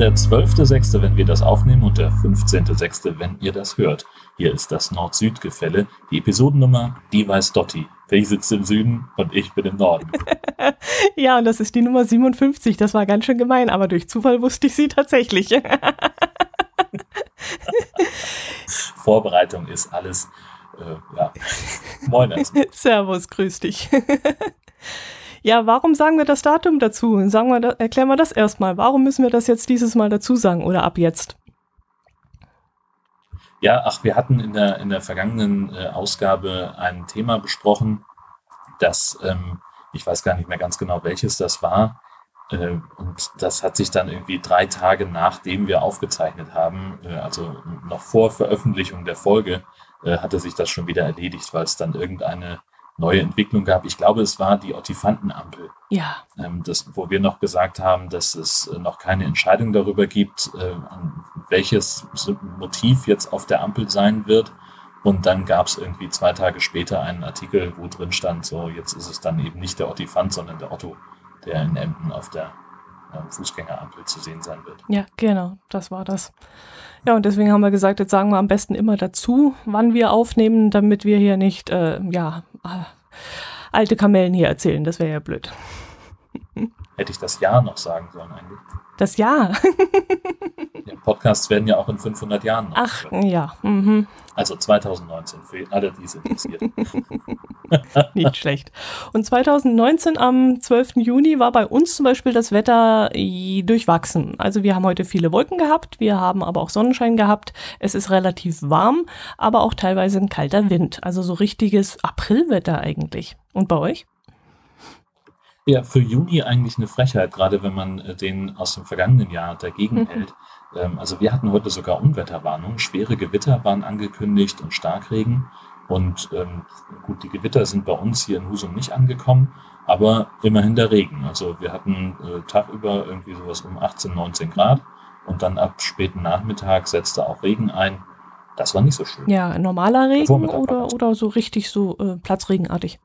Der 12.06., wenn wir das aufnehmen und der 15.06., wenn ihr das hört. Hier ist das Nord-Süd-Gefälle, die Episodennummer, die weiß Dotti. Ich sitze im Süden und ich bin im Norden. ja, und das ist die Nummer 57. Das war ganz schön gemein, aber durch Zufall wusste ich sie tatsächlich. Vorbereitung ist alles. Äh, ja. Moin. Servus, grüß dich. Ja, warum sagen wir das Datum dazu? Sagen wir, erklären wir das erstmal. Warum müssen wir das jetzt dieses Mal dazu sagen oder ab jetzt? Ja, ach, wir hatten in der, in der vergangenen äh, Ausgabe ein Thema besprochen, das, ähm, ich weiß gar nicht mehr ganz genau, welches das war. Äh, und das hat sich dann irgendwie drei Tage nachdem wir aufgezeichnet haben, äh, also noch vor Veröffentlichung der Folge, äh, hatte sich das schon wieder erledigt, weil es dann irgendeine neue Entwicklung gab. Ich glaube, es war die Ottifantenampel. Ja. Ähm, das, wo wir noch gesagt haben, dass es noch keine Entscheidung darüber gibt, äh, welches Motiv jetzt auf der Ampel sein wird. Und dann gab es irgendwie zwei Tage später einen Artikel, wo drin stand, so jetzt ist es dann eben nicht der Ottifant, sondern der Otto, der in Emden auf der äh, Fußgängerampel zu sehen sein wird. Ja, genau, das war das. Ja, und deswegen haben wir gesagt, jetzt sagen wir am besten immer dazu, wann wir aufnehmen, damit wir hier nicht, äh, ja, äh, alte Kamellen hier erzählen. Das wäre ja blöd. Hätte ich das Jahr noch sagen sollen eigentlich? Das Jahr? ja, Podcasts werden ja auch in 500 Jahren noch. Ach, ja. Mhm. Also 2019, für alle, die es interessiert. Nicht schlecht. Und 2019 am 12. Juni war bei uns zum Beispiel das Wetter durchwachsen. Also wir haben heute viele Wolken gehabt, wir haben aber auch Sonnenschein gehabt. Es ist relativ warm, aber auch teilweise ein kalter Wind. Also so richtiges Aprilwetter eigentlich. Und bei euch? Ja, für Juni eigentlich eine Frechheit, gerade wenn man äh, den aus dem vergangenen Jahr dagegen mhm. hält. Ähm, also wir hatten heute sogar Unwetterwarnungen. Schwere Gewitter waren angekündigt und Starkregen. Und ähm, gut, die Gewitter sind bei uns hier in Husum nicht angekommen, aber immerhin der Regen. Also wir hatten äh, tagüber irgendwie sowas um 18, 19 Grad und dann ab späten Nachmittag setzte auch Regen ein. Das war nicht so schön. Ja, normaler Regen oder, oder so richtig so äh, platzregenartig?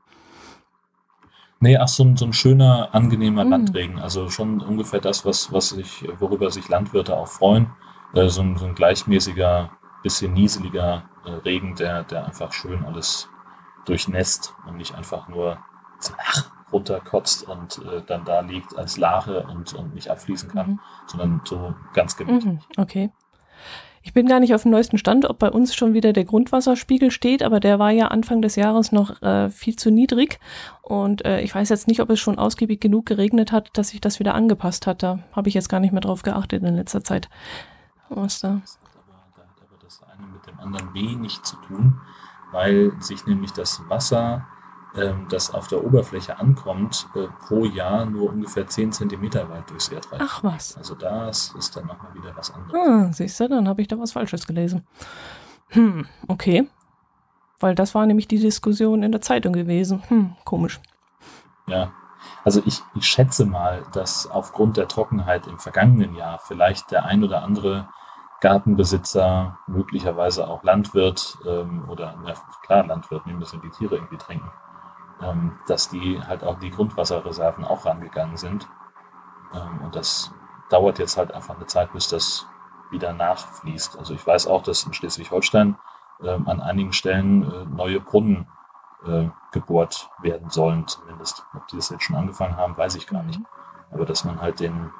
Nee, ach, so ein, so ein schöner, angenehmer mhm. Landregen. Also schon ungefähr das, was, was sich, worüber sich Landwirte auch freuen. Äh, so, ein, so ein gleichmäßiger, bisschen nieseliger äh, Regen, der, der einfach schön alles durchnässt und nicht einfach nur ach, runterkotzt und äh, dann da liegt als Lache und, und nicht abfließen kann, mhm. sondern so ganz gemütlich. Mhm, okay. Ich bin gar nicht auf dem neuesten Stand, ob bei uns schon wieder der Grundwasserspiegel steht, aber der war ja Anfang des Jahres noch äh, viel zu niedrig. Und äh, ich weiß jetzt nicht, ob es schon ausgiebig genug geregnet hat, dass sich das wieder angepasst hat. Da habe ich jetzt gar nicht mehr drauf geachtet in letzter Zeit. Was da? Hat aber, da hat aber das eine mit dem anderen wenig zu tun, weil sich nämlich das Wasser das auf der Oberfläche ankommt, äh, pro Jahr nur ungefähr 10 cm weit durchs Erdreich. Ach was. Also das ist dann nochmal wieder was anderes. Ah, siehst du, dann habe ich da was Falsches gelesen. Hm, okay. Weil das war nämlich die Diskussion in der Zeitung gewesen. Hm, komisch. Ja, also ich, ich schätze mal, dass aufgrund der Trockenheit im vergangenen Jahr vielleicht der ein oder andere Gartenbesitzer, möglicherweise auch Landwirt ähm, oder na, klar Landwirt, die müssen die Tiere irgendwie trinken, ähm, dass die halt auch die Grundwasserreserven auch rangegangen sind. Ähm, und das dauert jetzt halt einfach eine Zeit, bis das wieder nachfließt. Also ich weiß auch, dass in Schleswig-Holstein ähm, an einigen Stellen äh, neue Brunnen äh, gebohrt werden sollen, zumindest. Ob die das jetzt schon angefangen haben, weiß ich gar nicht. Aber dass man halt den,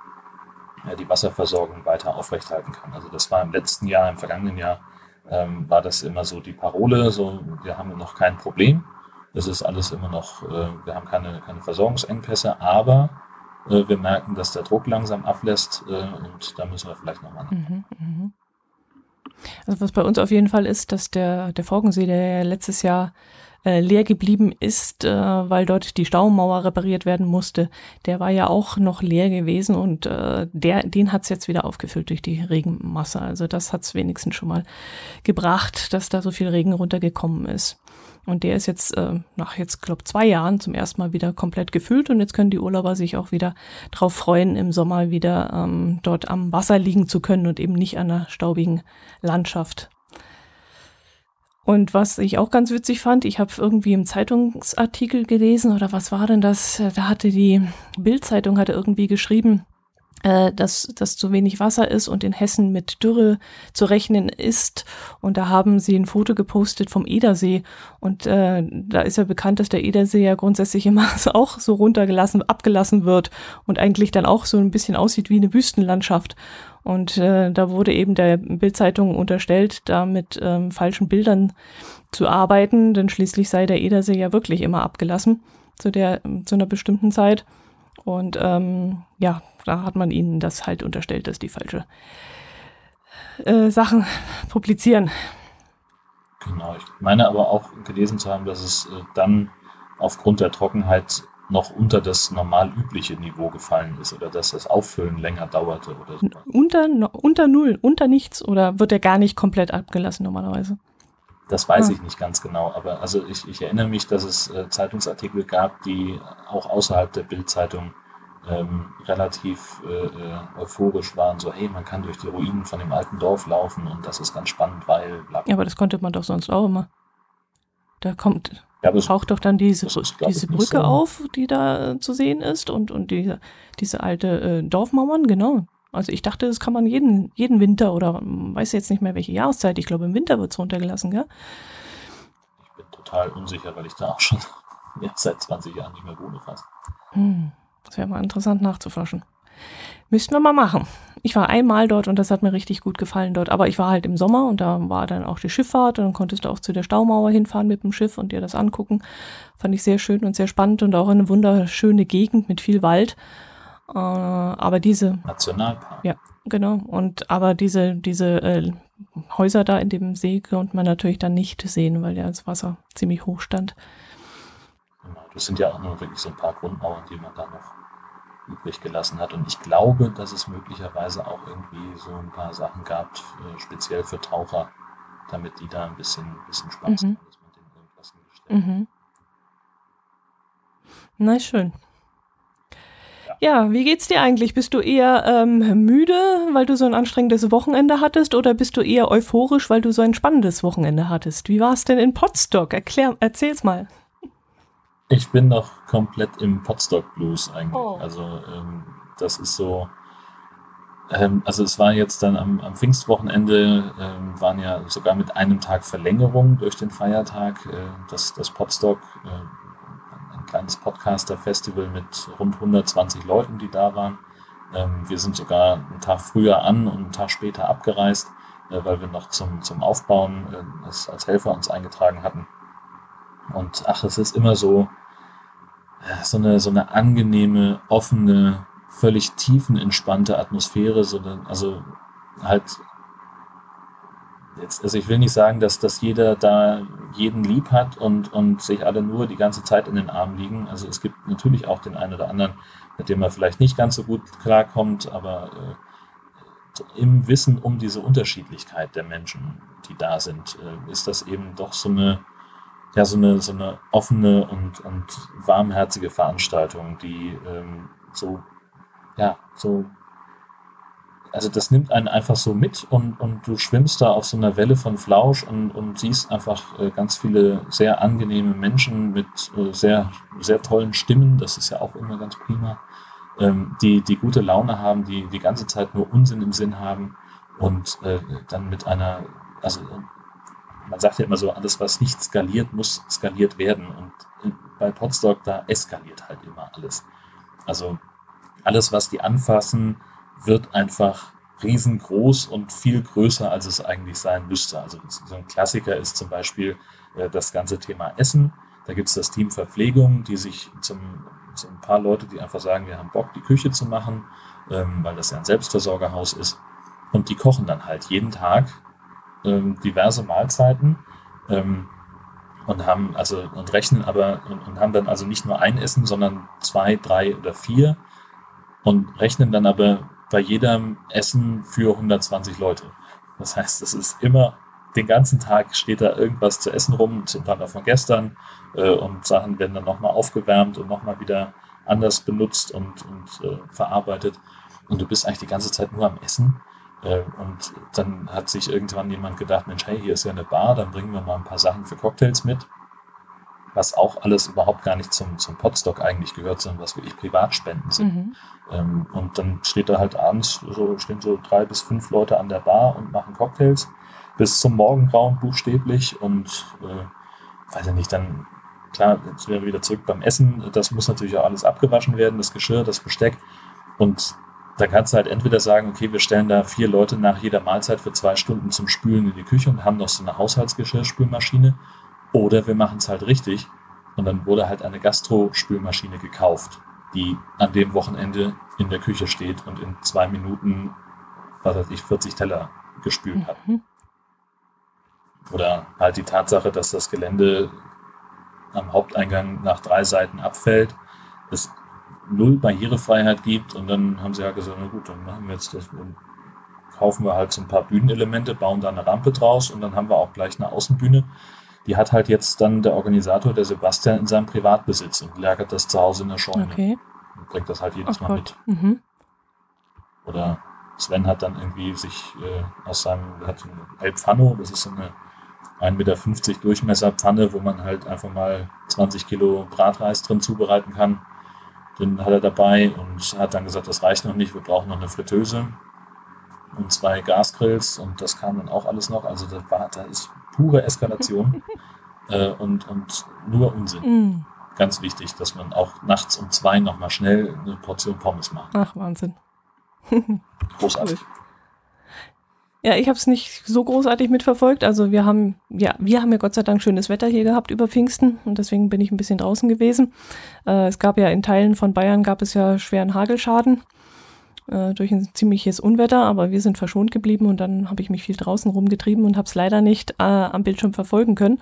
ja, die Wasserversorgung weiter aufrechthalten kann. Also das war im letzten Jahr, im vergangenen Jahr, ähm, war das immer so die Parole, so wir haben noch kein Problem. Es ist alles immer noch, äh, wir haben keine, keine Versorgungsengpässe, aber äh, wir merken, dass der Druck langsam ablässt äh, und da müssen wir vielleicht nochmal. Mhm, mh. Also was bei uns auf jeden Fall ist, dass der, der Forgensee, der letztes Jahr äh, leer geblieben ist, äh, weil dort die Staumauer repariert werden musste, der war ja auch noch leer gewesen und äh, der, den hat es jetzt wieder aufgefüllt durch die Regenmasse. Also das hat es wenigstens schon mal gebracht, dass da so viel Regen runtergekommen ist. Und der ist jetzt äh, nach jetzt, glaube zwei Jahren zum ersten Mal wieder komplett gefüllt und jetzt können die Urlauber sich auch wieder drauf freuen, im Sommer wieder ähm, dort am Wasser liegen zu können und eben nicht an einer staubigen Landschaft. Und was ich auch ganz witzig fand, ich habe irgendwie im Zeitungsartikel gelesen oder was war denn das? Da hatte die Bildzeitung hatte irgendwie geschrieben, äh, dass, dass zu wenig Wasser ist und in Hessen mit Dürre zu rechnen ist. Und da haben sie ein Foto gepostet vom Edersee. Und äh, da ist ja bekannt, dass der Edersee ja grundsätzlich immer auch so runtergelassen, abgelassen wird und eigentlich dann auch so ein bisschen aussieht wie eine Wüstenlandschaft. Und äh, da wurde eben der Bildzeitung unterstellt, da mit ähm, falschen Bildern zu arbeiten, denn schließlich sei der Edersee ja wirklich immer abgelassen zu der zu einer bestimmten Zeit. Und ähm, ja, da hat man ihnen das halt unterstellt, dass die falsche äh, Sachen publizieren. Genau, ich meine aber auch gelesen zu haben, dass es äh, dann aufgrund der Trockenheit noch unter das normal übliche Niveau gefallen ist oder dass das Auffüllen länger dauerte oder so. Unter, unter Null, unter nichts oder wird er gar nicht komplett abgelassen normalerweise? Das weiß ah. ich nicht ganz genau, aber also ich, ich erinnere mich, dass es äh, Zeitungsartikel gab, die auch außerhalb der Bildzeitung ähm, relativ äh, äh, euphorisch waren, so hey, man kann durch die Ruinen von dem alten Dorf laufen und das ist ganz spannend, weil. Ja, aber das konnte man doch sonst auch immer. Da kommt, ja, taucht doch dann diese, ist, diese Brücke so. auf, die da äh, zu sehen ist und, und die, diese alte äh, Dorfmauern, genau. Also ich dachte, das kann man jeden, jeden Winter oder hm, weiß jetzt nicht mehr welche Jahreszeit, ich glaube im Winter wird es runtergelassen, gell? Ich bin total unsicher, weil ich da auch schon seit 20 Jahren nicht mehr wohne fast. Hm. Das wäre mal interessant nachzuforschen. Müssten wir mal machen. Ich war einmal dort und das hat mir richtig gut gefallen dort. Aber ich war halt im Sommer und da war dann auch die Schifffahrt und dann konntest du auch zu der Staumauer hinfahren mit dem Schiff und dir das angucken. Fand ich sehr schön und sehr spannend und auch eine wunderschöne Gegend mit viel Wald. Äh, aber diese. Nationalpark. Ja, genau. Und aber diese, diese äh, Häuser da in dem See konnte man natürlich dann nicht sehen, weil ja das Wasser ziemlich hoch stand. Genau, das sind ja auch nur wirklich so ein paar Grundmauern, die man da noch übrig gelassen hat. Und ich glaube, dass es möglicherweise auch irgendwie so ein paar Sachen gab, äh, speziell für Taucher, damit die da ein bisschen, bisschen Spaß mhm. haben, dass man denen irgendwas hingestellt mhm. Na, schön. Ja. wie geht's dir eigentlich? Bist du eher ähm, müde, weil du so ein anstrengendes Wochenende hattest, oder bist du eher euphorisch, weil du so ein spannendes Wochenende hattest? Wie war es denn in Potsdok? Erklär, erzähl's mal. Ich bin noch komplett im Potstock Blues eigentlich. Oh. Also ähm, das ist so. Ähm, also es war jetzt dann am, am Pfingstwochenende, ähm, waren ja sogar mit einem Tag Verlängerung durch den Feiertag äh, das, das Podstock, äh, kleines Podcaster-Festival mit rund 120 Leuten, die da waren. Ähm, wir sind sogar einen Tag früher an und einen Tag später abgereist, äh, weil wir noch zum, zum Aufbauen äh, als, Helfer uns eingetragen hatten. Und ach, es ist immer so, so eine, so eine angenehme, offene, völlig tiefenentspannte Atmosphäre, so eine, also halt jetzt, also ich will nicht sagen, dass, dass jeder da jeden lieb hat und, und sich alle nur die ganze Zeit in den Armen liegen. Also es gibt natürlich auch den einen oder anderen, mit dem man vielleicht nicht ganz so gut klarkommt, aber äh, im Wissen um diese Unterschiedlichkeit der Menschen, die da sind, äh, ist das eben doch so eine, ja so eine, so eine offene und, und warmherzige Veranstaltung, die ähm, so, ja, so, also das nimmt einen einfach so mit und, und du schwimmst da auf so einer Welle von Flausch und, und siehst einfach äh, ganz viele sehr angenehme Menschen mit äh, sehr, sehr tollen Stimmen, das ist ja auch immer ganz prima, ähm, die, die gute Laune haben, die die ganze Zeit nur Unsinn im Sinn haben und äh, dann mit einer, also man sagt ja immer so, alles, was nicht skaliert, muss skaliert werden. Und bei Podstock, da eskaliert halt immer alles. Also alles, was die anfassen, wird einfach riesengroß und viel größer, als es eigentlich sein müsste. Also so ein Klassiker ist zum Beispiel äh, das ganze Thema Essen. Da gibt es das Team Verpflegung, die sich zum, so ein paar Leute, die einfach sagen, wir haben Bock, die Küche zu machen, ähm, weil das ja ein Selbstversorgerhaus ist. Und die kochen dann halt jeden Tag ähm, diverse Mahlzeiten ähm, und haben also und rechnen aber und, haben dann also nicht nur ein Essen, sondern zwei, drei oder vier und rechnen dann aber bei jedem Essen für 120 Leute. Das heißt, es ist immer den ganzen Tag steht da irgendwas zu essen rum, zum Teil von gestern äh, und Sachen werden dann nochmal aufgewärmt und nochmal wieder anders benutzt und, und äh, verarbeitet und du bist eigentlich die ganze Zeit nur am Essen äh, und dann hat sich irgendwann jemand gedacht, Mensch, hey, hier ist ja eine Bar, dann bringen wir mal ein paar Sachen für Cocktails mit. Was auch alles überhaupt gar nicht zum, zum Podstock eigentlich gehört, sondern was wirklich Privatspenden sind. Mhm. Ähm, und dann steht da halt abends, so stehen so drei bis fünf Leute an der Bar und machen Cocktails bis zum Morgengrauen buchstäblich und äh, weiß ich nicht, dann klar, jetzt sind wir wieder zurück beim Essen, das muss natürlich auch alles abgewaschen werden, das Geschirr, das Besteck und da kannst du halt entweder sagen, okay, wir stellen da vier Leute nach jeder Mahlzeit für zwei Stunden zum Spülen in die Küche und haben noch so eine Haushaltsgeschirrspülmaschine. Oder wir machen es halt richtig. Und dann wurde halt eine Gastro-Spülmaschine gekauft, die an dem Wochenende in der Küche steht und in zwei Minuten, was weiß ich, 40 Teller gespült hat. Mhm. Oder halt die Tatsache, dass das Gelände am Haupteingang nach drei Seiten abfällt. Es null Barrierefreiheit gibt. Und dann haben sie halt gesagt, na gut, dann machen wir jetzt das und kaufen wir halt so ein paar Bühnenelemente, bauen da eine Rampe draus und dann haben wir auch gleich eine Außenbühne. Die hat halt jetzt dann der Organisator, der Sebastian, in seinem Privatbesitz und lagert das zu Hause in der Scheune. Okay. Und bringt das halt jedes Ach Mal Gott. mit. Mhm. Oder Sven hat dann irgendwie sich äh, aus seinem, hat El Pfanno, das ist so eine 1,50 Meter Durchmesser Pfanne, wo man halt einfach mal 20 Kilo Bratreis drin zubereiten kann den hat er dabei und hat dann gesagt, das reicht noch nicht, wir brauchen noch eine Fritteuse und zwei Gasgrills und das kam dann auch alles noch. Also das war, da ist pure Eskalation äh, und, und nur Unsinn. Mm. Ganz wichtig, dass man auch nachts um zwei nochmal schnell eine Portion Pommes macht. Ach, Wahnsinn. Großartig. Ja, ich habe es nicht so großartig mitverfolgt. Also wir haben, ja, wir haben ja Gott sei Dank schönes Wetter hier gehabt über Pfingsten und deswegen bin ich ein bisschen draußen gewesen. Äh, es gab ja in Teilen von Bayern gab es ja schweren Hagelschaden äh, durch ein ziemliches Unwetter, aber wir sind verschont geblieben und dann habe ich mich viel draußen rumgetrieben und habe es leider nicht äh, am Bildschirm verfolgen können.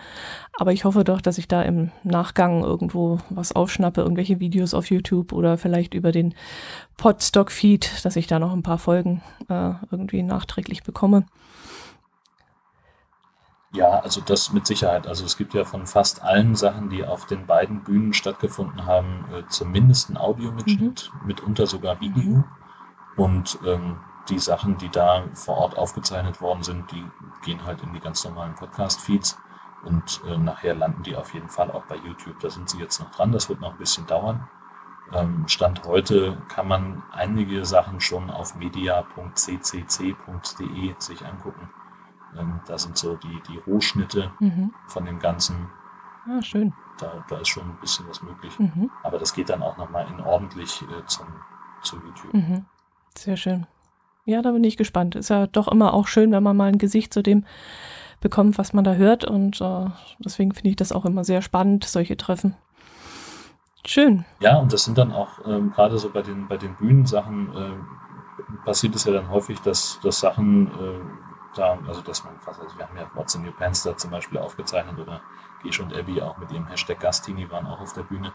Aber ich hoffe doch, dass ich da im Nachgang irgendwo was aufschnappe, irgendwelche Videos auf YouTube oder vielleicht über den Podstock-Feed, dass ich da noch ein paar Folgen äh, irgendwie nachträglich bekomme. Ja, also das mit Sicherheit. Also es gibt ja von fast allen Sachen, die auf den beiden Bühnen stattgefunden haben, äh, zumindest ein Audiomitschnitt, mhm. mitunter sogar Video. Und ähm, die Sachen, die da vor Ort aufgezeichnet worden sind, die gehen halt in die ganz normalen Podcast-Feeds. Und äh, nachher landen die auf jeden Fall auch bei YouTube. Da sind sie jetzt noch dran. Das wird noch ein bisschen dauern. Ähm, Stand heute kann man einige Sachen schon auf media.ccc.de sich angucken. Ähm, da sind so die, die Rohschnitte mhm. von dem Ganzen. Ah, schön. Da, da ist schon ein bisschen was möglich. Mhm. Aber das geht dann auch nochmal in ordentlich äh, zum, zu YouTube. Mhm. Sehr schön. Ja, da bin ich gespannt. Ist ja doch immer auch schön, wenn man mal ein Gesicht zu dem bekommt, was man da hört. Und äh, deswegen finde ich das auch immer sehr spannend, solche Treffen. Schön. Ja, und das sind dann auch ähm, gerade so bei den, bei den Bühnensachen äh, passiert es ja dann häufig, dass, dass Sachen äh, da, also dass man, also wir haben ja What's in New Pants da zum Beispiel aufgezeichnet oder Gish und Abby auch mit ihrem Hashtag Gastini waren auch auf der Bühne.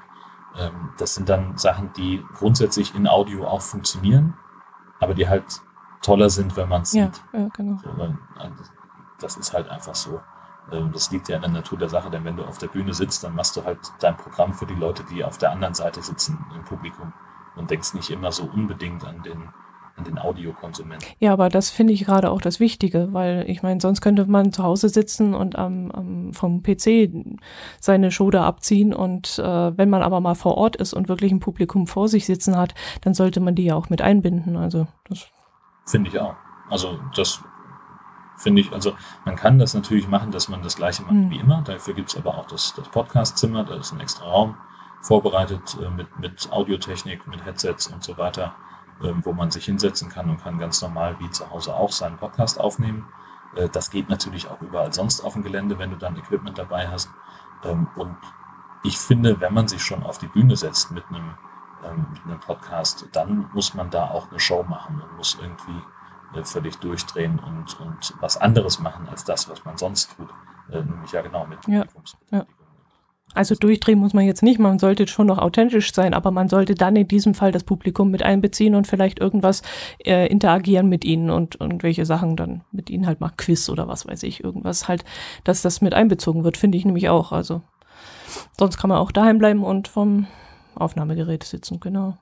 Ähm, das sind dann Sachen, die grundsätzlich in Audio auch funktionieren, aber die halt toller sind, wenn man es ja, sieht. Ja, genau. So, weil, also, das ist halt einfach so. Ähm, das liegt ja in der Natur der Sache, denn wenn du auf der Bühne sitzt, dann machst du halt dein Programm für die Leute, die auf der anderen Seite sitzen im Publikum und denkst nicht immer so unbedingt an den an den Audiokonsumenten. Ja, aber das finde ich gerade auch das Wichtige, weil ich meine, sonst könnte man zu Hause sitzen und am, am vom PC seine Show da abziehen und äh, wenn man aber mal vor Ort ist und wirklich ein Publikum vor sich sitzen hat, dann sollte man die ja auch mit einbinden. Also das finde ich auch. Also das finde ich, also man kann das natürlich machen, dass man das gleiche macht mhm. wie immer. Dafür gibt es aber auch das, das Podcast-Zimmer, da ist ein extra Raum vorbereitet äh, mit, mit Audiotechnik, mit Headsets und so weiter. Ähm, wo man sich hinsetzen kann und kann ganz normal wie zu Hause auch seinen Podcast aufnehmen. Äh, das geht natürlich auch überall sonst auf dem Gelände, wenn du dann Equipment dabei hast. Ähm, und ich finde, wenn man sich schon auf die Bühne setzt mit einem, ähm, mit einem Podcast, dann muss man da auch eine Show machen und muss irgendwie äh, völlig durchdrehen und, und was anderes machen als das, was man sonst tut. Äh, nämlich ja genau mit ja, ja. Also durchdrehen muss man jetzt nicht, man sollte schon noch authentisch sein, aber man sollte dann in diesem Fall das Publikum mit einbeziehen und vielleicht irgendwas äh, interagieren mit ihnen und irgendwelche Sachen dann mit ihnen halt mal Quiz oder was weiß ich, irgendwas halt, dass das mit einbezogen wird, finde ich nämlich auch. Also sonst kann man auch daheim bleiben und vom Aufnahmegerät sitzen, genau.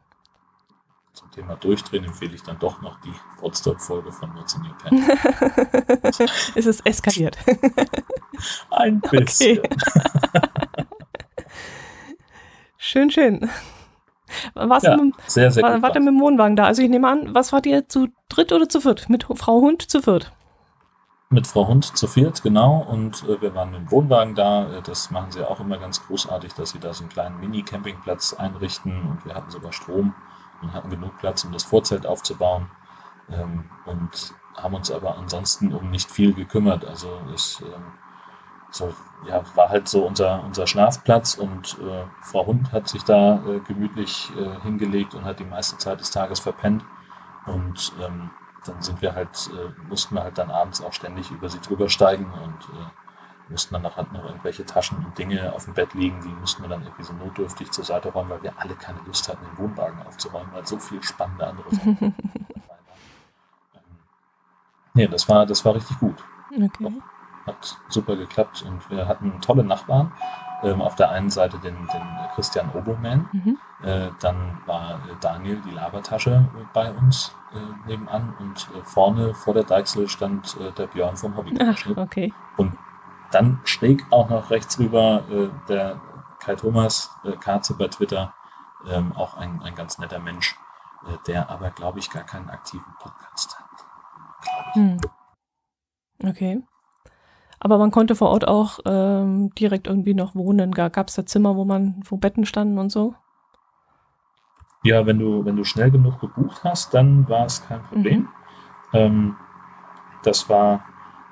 Zum Thema Durchdrehen empfehle ich dann doch noch die Potsdam-Folge von What's in Your Pen. es ist eskaliert. Ein bisschen. Schön, schön. Was Ja, mit, sehr, sehr war, ihr mit dem Wohnwagen da? Also ich nehme an, was wart ihr zu dritt oder zu viert? Mit Frau Hund zu viert? Mit Frau Hund zu viert, genau. Und äh, wir waren mit dem Wohnwagen da. Äh, Das machen sie auch immer ganz großartig, dass sie da so einen kleinen Mini-Campingplatz einrichten. Und wir hatten sogar Strom und hatten genug Platz, um das Vorzelt aufzubauen. Ähm, und haben uns aber ansonsten um nicht viel gekümmert. Also es ähm, so, ja, war halt so unser, unser Schlafplatz und äh, Frau Hund hat sich da äh, gemütlich äh, hingelegt und hat die meiste Zeit des Tages verpennt. Und ähm, dann sind wir halt, äh, mussten wir halt dann abends auch ständig über sie drüber steigen und äh, mussten dann noch, halt noch irgendwelche Taschen und Dinge auf dem Bett liegen, die mussten wir dann irgendwie so notdürftig zur Seite räumen, weil wir alle keine Lust hatten, den Wohnwagen aufzuräumen, weil so viel spannende andere Sachen dabei waren. Ähm, nee, das war, das war richtig gut Okay. Hat super geklappt und wir hatten tolle Nachbarn. Ähm, auf der einen Seite den, den Christian Oboman, Mhm. äh, dann war äh, Daniel die Labertasche äh, bei uns äh, nebenan und äh, vorne vor der Deichsel stand äh, der Björn vom Ach, Hobbyschnitt. okay. Und dann schräg auch noch rechts rüber der Kai Thomas Karze bei Twitter, ähm, auch ein, ein ganz netter Mensch, der aber, glaube ich, gar keinen aktiven Podcast hat. Hm. Okay. Aber man konnte vor Ort auch ähm, direkt irgendwie noch wohnen. Gab es da Zimmer, wo man, wo Betten standen und so? Ja, wenn du, wenn du schnell genug gebucht hast, dann war es kein Problem. Ähm, das war,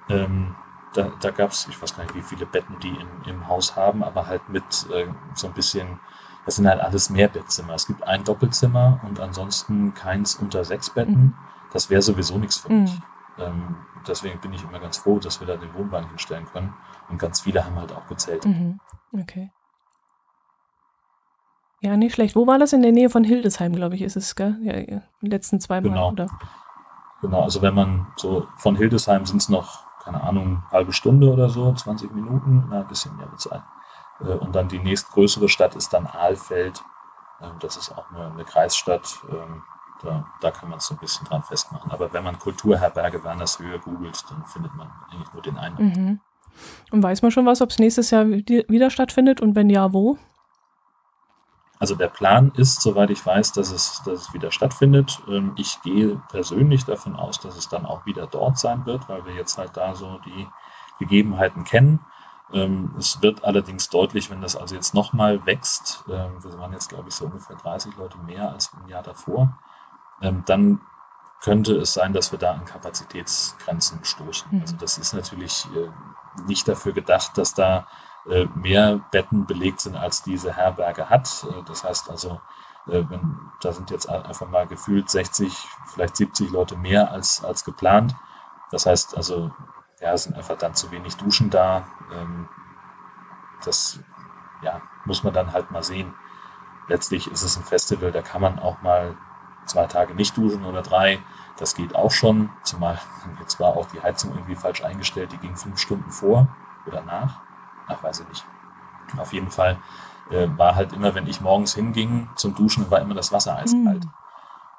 ähm, da, da gab es, ich weiß gar nicht, wie viele Betten die im, im Haus haben, aber halt mit äh, so ein bisschen, das sind halt alles Mehrbettzimmer. Es gibt ein Doppelzimmer und ansonsten keins unter sechs Betten. Mhm. Das wäre sowieso nichts für Mhm. mich. Ähm, deswegen bin ich immer ganz froh, dass wir da den Wohnwagen hinstellen können. Und ganz viele haben halt auch gezählt. Mhm. Okay. Ja, nicht schlecht. Wo war das? In der Nähe von Hildesheim, glaube ich, ist es, gell? Ja, ja. Die letzten zwei Mal, Genau. oder? Genau, also wenn man so von Hildesheim sind es noch, keine Ahnung, halbe Stunde oder so, 20 Minuten, na, ein bisschen mehr wird sein. Äh, Und dann die nächstgrößere Stadt ist dann Ahlfeld. Ähm, Das ist auch eine, eine Kreisstadt. Ähm, Da, kann man es so ein bisschen dran festmachen. Aber wenn man Kulturherberge Wernershöhe googelt, dann findet man eigentlich nur den einen. Mhm. Und weiß man schon was, ob es nächstes Jahr wi- wieder stattfindet und wenn ja, wo? Also der Plan ist, soweit ich weiß, dass es, dass es wieder stattfindet. Ähm, Ich gehe persönlich davon aus, dass es dann auch wieder dort sein wird, weil wir jetzt halt da so die Gegebenheiten kennen. Ähm, Es wird allerdings deutlich, wenn das also jetzt nochmal wächst, ähm, wir waren jetzt glaube ich so ungefähr 30 Leute mehr als im Jahr davor, ähm, dann könnte es sein, dass wir da an Kapazitätsgrenzen stoßen. Mhm. Also das ist natürlich äh, nicht dafür gedacht, dass da äh, mehr Betten belegt sind, als diese Herberge hat. Äh, Das heißt also, äh, wenn, da sind jetzt einfach mal gefühlt 60, vielleicht 70 Leute mehr als, als geplant. Das heißt also, ja, es sind einfach dann zu wenig Duschen da. Ähm, Das ja, muss man dann halt mal sehen. Letztlich ist es ein Festival, da kann man auch mal zwei Tage nicht duschen oder drei. Das geht auch schon. Zumal jetzt war auch die Heizung irgendwie falsch eingestellt. Die ging fünf Stunden vor oder nach. Ach, weiß ich nicht. Auf jeden Fall äh, war halt immer, wenn ich morgens hinging zum Duschen, war immer das Wasser eiskalt. Mhm.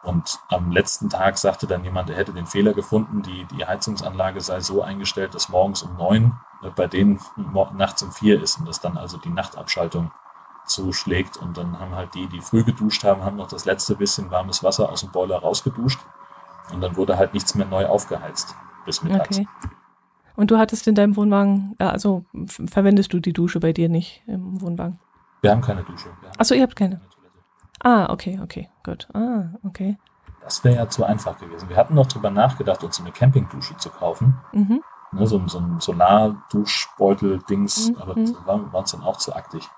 Und am letzten Tag sagte dann jemand, er hätte den Fehler gefunden, die, die Heizungsanlage sei so eingestellt, dass morgens um neun äh, bei denen nachts um vier ist und dass dann also die Nachtabschaltung zuschlägt. Und dann haben halt die, die früh geduscht haben, haben noch das letzte bisschen warmes Wasser aus dem Boiler rausgeduscht. Und dann wurde halt nichts mehr neu aufgeheizt bis mittags. Okay. Und du hattest in deinem Wohnwagen, ja, also verwendest du die Dusche bei dir nicht im Wohnwagen? Wir haben keine Dusche. Achso, ihr habt keine. Ah, okay, okay, gut. Ah, okay. Das wäre ja zu einfach gewesen. Wir hatten noch drüber nachgedacht, uns eine Campingdusche zu kaufen. Mhm. ne, so, ein- so ein Solarduschbeutel-Dings, Mhm. aber das war, war uns dann auch zu aktig.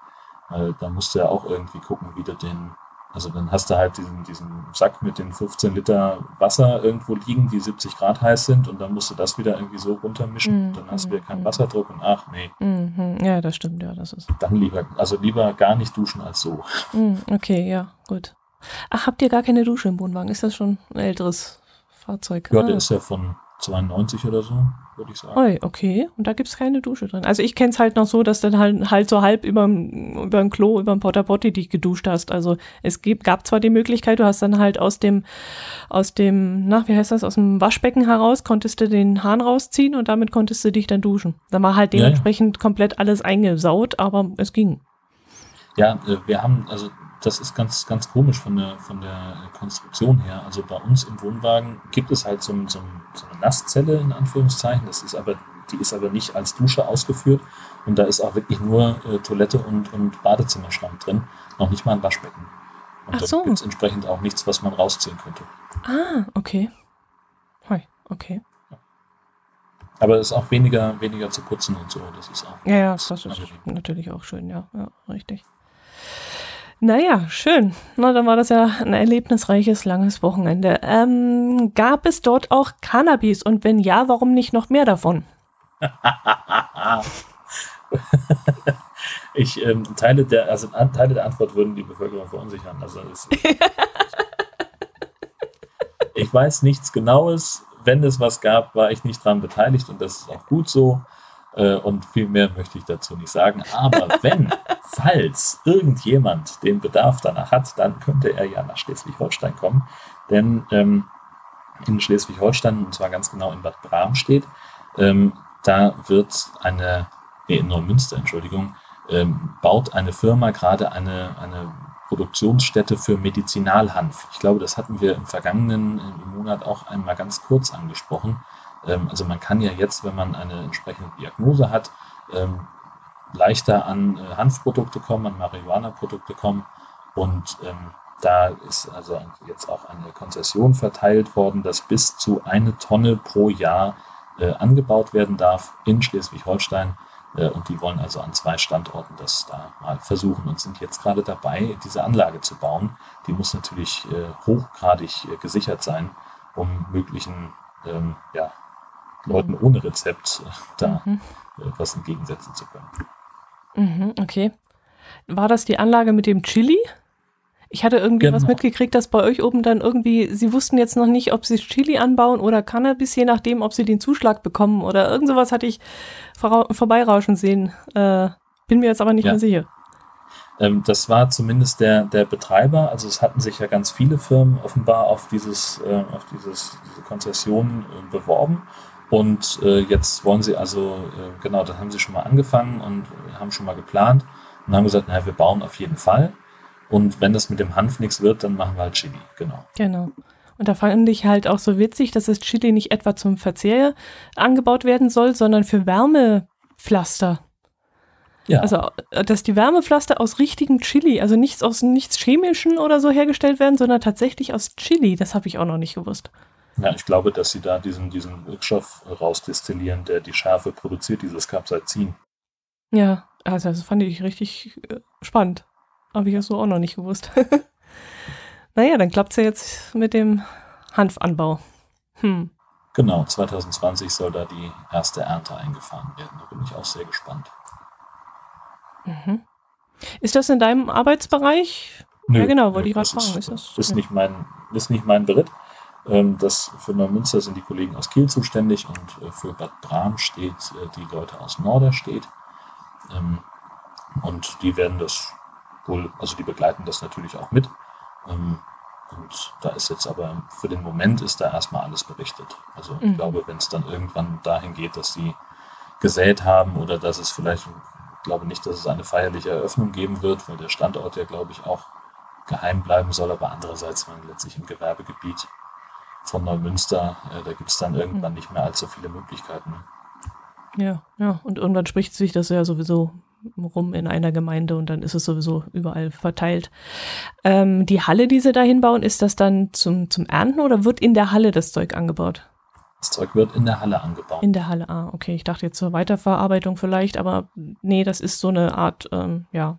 Weil da musst du ja auch irgendwie gucken, wie du den, also dann hast du halt diesen, diesen Sack mit den 15 Liter Wasser irgendwo liegen, die 70 Grad heiß sind und dann musst du das wieder irgendwie so runtermischen, Mhm. dann hast du wieder keinen Mhm. Wasserdruck und ach nee, Mhm. Ja, das stimmt, ja, das ist. dann lieber, also lieber gar nicht duschen als so. Mhm, okay, ja, gut. Ach, habt ihr gar keine Dusche im Wohnwagen? Ist das schon ein älteres Fahrzeug? Ja, ah. der ist ja von 92 oder so, würde ich sagen. Oi, okay. Und da gibt es keine Dusche drin. Also ich kenne es halt noch so, dass dann halt, halt so halb über dem Klo, über dem Porta Potty dich geduscht hast. Also es gibt, gab zwar die Möglichkeit, du hast dann halt aus dem, aus dem, na, wie heißt das, aus dem Waschbecken heraus, konntest du den Hahn rausziehen und damit konntest du dich dann duschen. Dann war halt Ja, ja. dementsprechend komplett alles eingesaut, aber es ging. Ja, äh, wir haben, also das ist ganz, ganz komisch von der, von der Konstruktion her. Also bei uns im Wohnwagen gibt es halt so, so, so eine Nasszelle in Anführungszeichen. Das ist aber, die ist aber nicht als Dusche ausgeführt. Und da ist auch wirklich nur äh, Toilette und, und Badezimmerschrank drin. Noch nicht mal ein Waschbecken. Und Ach da so. gibt es entsprechend auch nichts, was man rausziehen könnte. Ah, okay. Hoi, okay. Aber es ist auch weniger, weniger zu putzen und so. Das ist auch. Ja, ja, das ist angenehm. natürlich auch schön, ja, ja, richtig. Naja, schön. Na, dann war das ja ein erlebnisreiches, langes Wochenende. Ähm, gab es dort auch Cannabis? Und wenn ja, warum nicht noch mehr davon? Ich ähm, teile der, also Teile der Antwort würden die Bevölkerung verunsichern. Also es, ich weiß nichts Genaues. Wenn es was gab, war ich nicht dran beteiligt und das ist auch gut so. Äh, und viel mehr möchte ich dazu nicht sagen. Aber wenn, falls irgendjemand den Bedarf danach hat, dann könnte er ja nach Schleswig-Holstein kommen. Denn ähm, in Schleswig-Holstein, und zwar ganz genau in Bad Bramstedt, ähm, da wird eine, nee, in Neumünster, Entschuldigung, ähm, baut eine Firma gerade eine, eine Produktionsstätte für Medizinalhanf. Ich glaube, das hatten wir im vergangenen äh, Monat auch einmal ganz kurz angesprochen. Ähm, also man kann ja jetzt, wenn man eine entsprechende Diagnose hat, ähm, leichter an äh, Hanfprodukte kommen, an Marihuana-Produkte kommen. Und ähm, da ist also jetzt auch eine Konzession verteilt worden, dass bis zu eine Tonne pro Jahr äh, angebaut werden darf in Schleswig-Holstein. Äh, und die wollen also an zwei Standorten das da mal versuchen und sind jetzt gerade dabei, diese Anlage zu bauen. Die muss natürlich hochgradig gesichert sein, um möglichen ähm, ja, Leuten ohne Rezept äh, da Mhm. äh, was entgegensetzen zu können. Mhm, okay. War das die Anlage mit dem Chili? Ich hatte irgendwie was Genau. mitgekriegt, dass bei euch oben dann irgendwie, sie wussten jetzt noch nicht, ob sie Chili anbauen oder Cannabis, je nachdem, ob sie den Zuschlag bekommen oder irgend sowas hatte ich vorau- vorbeirauschen sehen. Äh, bin mir jetzt aber nicht Ja. mehr sicher. Ähm, das war zumindest der, der Betreiber. Also es hatten sich ja ganz viele Firmen offenbar auf dieses, äh, auf dieses, diese Konzession äh, beworben. Und äh, jetzt wollen sie also, äh, genau, da haben sie schon mal angefangen und haben schon mal geplant und haben gesagt, naja, wir bauen auf jeden Fall. Und wenn das mit dem Hanf nichts wird, dann machen wir halt Chili, genau. Genau. Und da fand ich halt auch so witzig, dass das Chili nicht etwa zum Verzehr angebaut werden soll, sondern für Wärmepflaster. Ja, Also, äh, dass die Wärmepflaster aus richtigem Chili, also nichts aus nichts Chemischen oder so hergestellt werden, sondern tatsächlich aus Chili. Das habe ich auch noch nicht gewusst. Ja, ich glaube, dass sie da diesen, diesen Wirkstoff rausdestillieren, der die Schärfe produziert, dieses Capsaicin. Ja, also das fand ich richtig äh, spannend. Habe ich ja so auch noch nicht gewusst. naja, dann klappt es ja jetzt mit dem Hanfanbau. Hm. Genau, 2020 soll da die erste Ernte eingefahren werden. Da bin ich auch sehr gespannt. Mhm. Ist das in deinem Arbeitsbereich? Ja, genau, wollte ich gerade fragen, Ist, ist das- ist, ja. nicht mein, ist nicht mein Beritt. Ähm, das für Neumünster sind die Kollegen aus Kiel zuständig und äh, für Bad Bramstedt äh, die Leute aus Norderstedt. Ähm, und die werden das wohl, also die begleiten das natürlich auch mit. Ähm, und da ist jetzt aber für den Moment ist da erstmal alles berichtet. Also ich Mhm. glaube, wenn es dann irgendwann dahin geht, dass sie gesät haben oder dass es vielleicht, ich glaube nicht, dass es eine feierliche Eröffnung geben wird, weil der Standort ja, glaube ich, auch geheim bleiben soll, aber andererseits, man letztlich im Gewerbegebiet von Neumünster, äh, da gibt es dann irgendwann nicht mehr allzu viele Möglichkeiten. Ja, ja. Und irgendwann spricht sich das ja sowieso rum in einer Gemeinde und dann ist es sowieso überall verteilt. Ähm, die Halle, die sie da hinbauen, ist das dann zum, zum Ernten oder wird in der Halle das Zeug angebaut? Das Zeug wird in der Halle angebaut. In der Halle, ah, okay. Ich dachte jetzt zur Weiterverarbeitung vielleicht, aber nee, das ist so eine Art, ähm, ja.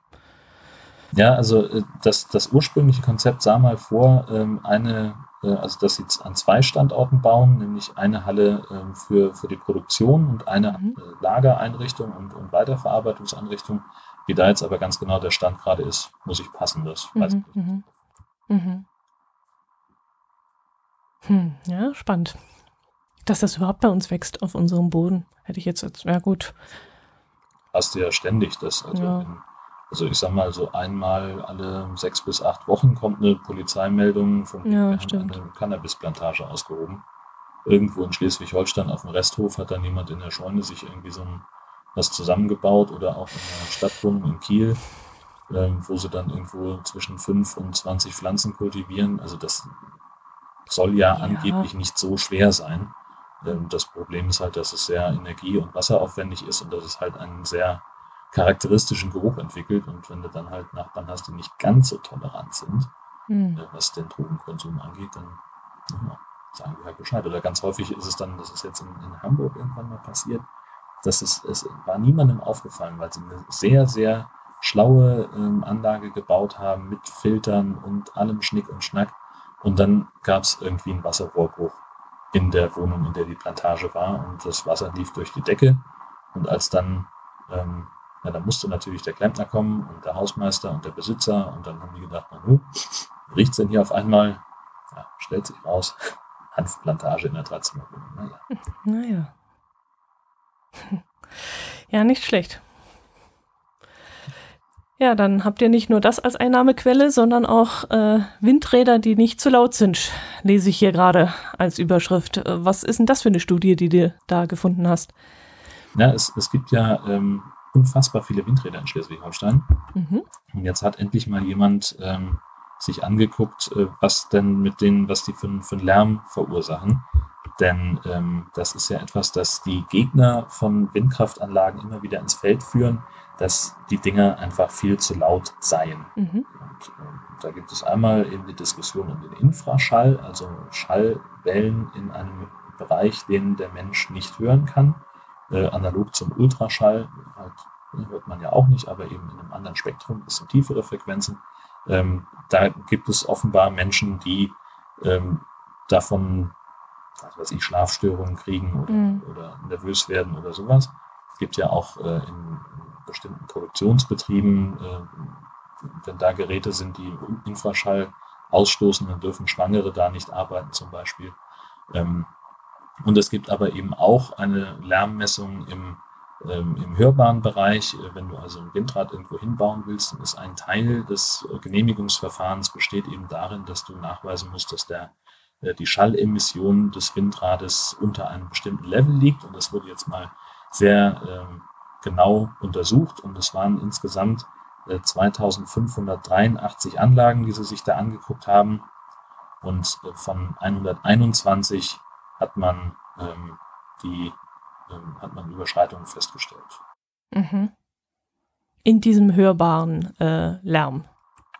Ja, also äh, das, das ursprüngliche Konzept sah mal vor, ähm, eine, also dass sie an zwei Standorten bauen, nämlich eine Halle ähm, für, für die Produktion und eine Mhm. äh, Lagereinrichtung und, und Weiterverarbeitungseinrichtung. Wie da jetzt aber ganz genau der Stand gerade ist, muss ich passen. Das weiß ich Mhm, nicht. mhm, mhm. Hm, ja, spannend. Dass das überhaupt bei uns wächst auf unserem Boden. Hätte ich jetzt, jetzt ja gut. Hast du ja ständig das. Also, Ja. in, also ich sag mal, so einmal alle sechs bis acht Wochen kommt eine Polizeimeldung von Ja, wir haben stimmt. eine Cannabisplantage ausgehoben. Irgendwo in Schleswig-Holstein auf dem Resthof hat dann jemand in der Scheune sich irgendwie so ein, was zusammengebaut oder auch in der Stadtwohnung in Kiel. ähm, wo sie dann irgendwo zwischen 5 und 20 Pflanzen kultivieren. Also das soll ja, ja. angeblich nicht so schwer sein. Ähm, das Problem ist halt, dass es sehr energie- und wasseraufwendig ist und dass es halt einen sehr charakteristischen Geruch entwickelt. Und wenn du dann halt Nachbarn hast, die nicht ganz so tolerant sind, mhm. was den Drogenkonsum angeht, dann ja, sagen die halt Bescheid. Oder ganz häufig ist es dann, das ist jetzt in, in Hamburg irgendwann mal passiert, dass es, es war niemandem aufgefallen, weil sie eine sehr, sehr schlaue ähm, Anlage gebaut haben mit Filtern und allem Schnick und Schnack. Und dann gab es irgendwie einen Wasserrohrbruch in der Wohnung, in der die Plantage war. Und das Wasser lief durch die Decke. Und als dann, ähm, ja, da musste natürlich der Klempner kommen und der Hausmeister und der Besitzer. Und dann haben die gedacht, na nu, riecht's denn hier auf einmal? Ja, stellt sich raus. Hanfplantage in der Dreizimmerwohnung. Naja. Naja. Ja, nicht schlecht. Ja, dann habt ihr nicht nur das als Einnahmequelle, sondern auch äh, Windräder, die nicht zu laut sind, lese ich hier gerade als Überschrift. Äh, was ist denn das für eine Studie, die du da gefunden hast? Ja, es, es gibt ja ähm, unfassbar viele Windräder in Schleswig-Holstein. Mhm. Und jetzt hat endlich mal jemand ähm, sich angeguckt, äh, was denn mit denen, was die für, für einen Lärm verursachen. Denn ähm, das ist ja etwas, das die Gegner von Windkraftanlagen immer wieder ins Feld führen dass die Dinge einfach viel zu laut seien. Mhm. Und, äh, da gibt es einmal eben die Diskussion um den Infraschall, also Schallwellen in einem Bereich, den der Mensch nicht hören kann, äh, analog zum Ultraschall, halt, ne, hört man ja auch nicht, aber eben in einem anderen Spektrum, bisschen tiefere Frequenzen. Ähm, da gibt es offenbar Menschen, die ähm, davon, was weiß ich, Schlafstörungen kriegen oder, mhm. oder nervös werden oder sowas. Es gibt ja auch äh, in bestimmten Produktionsbetrieben, äh, wenn da Geräte sind, die Infraschall ausstoßen, dann dürfen Schwangere da nicht arbeiten zum Beispiel. Ähm, und es gibt aber eben auch eine Lärmmessung im, ähm, im hörbaren Bereich. Wenn du also ein Windrad irgendwo hinbauen willst, dann ist ein Teil des Genehmigungsverfahrens besteht eben darin, dass du nachweisen musst, dass der, äh, die Schallemission des Windrades unter einem bestimmten Level liegt. Und das wurde jetzt mal sehr ähm, genau untersucht und es waren insgesamt 2583 äh, Anlagen, die sie sich da angeguckt haben und äh, von 121 hat man ähm, die ähm, hat man Überschreitungen festgestellt. Mhm. In diesem hörbaren äh, Lärm.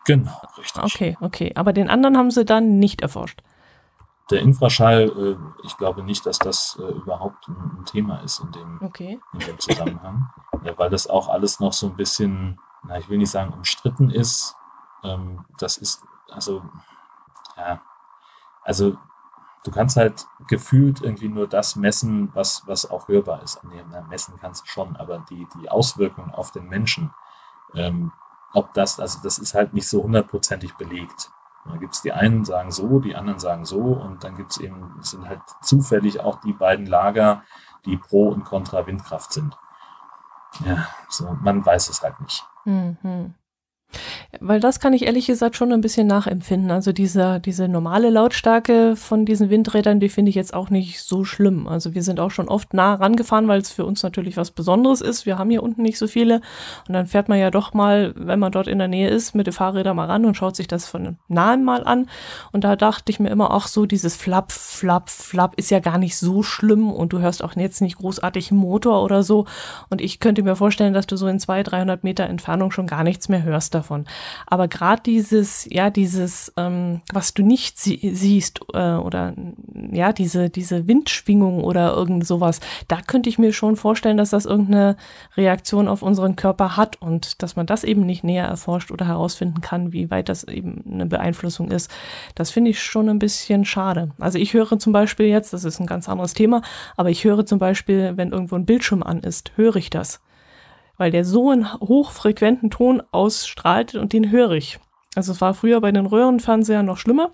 Genau, richtig. Okay, okay. Aber den anderen haben sie dann nicht erforscht. Der Infraschall, äh, ich glaube nicht, dass das äh, überhaupt ein, Thema ist in dem, okay. in dem Zusammenhang, ja, weil das auch alles noch so ein bisschen, na, ich will nicht sagen umstritten ist. Ähm, das ist, also, ja, also du kannst halt gefühlt irgendwie nur das messen, was, was auch hörbar ist. Nee, messen kannst du schon, aber die, die Auswirkungen auf den Menschen, ähm, ob das, also das ist halt nicht so hundertprozentig belegt. Da gibt es die einen sagen so, die anderen sagen so und dann gibt es eben, sind halt zufällig auch die beiden Lager, die pro und contra Windkraft sind. Ja, so, man weiß es halt nicht. Mhm. Weil das kann ich ehrlich gesagt schon ein bisschen nachempfinden. Also diese, diese normale Lautstärke von diesen Windrädern, die finde ich jetzt auch nicht so schlimm. Also wir sind auch schon oft nah rangefahren, weil es für uns natürlich was Besonderes ist. Wir haben hier unten nicht so viele. Und dann fährt man ja doch mal, wenn man dort in der Nähe ist, mit den Fahrrädern mal ran und schaut sich das von nahem mal an. Und da dachte ich mir immer, ach so, dieses Flapp, Flapp, Flapp ist ja gar nicht so schlimm und du hörst auch jetzt nicht großartig Motor oder so. Und ich könnte mir vorstellen, dass du so in 200, 300 Meter Entfernung schon gar nichts mehr hörst davon. Aber gerade dieses, ja, dieses, ähm, was du nicht sie siehst äh, oder ja, diese, diese Windschwingung oder irgend sowas, da könnte ich mir schon vorstellen, dass das irgendeine Reaktion auf unseren Körper hat und dass man das eben nicht näher erforscht oder herausfinden kann, wie weit das eben eine Beeinflussung ist. Das finde ich schon ein bisschen schade. Also ich höre zum Beispiel jetzt, das ist ein ganz anderes Thema, aber ich höre zum Beispiel, wenn irgendwo ein Bildschirm an ist, höre ich das weil der so einen hochfrequenten Ton ausstrahlt und den höre ich. Also es war früher bei den Röhrenfernsehern noch schlimmer.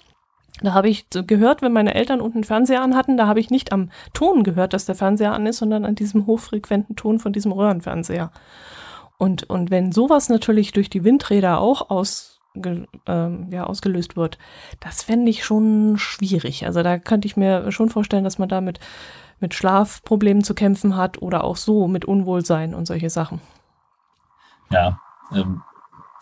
Da habe ich gehört, wenn meine Eltern unten einen Fernseher anhatten, da habe ich nicht am Ton gehört, dass der Fernseher an ist, sondern an diesem hochfrequenten Ton von diesem Röhrenfernseher. Und, und wenn sowas natürlich durch die Windräder auch aus, ähm, ja, ausgelöst wird, das fände ich schon schwierig. Also da könnte ich mir schon vorstellen, dass man damit mit Schlafproblemen zu kämpfen hat oder auch so mit Unwohlsein und solche Sachen. Ja, ähm,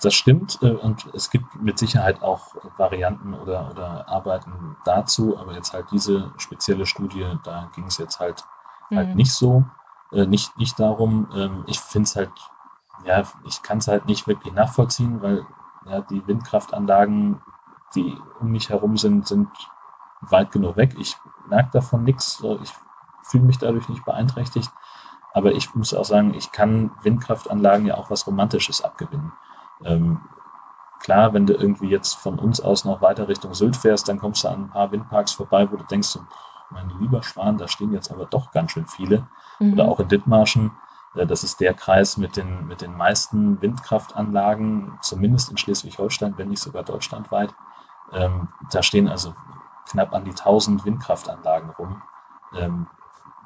das stimmt äh, und es gibt mit Sicherheit auch Varianten oder, oder Arbeiten dazu, aber jetzt halt diese spezielle Studie, da ging es jetzt halt, halt mhm. halt nicht so, äh, nicht, nicht darum. Ähm, ich finde es halt, ja, ich kann es halt nicht wirklich nachvollziehen, weil ja, die Windkraftanlagen, die um mich herum sind, sind weit genug weg. Ich merke davon nichts, ich fühle mich dadurch nicht beeinträchtigt. Aber ich muss auch sagen, ich kann Windkraftanlagen ja auch was Romantisches abgewinnen. Ähm, klar, wenn du irgendwie jetzt von uns aus noch weiter Richtung Sylt fährst, dann kommst du an ein paar Windparks vorbei, wo du denkst, so, mein lieber Schwan, da stehen jetzt aber doch ganz schön viele. Mhm. Oder auch in Dithmarschen, äh, das ist der Kreis mit den, mit den meisten Windkraftanlagen, zumindest in Schleswig-Holstein, wenn nicht sogar deutschlandweit. Ähm, da stehen also knapp an die 1000 Windkraftanlagen rum. Ähm,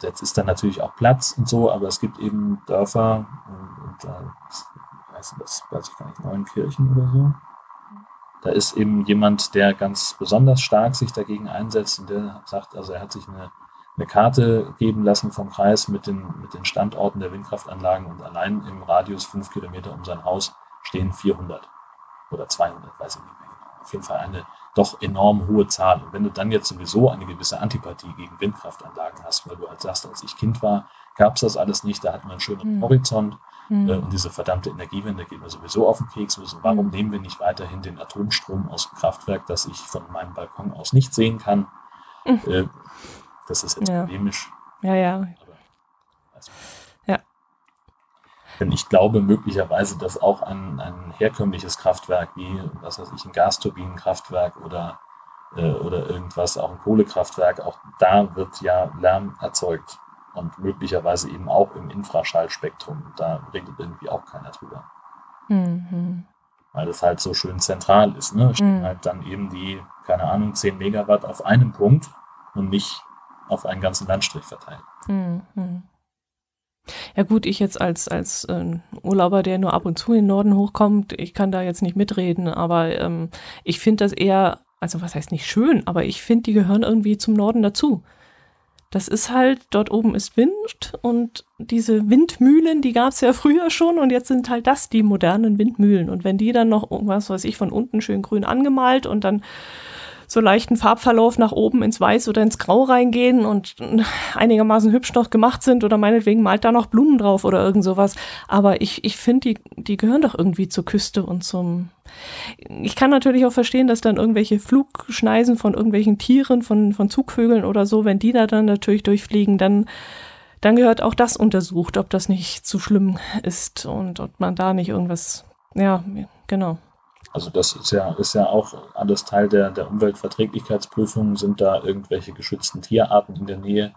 jetzt ist da natürlich auch Platz und so, aber es gibt eben Dörfer und, und äh, weiß, das weiß ich gar nicht, Neuenkirchen oder so. Da ist eben jemand, der ganz besonders stark sich dagegen einsetzt und der sagt, also er hat sich eine, eine Karte geben lassen vom Kreis mit den, mit den Standorten der Windkraftanlagen und allein im Radius fünf Kilometer um sein Haus stehen 400 oder 200, weiß ich nicht mehr genau. Auf jeden Fall eine doch enorm hohe Zahl. Und wenn du dann jetzt sowieso eine gewisse Antipathie gegen Windkraftanlagen hast, weil du halt sagst, als ich Kind war, gab es das alles nicht, da hatten wir einen schönen mhm. Horizont mhm. äh, und diese verdammte Energiewende geht mir sowieso auf den Keks. Also warum mhm. nehmen wir nicht weiterhin den Atomstrom aus dem Kraftwerk, das ich von meinem Balkon aus nicht sehen kann? Mhm. Äh, das ist jetzt ja. polemisch. Ja, ja. Aber, also. Denn ich glaube möglicherweise, dass auch ein, ein herkömmliches Kraftwerk wie, was weiß ich, ein Gasturbinenkraftwerk oder, äh, oder irgendwas, auch ein Kohlekraftwerk, auch da wird ja Lärm erzeugt und möglicherweise eben auch im Infraschallspektrum. Da redet irgendwie auch keiner drüber. Mhm. Weil das halt so schön zentral ist. Ne? Stehen mhm. halt dann eben die, keine Ahnung, 10 Megawatt auf einem Punkt und nicht auf einen ganzen Landstrich verteilt. Mhm. Ja gut, ich jetzt als, als äh, Urlauber, der nur ab und zu in den Norden hochkommt, ich kann da jetzt nicht mitreden, aber ähm, ich finde das eher, also was heißt nicht schön, aber ich finde, die gehören irgendwie zum Norden dazu. Das ist halt, dort oben ist Wind und diese Windmühlen, die gab es ja früher schon und jetzt sind halt das die modernen Windmühlen. Und wenn die dann noch irgendwas, weiß ich, von unten schön grün angemalt und dann so leichten Farbverlauf nach oben ins Weiß oder ins Grau reingehen und einigermaßen hübsch noch gemacht sind oder meinetwegen malt da noch Blumen drauf oder irgend sowas. Aber ich, ich finde, die, die gehören doch irgendwie zur Küste und zum. Ich kann natürlich auch verstehen, dass dann irgendwelche Flugschneisen von irgendwelchen Tieren, von, von Zugvögeln oder so, wenn die da dann natürlich durchfliegen, dann dann gehört auch das untersucht, ob das nicht zu schlimm ist und ob man da nicht irgendwas, ja, genau. Also das ist ja, ist ja auch alles Teil der, der Umweltverträglichkeitsprüfung. Sind da irgendwelche geschützten Tierarten in der Nähe,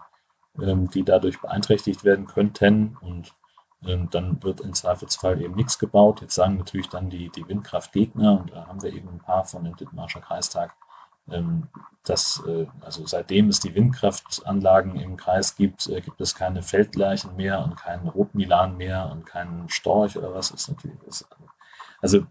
ähm, die dadurch beeinträchtigt werden könnten? Und ähm, dann wird im Zweifelsfall eben nichts gebaut. Jetzt sagen natürlich dann die, die Windkraftgegner, und da haben wir eben ein paar von dem Dithmarscher Kreistag, ähm, dass äh, also seitdem es die Windkraftanlagen im Kreis gibt, äh, gibt es keine Feldleichen mehr und keinen Rotmilan mehr und keinen Storch oder was ist natürlich. Ist, also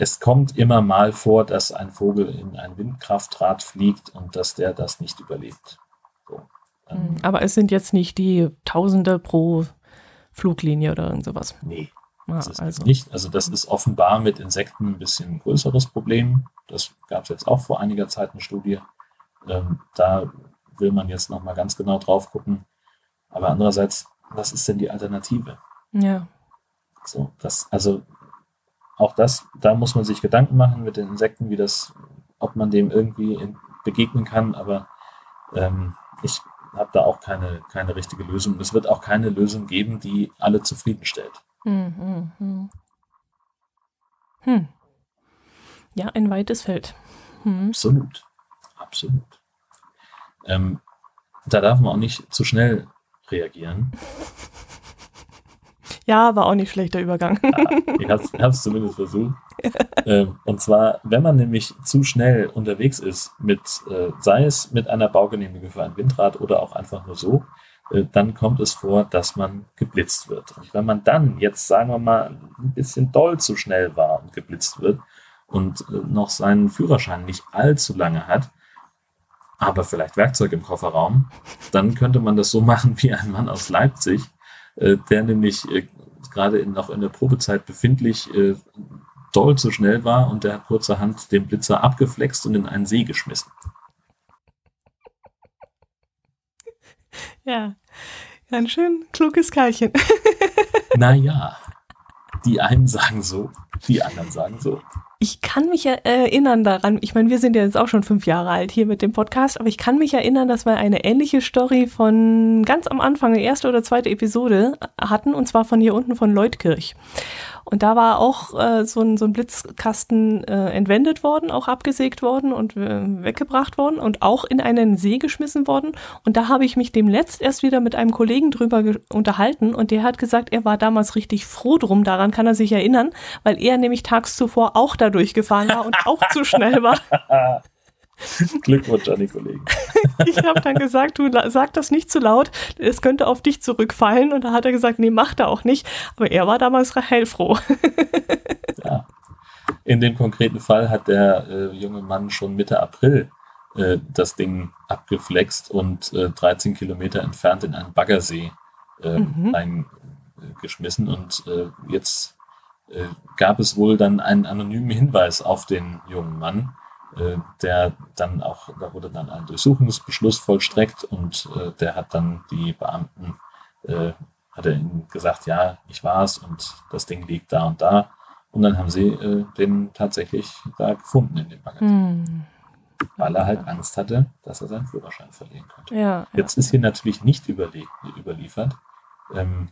es kommt immer mal vor, dass ein Vogel in ein Windkraftrad fliegt und dass der das nicht überlebt. So, ähm, Aber es sind jetzt nicht die Tausende pro Fluglinie oder irgend sowas. Nee. Ah, das ist also. nicht. Also das ist offenbar mit Insekten ein bisschen ein größeres Problem. Das gab es jetzt auch vor einiger Zeit eine Studie. Ähm, da will man jetzt nochmal ganz genau drauf gucken. Aber andererseits, was ist denn die Alternative? Ja. So, das, also auch das, da muss man sich Gedanken machen mit den Insekten, wie das, ob man dem irgendwie begegnen kann, aber ähm, ich habe da auch keine, keine richtige Lösung. Es wird auch keine Lösung geben, die alle zufriedenstellt. Hm, hm, hm. Ja, ein weites Feld. Hm. Absolut. Absolut. Ähm, da darf man auch nicht zu schnell reagieren. Ja, war auch nicht schlechter Übergang. Ja, ich habe es zumindest versucht. ähm, und zwar, wenn man nämlich zu schnell unterwegs ist, mit, äh, sei es mit einer Baugenehmigung für ein Windrad oder auch einfach nur so, äh, dann kommt es vor, dass man geblitzt wird. Und wenn man dann jetzt, sagen wir mal, ein bisschen doll zu schnell war und geblitzt wird und äh, noch seinen Führerschein nicht allzu lange hat, aber vielleicht Werkzeug im Kofferraum, dann könnte man das so machen wie ein Mann aus Leipzig, äh, der nämlich gerade in, noch in der Probezeit befindlich, äh, doll zu schnell war und der hat kurzerhand den Blitzer abgeflext und in einen See geschmissen. Ja, ein schön kluges Kerlchen. naja, die einen sagen so, die anderen sagen so. Ich kann mich erinnern daran, ich meine, wir sind ja jetzt auch schon fünf Jahre alt hier mit dem Podcast, aber ich kann mich erinnern, dass wir eine ähnliche Story von ganz am Anfang, erste oder zweite Episode hatten, und zwar von hier unten von Leutkirch. Und da war auch äh, so, ein, so ein Blitzkasten äh, entwendet worden, auch abgesägt worden und äh, weggebracht worden und auch in einen See geschmissen worden. Und da habe ich mich demnächst erst wieder mit einem Kollegen drüber unterhalten und der hat gesagt, er war damals richtig froh drum, daran kann er sich erinnern, weil er nämlich tags zuvor auch da durchgefahren war und auch zu schnell war. Glückwunsch an die Kollegen. ich habe dann gesagt, du sag das nicht zu laut, es könnte auf dich zurückfallen. Und da hat er gesagt, nee, macht er auch nicht. Aber er war damals heilfroh. ja. In dem konkreten Fall hat der äh, junge Mann schon Mitte April äh, das Ding abgeflext und äh, 13 Kilometer entfernt in einen Baggersee äh, mhm. eingeschmissen. Und äh, jetzt äh, gab es wohl dann einen anonymen Hinweis auf den jungen Mann äh, der dann auch, da wurde dann ein Durchsuchungsbeschluss vollstreckt und äh, der hat dann die Beamten, äh, hat er ihnen gesagt, ja, ich war es und das Ding liegt da und da. Und dann haben sie äh, den tatsächlich da gefunden in dem Bagger. Hm. Weil er halt Angst hatte, dass er seinen Führerschein verlieren könnte. Ja, jetzt ist hier natürlich nicht überliefert, ähm,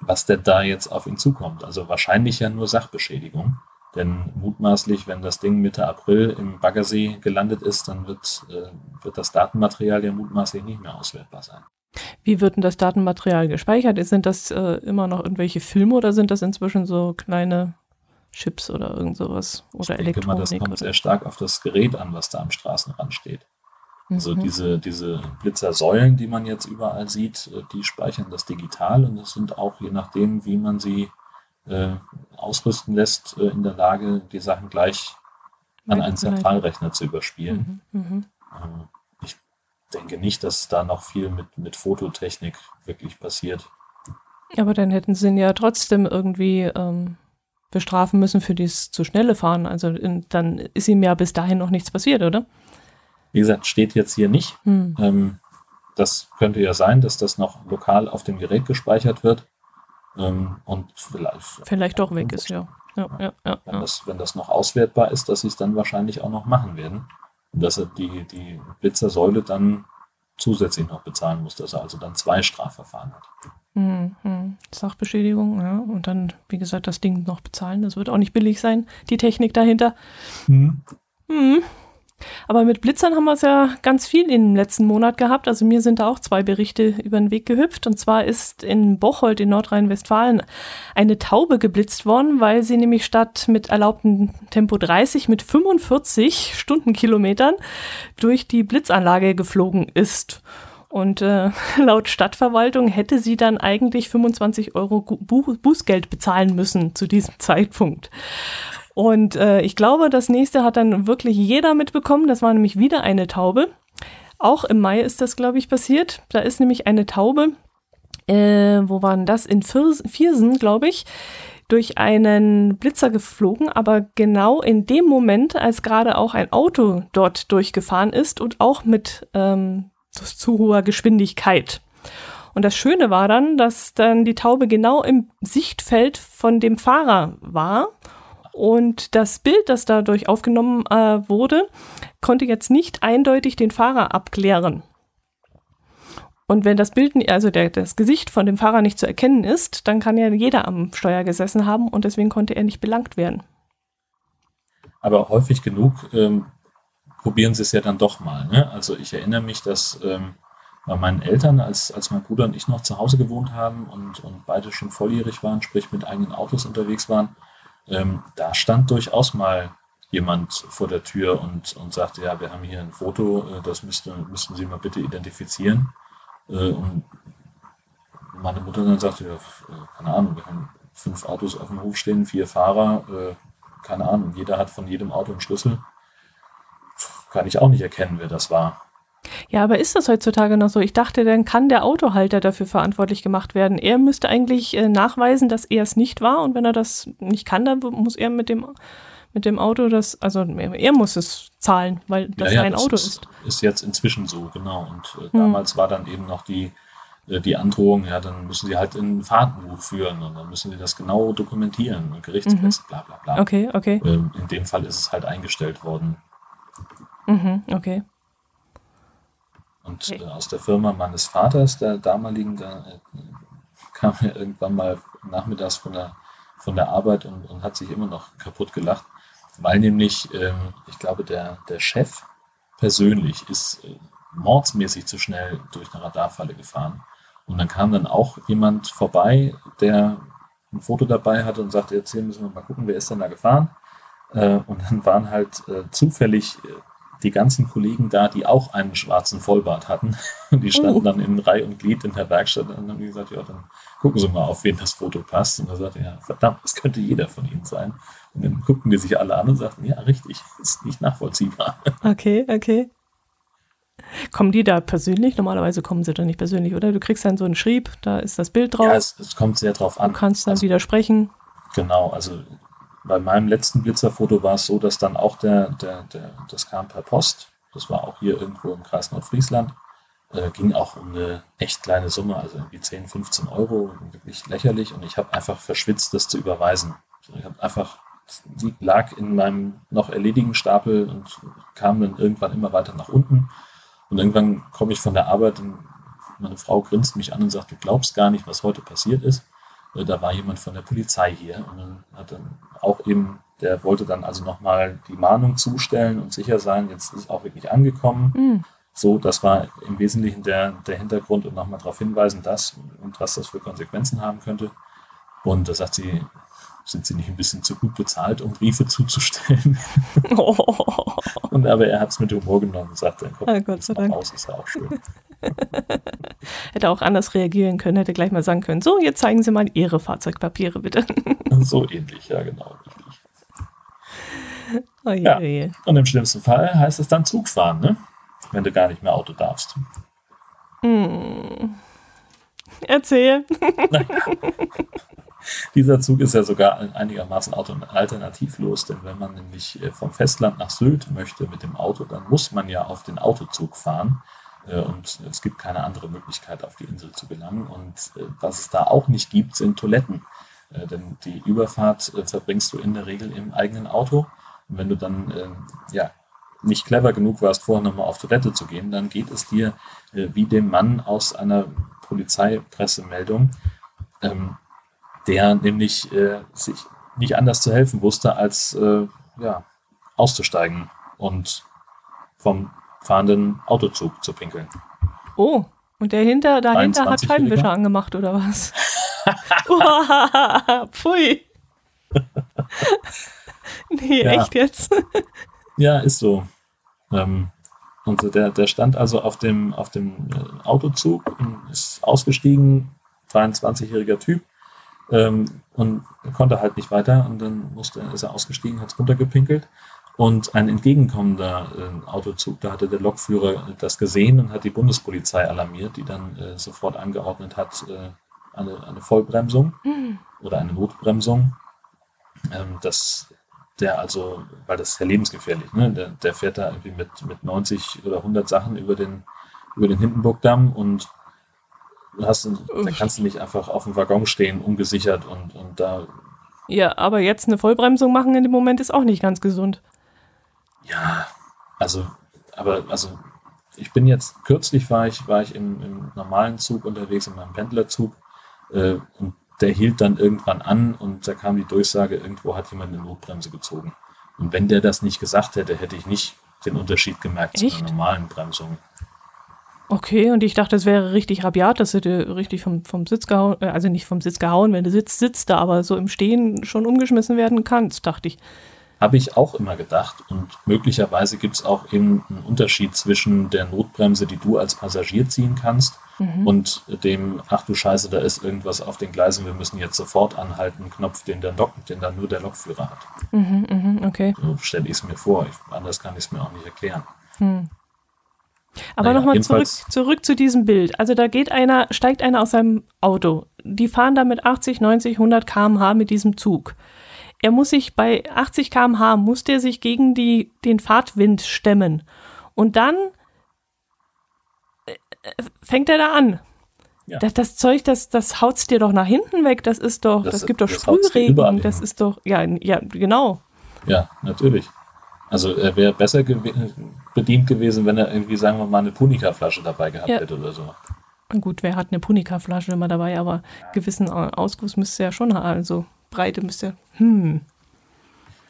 was denn da jetzt auf ihn zukommt. Also wahrscheinlich ja nur Sachbeschädigung. Denn mutmaßlich, wenn das Ding Mitte April im Baggersee gelandet ist, dann wird, äh, wird das Datenmaterial ja mutmaßlich nicht mehr auswertbar sein. Wie wird denn das Datenmaterial gespeichert? Sind das äh, immer noch irgendwelche Filme oder sind das inzwischen so kleine Chips oder irgend sowas? Oder ich denke mal, das kommt sehr stark auf das Gerät an, was da am Straßenrand steht. Also mhm. diese, diese Blitzersäulen, die man jetzt überall sieht, äh, die speichern das digital und das sind auch je nachdem, wie man sie äh, ausrüsten lässt, äh, in der Lage, die Sachen gleich an einen Zentralrechner zu überspielen. Mhm. Ähm, ich denke nicht, dass da noch viel mit, mit Fototechnik wirklich passiert. Aber dann hätten sie ihn ja trotzdem irgendwie ähm, bestrafen müssen für dieses zu schnelle Fahren. Also in, dann ist ihm ja bis dahin noch nichts passiert, oder? Wie gesagt, steht jetzt hier nicht. Hm. Ähm, das könnte ja sein, dass das noch lokal auf dem Gerät gespeichert wird. Ähm, und vielleicht, vielleicht doch weg ist, ja. Ja, ja, ja, wenn, das, wenn das noch auswertbar ist, dass sie es dann wahrscheinlich auch noch machen werden. Und dass er die, die Blitzersäule dann zusätzlich noch bezahlen muss, dass er also dann zwei Strafverfahren hat. Mhm. Sachbeschädigung, ja. Und dann, wie gesagt, das Ding noch bezahlen. Das wird auch nicht billig sein, die Technik dahinter. Mhm. Mhm. Aber mit Blitzern haben wir es ja ganz viel im letzten Monat gehabt. Also mir sind da auch zwei Berichte über den Weg gehüpft. Und zwar ist in Bocholt in Nordrhein-Westfalen eine Taube geblitzt worden, weil sie nämlich statt mit erlaubtem Tempo 30 mit 45 Stundenkilometern durch die Blitzanlage geflogen ist. Und äh, laut Stadtverwaltung hätte sie dann eigentlich 25 Euro Bußgeld bezahlen müssen zu diesem Zeitpunkt. Und äh, ich glaube, das nächste hat dann wirklich jeder mitbekommen. Das war nämlich wieder eine Taube. Auch im Mai ist das, glaube ich, passiert. Da ist nämlich eine Taube, äh, wo waren das? In Viersen, glaube ich, durch einen Blitzer geflogen, aber genau in dem Moment, als gerade auch ein Auto dort durchgefahren ist und auch mit ähm, zu hoher Geschwindigkeit. Und das Schöne war dann, dass dann die Taube genau im Sichtfeld von dem Fahrer war und das Bild, das dadurch aufgenommen äh, wurde, konnte jetzt nicht eindeutig den Fahrer abklären. Und wenn das Bild, also der, das Gesicht von dem Fahrer nicht zu erkennen ist, dann kann ja jeder am Steuer gesessen haben und deswegen konnte er nicht belangt werden. Aber häufig genug ähm, probieren sie es ja dann doch mal. Ne? Also ich erinnere mich, dass ähm, bei meinen Eltern, als, als mein Bruder und ich noch zu Hause gewohnt haben und, und beide schon volljährig waren, sprich mit eigenen Autos unterwegs waren, ähm, da stand durchaus mal jemand vor der Tür und, und sagte, ja, wir haben hier ein Foto, äh, das müsste, müssten Sie mal bitte identifizieren. Äh, und meine Mutter dann sagte, ja, äh, keine Ahnung, wir haben fünf Autos auf dem Hof stehen, vier Fahrer, äh, keine Ahnung, jeder hat von jedem Auto einen Schlüssel. Kann ich auch nicht erkennen, wer das war. Ja, aber ist das heutzutage noch so? Ich dachte, dann kann der Autohalter dafür verantwortlich gemacht werden. Er müsste eigentlich äh, nachweisen, dass er es nicht war und wenn er das nicht kann, dann muss er mit dem mit dem Auto das, also er muss es zahlen, weil das ja, ja, sein das Auto ist, ist. Ist jetzt inzwischen so, genau. Und äh, hm. damals war dann eben noch die, äh, die Androhung, ja, dann müssen sie halt ein Fahrtenbuch führen und dann müssen sie das genau dokumentieren und Gerichtsfest, mhm. bla bla bla. Okay, okay. Ähm, in dem Fall ist es halt eingestellt worden. Mhm, okay. Und okay. Äh, aus der Firma meines Vaters, der damaligen, da, äh, kam er irgendwann mal nachmittags von der, von der Arbeit und, und hat sich immer noch kaputt gelacht weil nämlich, ähm, ich glaube, der, der Chef persönlich ist äh, mordsmäßig zu schnell durch eine Radarfalle gefahren. Und dann kam dann auch jemand vorbei, der ein Foto dabei hatte und sagte, jetzt hier müssen wir mal gucken, wer ist denn da gefahren. Und dann waren halt zufällig die ganzen Kollegen da, die auch einen schwarzen Vollbart hatten. Und die standen uh. dann in Reihe und Glied in der Werkstatt und haben gesagt, ja, dann gucken Sie mal, auf wen das Foto passt. Und er sagte, ja, verdammt, das könnte jeder von Ihnen sein. Und dann guckten die sich alle an und sagten, ja, richtig, ist nicht nachvollziehbar. Okay, okay. Kommen die da persönlich? Normalerweise kommen sie da nicht persönlich, oder? Du kriegst dann so einen Schrieb, da ist das Bild drauf. Ja, es, es kommt sehr drauf an. Du kannst dann also, widersprechen. Genau, also bei meinem letzten Blitzerfoto war es so, dass dann auch der, der, der, das kam per Post. Das war auch hier irgendwo im Kreis Nordfriesland. Äh, ging auch um eine echt kleine Summe, also irgendwie 10, 15 Euro, wirklich lächerlich. Und ich habe einfach verschwitzt, das zu überweisen. Ich habe einfach die lag in meinem noch erledigen Stapel und kam dann irgendwann immer weiter nach unten. Und irgendwann komme ich von der Arbeit und meine Frau grinst mich an und sagt, du glaubst gar nicht, was heute passiert ist. Äh, da war jemand von der Polizei hier und dann hat dann auch eben, der wollte dann also nochmal die Mahnung zustellen und sicher sein, jetzt ist es auch wirklich angekommen. Mhm. So, das war im Wesentlichen der, der Hintergrund und nochmal darauf hinweisen, dass und was das für Konsequenzen haben könnte. Und da sagt sie, sind sie nicht ein bisschen zu gut bezahlt, um Briefe zuzustellen? Oh. Und aber er hat es mit Humor genommen und sagte, komm, oh, Gott sei Dank. raus, ist ja auch schön. hätte auch anders reagieren können, hätte gleich mal sagen können, so, jetzt zeigen Sie mal Ihre Fahrzeugpapiere bitte. so ähnlich, ja genau. Oh je, ja. je. Und im schlimmsten Fall heißt es dann Zugfahren, ne? wenn du gar nicht mehr Auto darfst. Hm. Erzähl. Dieser Zug ist ja sogar einigermaßen alternativlos, denn wenn man nämlich äh, vom Festland nach Sylt möchte mit dem Auto, dann muss man ja auf den Autozug fahren. Äh, und es gibt keine andere Möglichkeit, auf die Insel zu gelangen. Und äh, was es da auch nicht gibt, sind Toiletten. Denn die Überfahrt verbringst du in der Regel im eigenen Auto. Und wenn du dann ja, nicht clever genug warst, vorher nochmal auf Toilette zu gehen, dann geht es dir wie dem Mann aus einer Polizeipressemeldung. Ähm, der nämlich äh, sich nicht anders zu helfen wusste, als äh, ja, auszusteigen und vom fahrenden Autozug zu pinkeln. Oh, und der hinter, dahinter hat Scheibenwischer angemacht, oder was? Pfui. nee, ja. echt jetzt? ja, ist so. Ähm, und der, der stand also auf dem, auf dem äh, Autozug und ist ausgestiegen, 23-jähriger Typ, ähm, und konnte halt nicht weiter und dann musste, ist er ausgestiegen, hat es runtergepinkelt und ein entgegenkommender äh, Autozug, da hatte der Lokführer das gesehen und hat die Bundespolizei alarmiert, die dann äh, sofort angeordnet hat, äh, eine, eine Vollbremsung mhm. oder eine Notbremsung. Ähm, das, der also, weil das ist ja lebensgefährlich, ne? der, der fährt da irgendwie mit, mit 90 oder 100 Sachen über den, über den Hindenburgdamm und hast, da kannst du nicht einfach auf dem Waggon stehen, ungesichert und, und da. Ja, aber jetzt eine Vollbremsung machen in dem Moment ist auch nicht ganz gesund. Ja, also, aber also ich bin jetzt, kürzlich war ich, war ich im, im normalen Zug unterwegs, in meinem Pendlerzug, äh, und der hielt dann irgendwann an und da kam die Durchsage, irgendwo hat jemand eine Notbremse gezogen. Und wenn der das nicht gesagt hätte, hätte ich nicht den Unterschied gemerkt Echt? zu einer normalen Bremsung. Okay, und ich dachte, es wäre richtig rabiat, dass du dir richtig vom, vom Sitz gehauen, äh, also nicht vom Sitz gehauen, wenn du sitzt, sitzt da, aber so im Stehen schon umgeschmissen werden kannst, dachte ich. Habe ich auch immer gedacht. Und möglicherweise gibt es auch eben einen Unterschied zwischen der Notbremse, die du als Passagier ziehen kannst, mhm. und dem, ach du Scheiße, da ist irgendwas auf den Gleisen, wir müssen jetzt sofort anhalten, Knopf, den, der Lok, den dann nur der Lokführer hat. Mhm, mh, okay. So stelle ich es mir vor. Ich, anders kann ich es mir auch nicht erklären. Mhm. Aber Naja, nochmal zurück, zurück zu diesem Bild. Also da geht einer, steigt einer aus seinem Auto. Die fahren da mit 80, 90, 100 km/h mit diesem Zug. Er muss sich bei 80 km/h, muss der sich gegen die, den Fahrtwind stemmen. Und dann äh, äh, fängt er da an. Ja. Das, das Zeug, das, das haut's dir doch nach hinten weg. Das ist doch, das, Das- gibt doch das Sprühregen. Das ist doch, ja, ja, genau. Ja, natürlich. Also er wäre besser gew bedient gewesen, wenn er irgendwie, sagen wir mal, eine Punika-Flasche dabei gehabt Ja. hätte oder so. Gut, wer hat eine Punika-Flasche immer dabei, aber gewissen Au- Ausguss müsste er schon haben. Also Breite müsste, hm.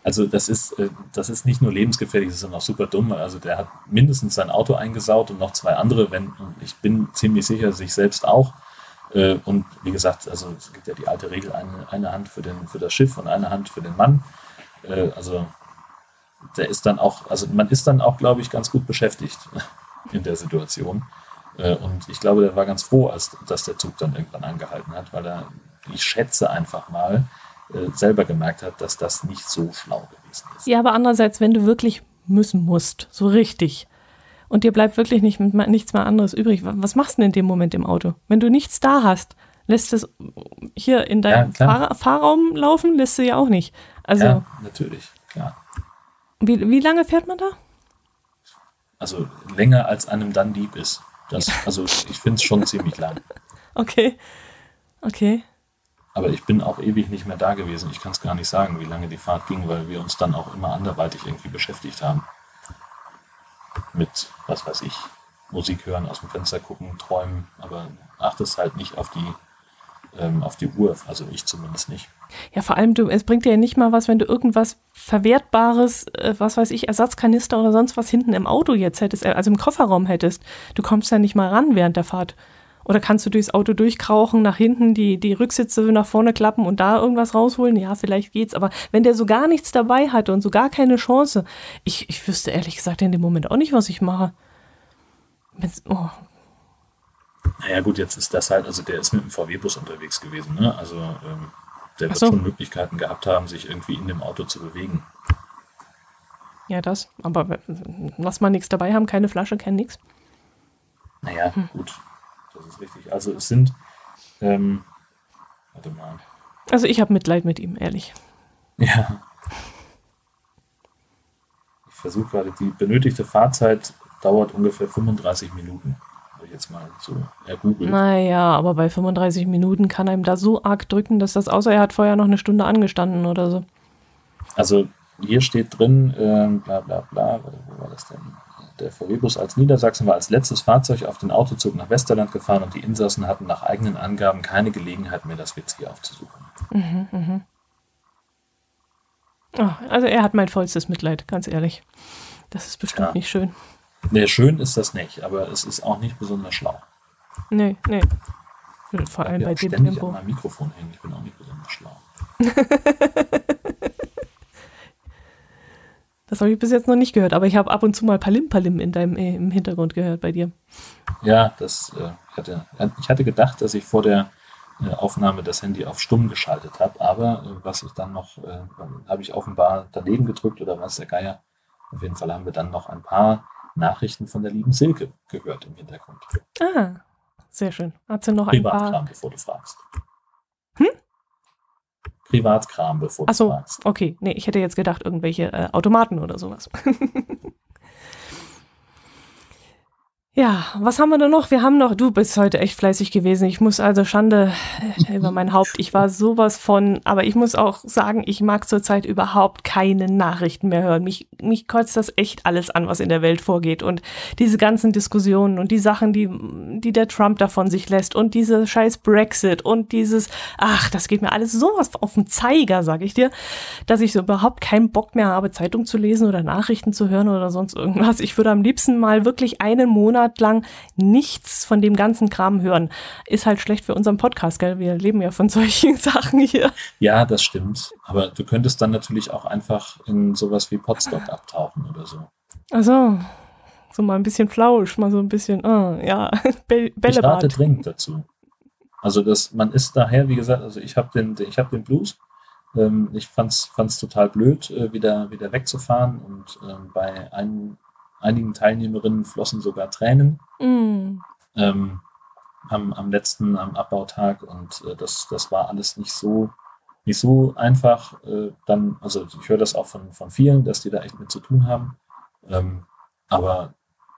Also das ist, äh, das ist nicht nur lebensgefährlich, das ist dann auch super dumm. Also der hat mindestens sein Auto eingesaut und noch zwei andere, wenn, ich bin ziemlich sicher, sich selbst auch. Äh, Und wie gesagt, also es gibt ja die alte Regel, eine, eine Hand für, den, für das Schiff und eine Hand für den Mann. Äh, Also der ist dann auch, also man ist dann auch, glaube ich, ganz gut beschäftigt in der Situation. Und ich glaube, der war ganz froh, als, dass der Zug dann irgendwann angehalten hat, weil er, ich schätze einfach mal, selber gemerkt hat, dass das nicht so schlau gewesen ist. Ja, aber andererseits, wenn du wirklich müssen musst, so richtig, und dir bleibt wirklich nicht, nichts mehr anderes übrig, wa- was machst du denn in dem Moment im Auto? Wenn du nichts da hast, lässt es hier in deinem Ja. Fahr Fahrraum laufen, lässt du ja auch nicht. Also, Ja, natürlich, klar. wie, wie lange fährt man da? Also länger als einem dann lieb ist. Das, Also ich finde es schon ziemlich lang. Okay. Okay. Aber ich bin auch ewig nicht mehr da gewesen. Ich kann es gar nicht sagen, wie lange die Fahrt ging, weil wir uns dann auch immer anderweitig irgendwie beschäftigt haben. Mit, was weiß ich, Musik hören, aus dem Fenster gucken, träumen, aber achtest halt nicht auf die, ähm, auf die Uhr. Also ich zumindest nicht. Ja, vor allem, du, es bringt dir ja nicht mal was, wenn du irgendwas Verwertbares, äh, was weiß ich, Ersatzkanister oder sonst was hinten im Auto jetzt hättest, äh, also im Kofferraum hättest. Du kommst ja nicht mal ran während der Fahrt. Oder kannst du durchs Auto durchkrauchen, nach hinten die, die Rücksitze nach vorne klappen und da irgendwas rausholen? Ja, vielleicht geht's. Aber wenn der so gar nichts dabei hatte und so gar keine Chance, ich, ich wüsste ehrlich gesagt in dem Moment auch nicht, was ich mache. Wenn's, oh, Naja gut, jetzt ist das halt, also der ist mit dem VW-Bus unterwegs gewesen, ne? Also ähm, der wird so. schon Möglichkeiten gehabt haben, sich irgendwie in dem Auto zu bewegen. ja, das. Aber lass mal nichts dabei haben, keine Flasche, kein nix. Naja, gut, das ist richtig. Also es sind, ähm, warte mal, Also ich habe Mitleid mit ihm, ehrlich. ja. Ich versuche gerade, die benötigte Fahrzeit dauert ungefähr 35 Minuten. Habe ich jetzt mal so ergoogelt. Naja, aber bei 35 Minuten kann einem da so arg drücken, dass das, außer er hat vorher noch eine Stunde angestanden oder so. Also hier steht drin, ähm, bla bla bla, wo war das denn? Der VW-Bus als Niedersachsen war als letztes Fahrzeug auf den Autozug nach Westerland gefahren und die Insassen hatten nach eigenen Angaben keine Gelegenheit mehr, das WC aufzusuchen. Oh, also er hat mein vollstes Mitleid, ganz ehrlich. Das ist bestimmt Ja. nicht schön. Nee, schön ist das nicht, aber es ist auch nicht besonders schlau. Nee, nee. Vor Ich allem bin bei dem ständig Tempo. an meinem Mikrofon hängen, ich bin auch nicht besonders schlau. Das habe ich bis jetzt noch nicht gehört, aber ich habe ab und zu mal Palim Palim in deinem äh, im Hintergrund gehört bei dir. Ja, das, äh, ich, hatte, ich hatte gedacht, dass ich vor der äh, Aufnahme das Handy auf stumm geschaltet habe, aber äh, was ich dann noch, äh, habe ich offenbar daneben gedrückt oder was der Geier. Auf jeden Fall haben wir dann noch ein paar Nachrichten von der lieben Silke gehört im Hintergrund. Ah, sehr schön. Hat sie noch ein Privatkram, paar. bevor du fragst. Privatkram, bevor Achso, du fragst. okay. Nee, ich hätte jetzt gedacht, irgendwelche äh, Automaten oder sowas. Ja, was haben wir denn noch? Wir haben noch, du bist heute echt fleißig gewesen. Ich muss also Schande äh, über mein Haupt. Ich war sowas von, aber ich muss auch sagen, ich mag zurzeit überhaupt keine Nachrichten mehr hören. Mich, mich kotzt das echt alles an, was in der Welt vorgeht. Und diese ganzen Diskussionen und die Sachen, die, die der Trump davon sich lässt und diese scheiß Brexit und dieses, ach, das geht mir alles sowas auf den Zeiger, sag ich dir, dass ich so überhaupt keinen Bock mehr habe, Zeitung zu lesen oder Nachrichten zu hören oder sonst irgendwas. Ich würde am liebsten mal wirklich einen Monat lang nichts von dem ganzen Kram hören. Ist halt schlecht für unseren Podcast, gell? Wir leben ja von solchen Sachen hier. Ja, das stimmt. Aber du könntest dann natürlich auch einfach in sowas wie Podstock abtauchen oder so. Also, so mal ein bisschen flausch, mal so ein bisschen, äh, ja, Bäll Ich rate Bällebad. dringend dazu. Also das, man ist daher, wie gesagt, also ich habe den, ich habe den Blues. Ähm, ich fand's, fand's total blöd, äh, wieder, wieder wegzufahren und ähm, bei ein, einigen Teilnehmerinnen flossen sogar Tränen mm. ähm, am, am letzten, am Abbautag und äh, das, das war alles nicht so, nicht so einfach. Äh, dann, also ich höre das auch von, von vielen, dass die da echt mit zu tun haben. Ähm, aber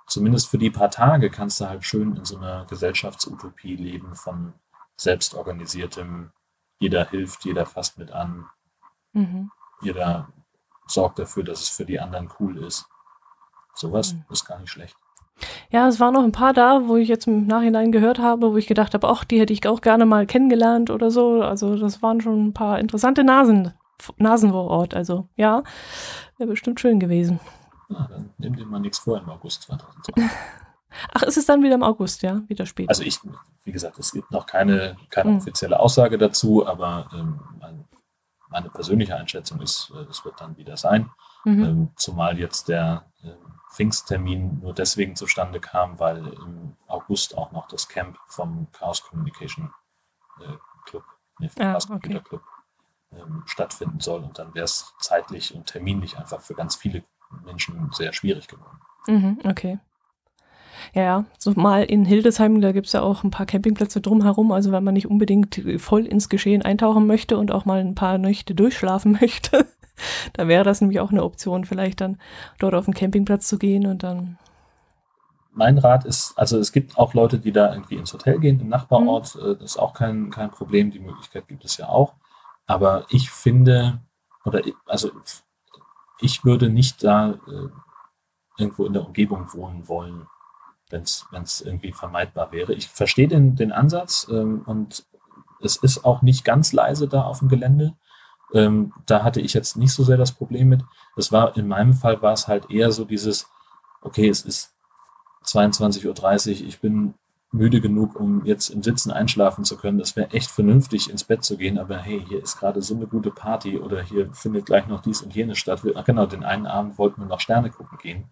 zumindest für die paar Tage kannst du halt schön in so einer Gesellschaftsutopie leben von selbstorganisiertem, jeder hilft, jeder fasst mit an, mhm. jeder sorgt dafür, dass es für die anderen cool ist. Sowas mhm. ist gar nicht schlecht. Ja, es waren noch ein paar da, wo ich jetzt im Nachhinein gehört habe, wo ich gedacht habe, ach, die hätte ich auch gerne mal kennengelernt oder so. Also das waren schon ein paar interessante Nasen, Nasen vor Ort. Also ja, wäre bestimmt schön gewesen. Ja, dann nimm dir mal nichts vor im August 2020. Ach, ist es dann wieder im August, ja? Wieder später. Also ich, wie gesagt, es gibt noch keine, keine mhm. offizielle Aussage dazu, aber ähm, mein, meine persönliche Einschätzung ist, äh, es wird dann wieder sein. Mhm. Ähm, zumal jetzt der Pfingsttermin nur deswegen zustande kam, weil im August auch noch das Camp vom Chaos Communication äh, Club, nee, vom ah, Chaos Computer okay. Club ähm, stattfinden soll. Und dann wäre es zeitlich und terminlich einfach für ganz viele Menschen sehr schwierig geworden. Mhm, okay. Ja, so mal in Hildesheim, da gibt es ja auch ein paar Campingplätze drumherum. Also wenn man nicht unbedingt voll ins Geschehen eintauchen möchte und auch mal ein paar Nächte durchschlafen möchte, da wäre das nämlich auch eine Option, vielleicht dann dort auf den Campingplatz zu gehen und dann. Mein Rat ist, also es gibt auch Leute, die da irgendwie ins Hotel gehen, im Nachbarort. Mhm. Das ist auch kein, kein Problem. Die Möglichkeit gibt es ja auch. Aber ich finde, oder also ich würde nicht da äh, irgendwo in der Umgebung wohnen wollen wenn es irgendwie vermeidbar wäre. Ich verstehe den, den Ansatz ähm, und es ist auch nicht ganz leise da auf dem Gelände. Ähm, da hatte ich jetzt nicht so sehr das Problem mit. Es war in meinem Fall war es halt eher so dieses, okay, es ist 22.30 Uhr, ich bin müde genug, um jetzt im Sitzen einschlafen zu können. Das wäre echt vernünftig, ins Bett zu gehen, aber hey, hier ist gerade so eine gute Party oder hier findet gleich noch dies und jenes statt. Ach genau, den einen Abend wollten wir noch Sterne gucken gehen.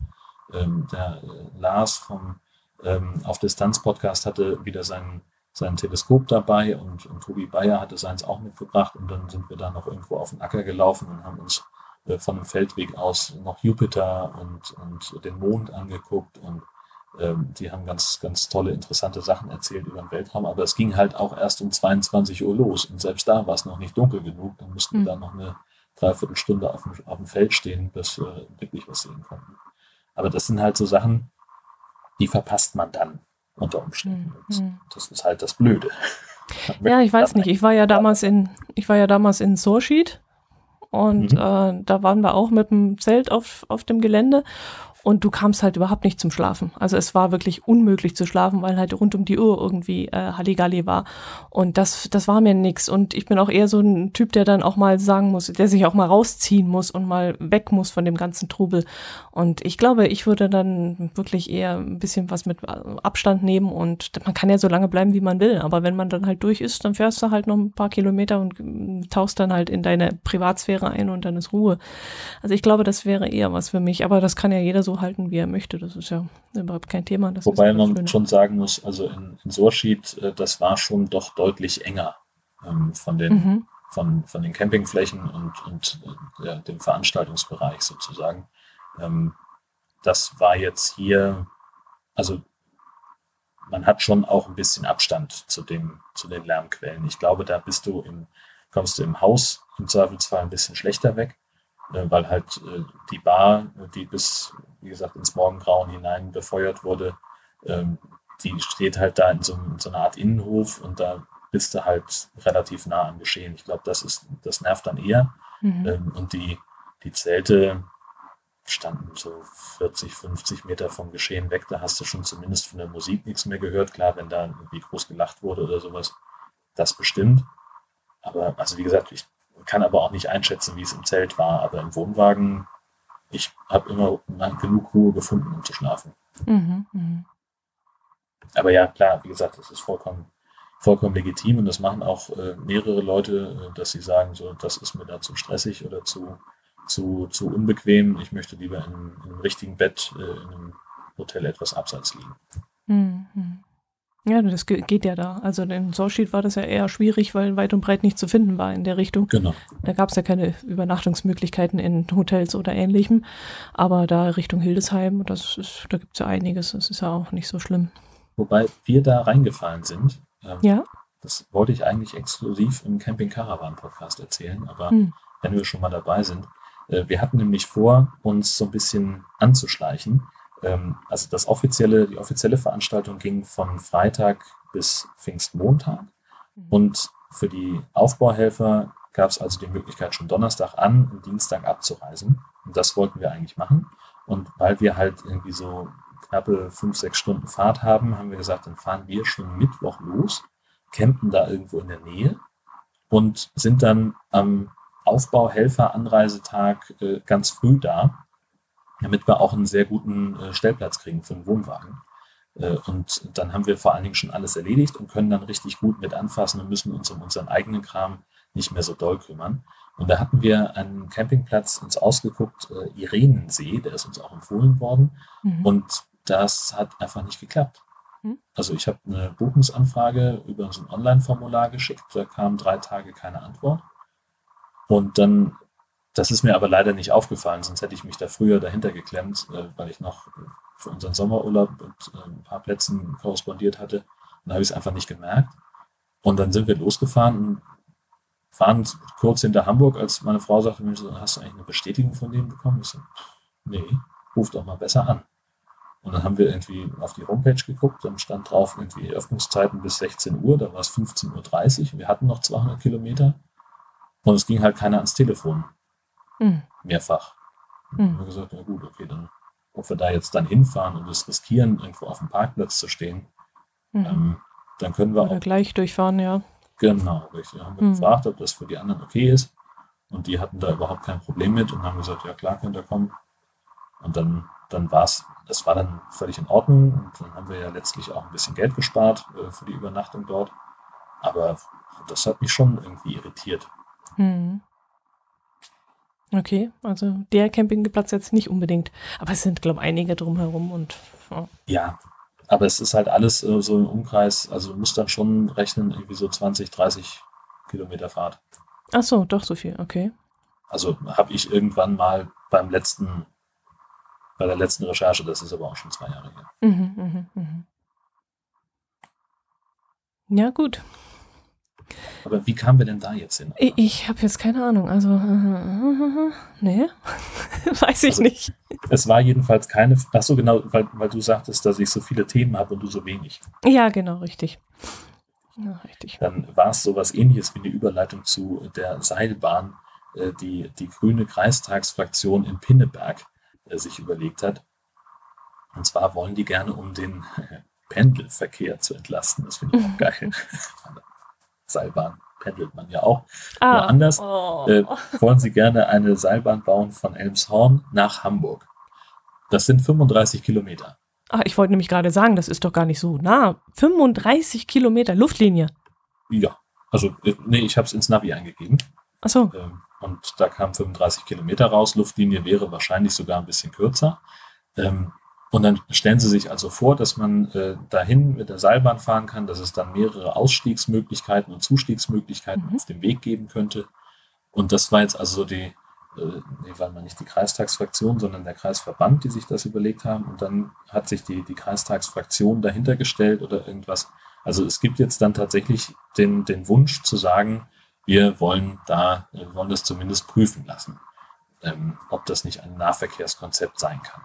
Ähm, der äh, Lars vom ähm, auf Distanz-Podcast hatte wieder sein, sein Teleskop dabei und, und Tobi Bayer hatte seins auch mitgebracht und dann sind wir da noch irgendwo auf den Acker gelaufen und haben uns äh, von dem Feldweg aus noch Jupiter und, und den Mond angeguckt und ähm, die haben ganz, ganz tolle, interessante Sachen erzählt über den Weltraum, aber es ging halt auch erst um 22 Uhr los und selbst da war es noch nicht dunkel genug, dann mussten mhm. wir hm. da noch eine Dreiviertelstunde auf dem, auf dem Feld stehen, bis wir wirklich was sehen konnten. Aber das sind halt so Sachen, die verpasst man dann unter Umständen. Mhm. Das ist halt das Blöde. Ja, ich weiß nicht. Ich war ja damals in, ich war ja damals in Sorschied und mhm. äh, da waren wir auch mit dem Zelt auf, auf dem Gelände und du kamst halt überhaupt nicht zum Schlafen. Also es war wirklich unmöglich zu schlafen, weil halt rund um die Uhr irgendwie äh, Halligalli war. Und das, das war mir nix. Und ich bin auch eher so ein Typ, der dann auch mal sagen muss, der sich auch mal rausziehen muss und mal weg muss von dem ganzen Trubel. Und ich glaube, ich würde dann wirklich eher ein bisschen was mit Abstand nehmen und man kann ja so lange bleiben, wie man will. Aber wenn man dann halt durch ist, dann fährst du halt noch ein paar Kilometer und äh, tauchst dann halt in deine Privatsphäre ein und dann ist Ruhe. Also ich glaube, das wäre eher was für mich. Aber das kann ja jeder so halten, wie er möchte. Das ist ja überhaupt kein Thema. Das Wobei man schon sagen muss, also in, in Sorschied, äh, das war schon doch deutlich enger ähm, von, den, mhm. von, von den Campingflächen und, und äh, ja, dem Veranstaltungsbereich sozusagen. Ähm, das war jetzt hier, also man hat schon auch ein bisschen Abstand zu, dem, zu den Lärmquellen. Ich glaube, da bist du im, kommst du im Haus im Zweifelsfall ein bisschen schlechter weg, äh, weil halt die Bar, die bis wie gesagt, ins Morgengrauen hinein befeuert wurde, ähm, die steht halt da in so, in so, einer Art Innenhof und da bist du halt relativ nah am Geschehen. Ich glaube, das ist, das nervt dann eher. Mhm. Ähm, und die, die Zelte standen so 40, 50 Meter vom Geschehen weg. Da hast du schon zumindest von der Musik nichts mehr gehört. Klar, wenn da irgendwie groß gelacht wurde oder sowas, das bestimmt. Aber, also wie gesagt, ich kann aber auch nicht einschätzen, wie es im Zelt war. Aber im Wohnwagen ich habe immer genug Ruhe gefunden, um zu schlafen. Mhm, mh. Aber ja, klar, wie gesagt, das ist vollkommen, vollkommen legitim und das machen auch äh, mehrere Leute, äh, dass sie sagen, so, das ist mir da zu stressig oder zu, zu, zu unbequem. Ich möchte lieber in, in einem richtigen Bett äh, in einem Hotel etwas abseits liegen. Mhm. Ja, das geht ja da. Also in Sorschied war das ja eher schwierig, weil weit und breit nicht zu finden war in der Richtung. Genau. Da gab es ja keine Übernachtungsmöglichkeiten in Hotels oder ähnlichem. Aber da Richtung Hildesheim, das ist, da gibt es ja einiges. Das ist ja auch nicht so schlimm. Wobei wir da reingefallen sind. Ähm, ja. Das wollte ich eigentlich exklusiv im Camping Caravan Podcast erzählen, aber hm. wenn wir schon mal dabei sind. Äh, wir hatten nämlich vor, uns so ein bisschen anzuschleichen also das offizielle, die offizielle Veranstaltung ging von Freitag bis Pfingstmontag. Mhm. Und für die Aufbauhelfer gab es also die Möglichkeit, schon Donnerstag an und Dienstag abzureisen. Und das wollten wir eigentlich machen. Und weil wir halt irgendwie so knappe fünf, sechs Stunden Fahrt haben, haben wir gesagt, dann fahren wir schon Mittwoch los, campen da irgendwo in der Nähe und sind dann am Aufbauhelfer-Anreisetag äh, ganz früh da damit wir auch einen sehr guten äh, Stellplatz kriegen für einen Wohnwagen. Äh, und dann haben wir vor allen Dingen schon alles erledigt und können dann richtig gut mit anfassen und müssen uns um unseren eigenen Kram nicht mehr so doll kümmern. Und da hatten wir einen Campingplatz uns ausgeguckt, äh, Irenensee, der ist uns auch empfohlen worden. Mhm. Und das hat einfach nicht geklappt. Mhm. Also ich habe eine Buchungsanfrage über so ein Online-Formular geschickt, da kam drei Tage keine Antwort. Und dann das ist mir aber leider nicht aufgefallen, sonst hätte ich mich da früher dahinter geklemmt, äh, weil ich noch für unseren Sommerurlaub mit äh, ein paar Plätzen korrespondiert hatte. Und da habe ich es einfach nicht gemerkt. Und dann sind wir losgefahren und fahren kurz hinter Hamburg, als meine Frau sagte, Mensch, hast du eigentlich eine Bestätigung von denen bekommen? Ich so, nee, ruf doch mal besser an. Und dann haben wir irgendwie auf die Homepage geguckt, dann stand drauf irgendwie Öffnungszeiten bis 16 Uhr, da war es 15.30 Uhr, wir hatten noch 200 Kilometer und es ging halt keiner ans Telefon. Mhm. Mehrfach. Mhm. Dann haben wir gesagt, ja gut, okay, dann, ob wir da jetzt dann hinfahren und es riskieren, irgendwo auf dem Parkplatz zu stehen, mhm. ähm, dann können wir Oder auch. gleich durchfahren, ja. Genau, richtig. Haben wir mhm. gefragt, ob das für die anderen okay ist. Und die hatten da überhaupt kein Problem mit und haben gesagt, ja klar, könnt ihr kommen. Und dann, dann war es, das war dann völlig in Ordnung. Und dann haben wir ja letztlich auch ein bisschen Geld gespart äh, für die Übernachtung dort. Aber das hat mich schon irgendwie irritiert. Mhm. Okay, also der Campingplatz jetzt nicht unbedingt. Aber es sind, glaube ich, einige drumherum und. Ja. ja. aber es ist halt alles äh, so im Umkreis, also du musst dann schon rechnen, irgendwie so 20, 30 Kilometer Fahrt. Ach so, doch so viel, okay. Also habe ich irgendwann mal beim letzten, bei der letzten Recherche, das ist aber auch schon zwei Jahre her. Mhm, mh, mh. Ja, gut. Aber wie kamen wir denn da jetzt hin? Ich, ich habe jetzt keine Ahnung. Also, uh, uh, uh, nee, weiß ich also, nicht. Es war jedenfalls keine. Ach so, genau, weil, weil du sagtest, dass ich so viele Themen habe und du so wenig. Ja, genau, richtig. Ja, richtig. Dann war es so was ähnliches wie eine Überleitung zu der Seilbahn, äh, die die grüne Kreistagsfraktion in Pinneberg äh, sich überlegt hat. Und zwar wollen die gerne, um den Pendelverkehr zu entlasten. Das finde ich auch geil. Seilbahn pendelt man ja auch. Ah, Nur anders oh. äh, wollen sie gerne eine Seilbahn bauen von Elmshorn nach Hamburg. Das sind 35 Kilometer. Ach, ich wollte nämlich gerade sagen, das ist doch gar nicht so nah. 35 Kilometer Luftlinie. Ja, also äh, nee, ich habe es ins Navi eingegeben. Ach so. Ähm, und da kamen 35 Kilometer raus. Luftlinie wäre wahrscheinlich sogar ein bisschen kürzer. Ähm, und dann stellen Sie sich also vor, dass man äh, dahin mit der Seilbahn fahren kann, dass es dann mehrere Ausstiegsmöglichkeiten und Zustiegsmöglichkeiten mhm. auf dem Weg geben könnte. Und das war jetzt also die, äh, nee, war mal nicht die Kreistagsfraktion, sondern der Kreisverband, die sich das überlegt haben. Und dann hat sich die, die Kreistagsfraktion dahinter gestellt oder irgendwas. Also es gibt jetzt dann tatsächlich den, den Wunsch zu sagen, wir wollen da, wir wollen das zumindest prüfen lassen, ähm, ob das nicht ein Nahverkehrskonzept sein kann.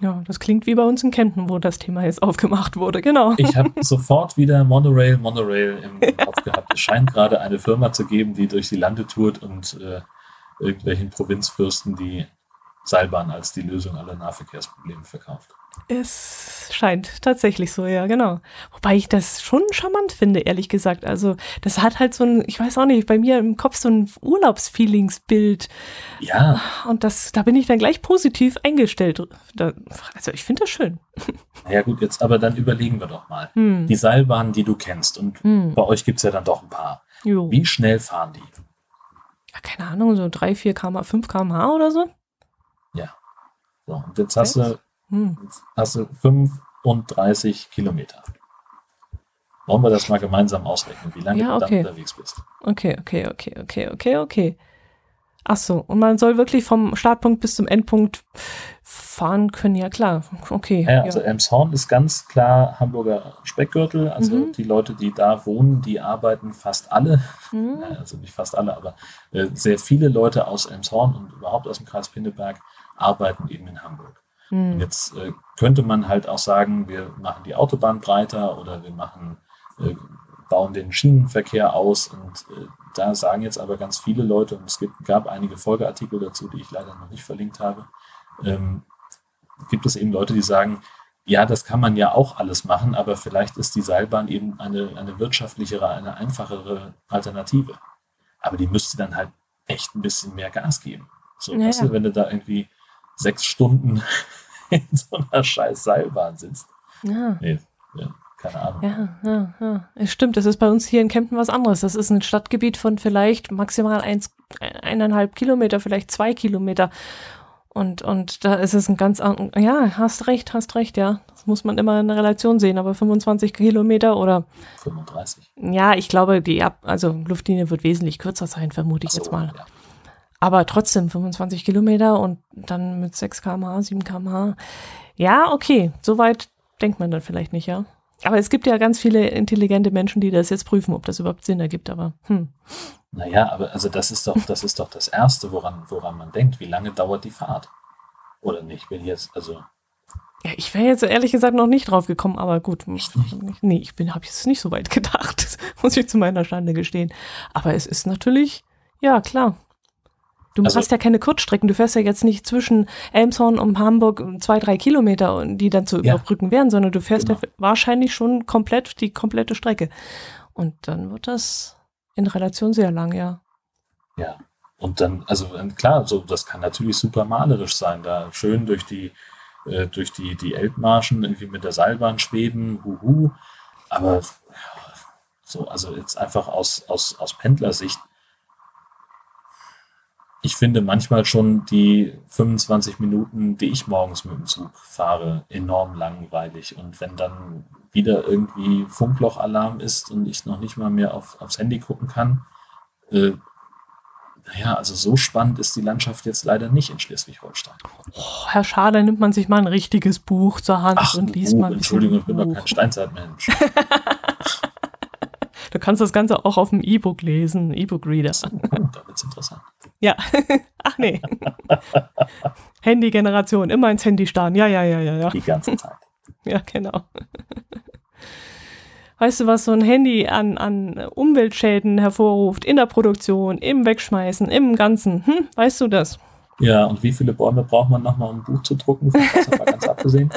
Ja, das klingt wie bei uns in Kempten, wo das Thema jetzt aufgemacht wurde, genau. Ich habe sofort wieder Monorail, Monorail im, Kopf gehabt. Es scheint gerade eine Firma zu geben, die durch die Lande tourt und äh, irgendwelchen Provinzfürsten die Seilbahn als die Lösung aller Nahverkehrsprobleme verkauft. Es scheint tatsächlich so, ja, genau. Wobei ich das schon charmant finde, ehrlich gesagt. Also, das hat halt so ein, ich weiß auch nicht, bei mir im Kopf so ein Urlaubsfeelingsbild. Ja. Und das, da bin ich dann gleich positiv eingestellt. Da, also, ich finde das schön. Ja, gut, jetzt aber dann überlegen wir doch mal. Hm. Die Seilbahnen, die du kennst, und hm. bei euch gibt es ja dann doch ein paar. Jo. Wie schnell fahren die? Ja, keine Ahnung, so 3, 4 km, 5 km/h oder so. Ja. So, und jetzt hast du hm. Hast du 35 Kilometer. Wollen wir das mal gemeinsam ausrechnen, wie lange Ja, du okay. dann unterwegs bist? Okay, okay, okay, okay, okay, okay. Ach so, und man soll wirklich vom Startpunkt bis zum Endpunkt fahren können, ja klar. Okay. Ja, also Elmshorn ist ganz klar Hamburger Speckgürtel. Also Mhm. die Leute, die da wohnen, die arbeiten fast alle, Hm? naja, also nicht fast alle, aber äh, sehr viele Leute aus Elmshorn und überhaupt aus dem Kreis Pinneberg arbeiten eben in Hamburg. Und Hm. jetzt äh, könnte man halt auch sagen, wir machen die Autobahn breiter oder wir machen, äh, bauen den Schienenverkehr aus. Und äh, da sagen jetzt aber ganz viele Leute, und es gibt, gab einige Folgeartikel dazu, die ich leider noch nicht verlinkt habe, ähm, gibt es eben Leute, die sagen, ja, das kann man ja auch alles machen, aber vielleicht ist die Seilbahn eben eine, eine wirtschaftlichere, eine einfachere Alternative. Aber die müsste dann halt echt ein bisschen mehr Gas geben. So, Ja, weißt du, wenn du da irgendwie sechs Stunden in so einer scheiß Seilbahn sitzt. Ja. Nee, ja, keine Ahnung. Ja, ja, ja. Es stimmt, das ist bei uns hier in Kempten was anderes. Das ist ein Stadtgebiet von vielleicht maximal eins, eineinhalb Kilometer, vielleicht zwei Kilometer. Und, und da ist es ein ganz an- ja, hast recht, hast recht, ja. Das muss man immer in Relation sehen, aber 25 Kilometer oder 35. ja, ich glaube, die Ab also Luftlinie wird wesentlich kürzer sein, vermute ich so, jetzt mal. Ja. Aber trotzdem 25 Kilometer und dann mit 6 km/h, 7 km/h. Ja, okay, soweit denkt man dann vielleicht nicht, ja. Aber es gibt ja ganz viele intelligente Menschen, die das jetzt prüfen, ob das überhaupt Sinn ergibt. Aber hm. Naja, aber also das ist doch, das ist doch das Erste, woran, woran man denkt. Wie lange dauert die Fahrt? Oder nicht? Wenn jetzt, also, ja, ich wäre jetzt ehrlich gesagt noch nicht drauf gekommen, aber gut. Echt nicht? Nee, ich bin, habe jetzt nicht so weit gedacht. Das muss ich zu meiner Schande gestehen. Aber es ist natürlich, ja, klar. Du Also- hast ja keine Kurzstrecken. Du fährst ja jetzt nicht zwischen Elmshorn und Hamburg zwei, drei Kilometer, die dann zu Ja. überbrücken wären, sondern du fährst Genau. ja wahrscheinlich schon komplett die komplette Strecke. Und dann wird das in Relation sehr lang, ja. ja. Und dann, also ähm, klar, so, das kann natürlich super malerisch sein, da schön durch die, äh, durch die, die Elbmarschen irgendwie mit der Seilbahn schweben, huhu. Aber ja, so, also jetzt einfach aus, aus, aus Pendlersicht, ich finde manchmal schon die 25 Minuten, die ich morgens mit dem Zug fahre, enorm langweilig. Und wenn dann wieder irgendwie Funklochlalarm ist und ich noch nicht mal mehr auf, aufs Handy gucken kann, äh, naja, also so spannend ist die Landschaft jetzt leider nicht in Schleswig-Holstein. Oh, Herr Schader nimmt man sich mal ein richtiges Buch zur Hand Ach, und liest oh, mal ein Entschuldigung, ich bin doch kein Steinzeitmensch. Du kannst das Ganze auch auf dem E-Book lesen, E-Book-Reader. Oh, da wird's interessant. Ja. Ach nee. Handy-Generation, immer ins Handy starren. Ja, ja, ja, ja, ja. Die ganze Zeit. Ja, genau. Weißt du, was so ein Handy an, an Umweltschäden hervorruft? In der Produktion, im Wegschmeißen, im Ganzen. Hm? Weißt du das? Ja, und wie viele Bäume braucht man nochmal, um ein Buch zu drucken? Von ganz abgesehen.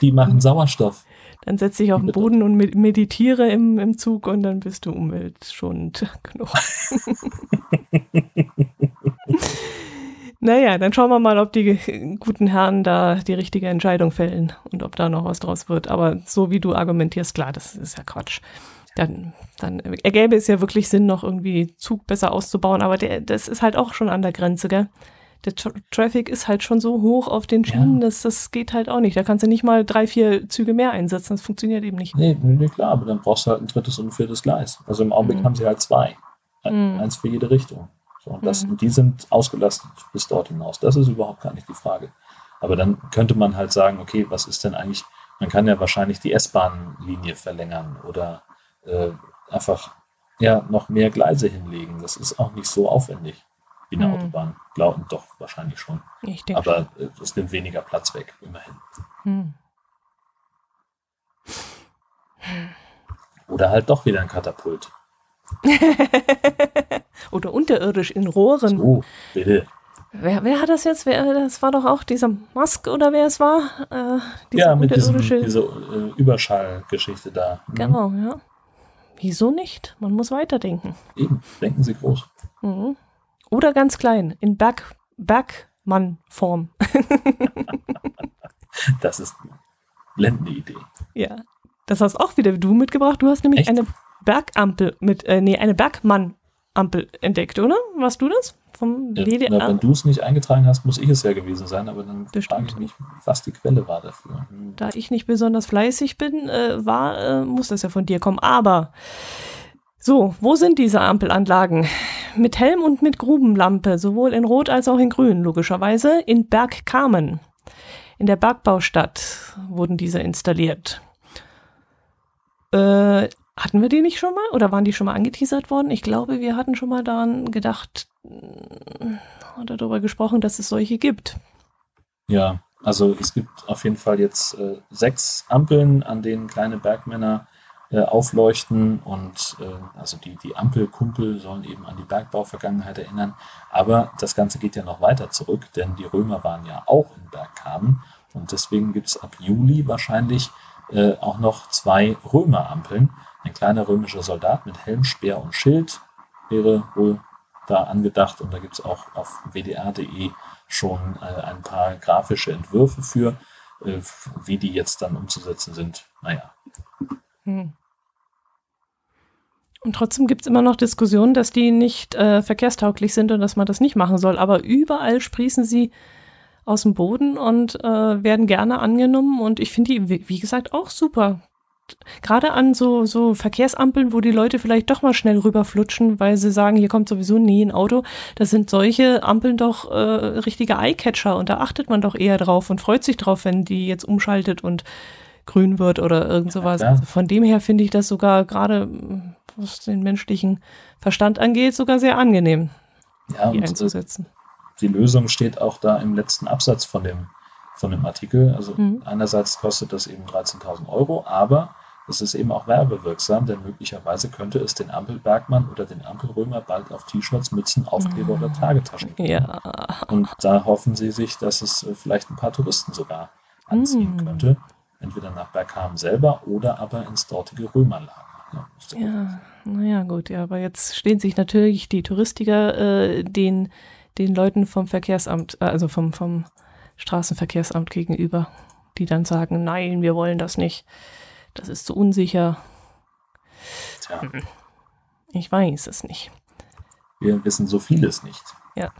Die machen Sauerstoff. Dann setze ich auf den. Boden und med- meditiere im, im Zug und dann bist du umweltschonend genug. naja, dann schauen wir mal, ob die guten Herren da die richtige Entscheidung fällen und ob da noch was draus wird. Aber so wie du argumentierst, klar, das ist ja Quatsch. Dann, dann ergäbe es ja wirklich Sinn, noch irgendwie Zug besser auszubauen, aber der, das ist halt auch schon an der Grenze, gell? Der Tra Traffic ist halt schon so hoch auf den Schienen, Ja. dass das geht halt auch nicht. Da kannst du nicht mal drei, vier Züge mehr einsetzen. Das funktioniert eben nicht. Nee, nee, klar, aber dann brauchst du halt ein drittes und ein viertes Gleis. Also im Augenblick Mhm. haben sie halt zwei. Ein- Mhm. Eins für jede Richtung. So, und, das, Mhm. die sind ausgelastet bis dort hinaus. Das ist überhaupt gar nicht die Frage. Aber dann könnte man halt sagen, okay, was ist denn eigentlich, man kann ja wahrscheinlich die S-Bahn-Linie verlängern oder äh, einfach ja, noch mehr Gleise hinlegen. Das ist auch nicht so aufwendig wie eine Mhm. Autobahn. Glauben doch wahrscheinlich schon. Ich denke. Aber äh, es nimmt weniger Platz weg, immerhin. Hm. Oder halt doch wieder ein Katapult. Oder unterirdisch in Rohren. Oh, bitte. Wer, wer hat das jetzt? Wer, das war doch auch dieser Musk oder wer es war? Äh, dieser ja, mit diesem, unterirdische- diese äh, Überschallgeschichte da. Mhm. Genau, ja. Wieso nicht? Man muss weiterdenken. Eben, denken Sie groß. Mhm. Oder ganz klein, in Berg, Bergmann-Form. Das ist eine blendende Idee. ja. Das hast auch wieder du mitgebracht. Du hast nämlich Echt? eine Bergampel mit, äh, nee, eine Bergmann Ampel entdeckt, oder? Warst du das? Vom ja, WDR? Na, wenn du es nicht eingetragen hast, muss ich es ja gewesen sein, aber dann das frage ich mich, was die Quelle war dafür. Da ich nicht besonders fleißig bin, äh, war, äh, muss das ja von dir kommen. Aber so, wo sind diese Ampelanlagen? Mit Helm und mit Grubenlampe, sowohl in Rot als auch in Grün, logischerweise, in Bergkamen. In der Bergbaustadt wurden diese installiert. Äh, hatten wir die nicht schon mal oder waren die schon mal angeteasert worden? Ich glaube, wir hatten schon mal daran gedacht äh, oder darüber gesprochen, dass es solche gibt. Ja, also es gibt auf jeden Fall jetzt äh, sechs Ampeln, an denen kleine Bergmänner äh, aufleuchten und äh, also die, die Ampelkumpel sollen eben an die Bergbauvergangenheit erinnern. Aber das Ganze geht ja noch weiter zurück, denn die Römer waren ja auch in Bergkamen und deswegen gibt es ab Juli wahrscheinlich äh, auch noch zwei Römerampeln. Ein kleiner römischer Soldat mit Helm, Speer und Schild wäre wohl da angedacht und da gibt es auch auf wdr.de schon äh, ein paar grafische Entwürfe für, äh, wie die jetzt dann umzusetzen sind. Naja, hm. Und trotzdem gibt es immer noch Diskussionen, dass die nicht äh, verkehrstauglich sind und dass man das nicht machen soll. Aber überall sprießen sie aus dem Boden und äh, werden gerne angenommen. Und ich finde die, wie gesagt, auch super. Gerade an so, so Verkehrsampeln, wo die Leute vielleicht doch mal schnell rüberflutschen, weil sie sagen, hier kommt sowieso nie ein Auto. Das sind solche Ampeln doch äh, richtige Eyecatcher und da achtet man doch eher drauf und freut sich drauf, wenn die jetzt umschaltet und grün wird oder irgend sowas. Ja, also von dem her finde ich das sogar gerade, was den menschlichen Verstand angeht, sogar sehr angenehm, ja, die einzusetzen. Die Lösung steht auch da im letzten Absatz von dem, von dem Artikel. Also mhm. einerseits kostet das eben 13.000 Euro, aber es ist eben auch werbewirksam, denn möglicherweise könnte es den Ampelbergmann oder den Ampelrömer bald auf T-Shirts, Mützen, Aufkleber oder Tragetaschen geben. Ja. Und da hoffen sie sich, dass es äh, vielleicht ein paar Touristen sogar anziehen mhm. könnte entweder nach Bergham selber oder aber ins dortige Römerlager. Ja, ja naja, gut, ja, aber jetzt stehen sich natürlich die Touristiker äh, den, den Leuten vom Verkehrsamt, äh, also vom, vom Straßenverkehrsamt gegenüber, die dann sagen, nein, wir wollen das nicht. Das ist zu so unsicher. Tja. Ich weiß es nicht. Wir wissen so vieles nicht. Ja,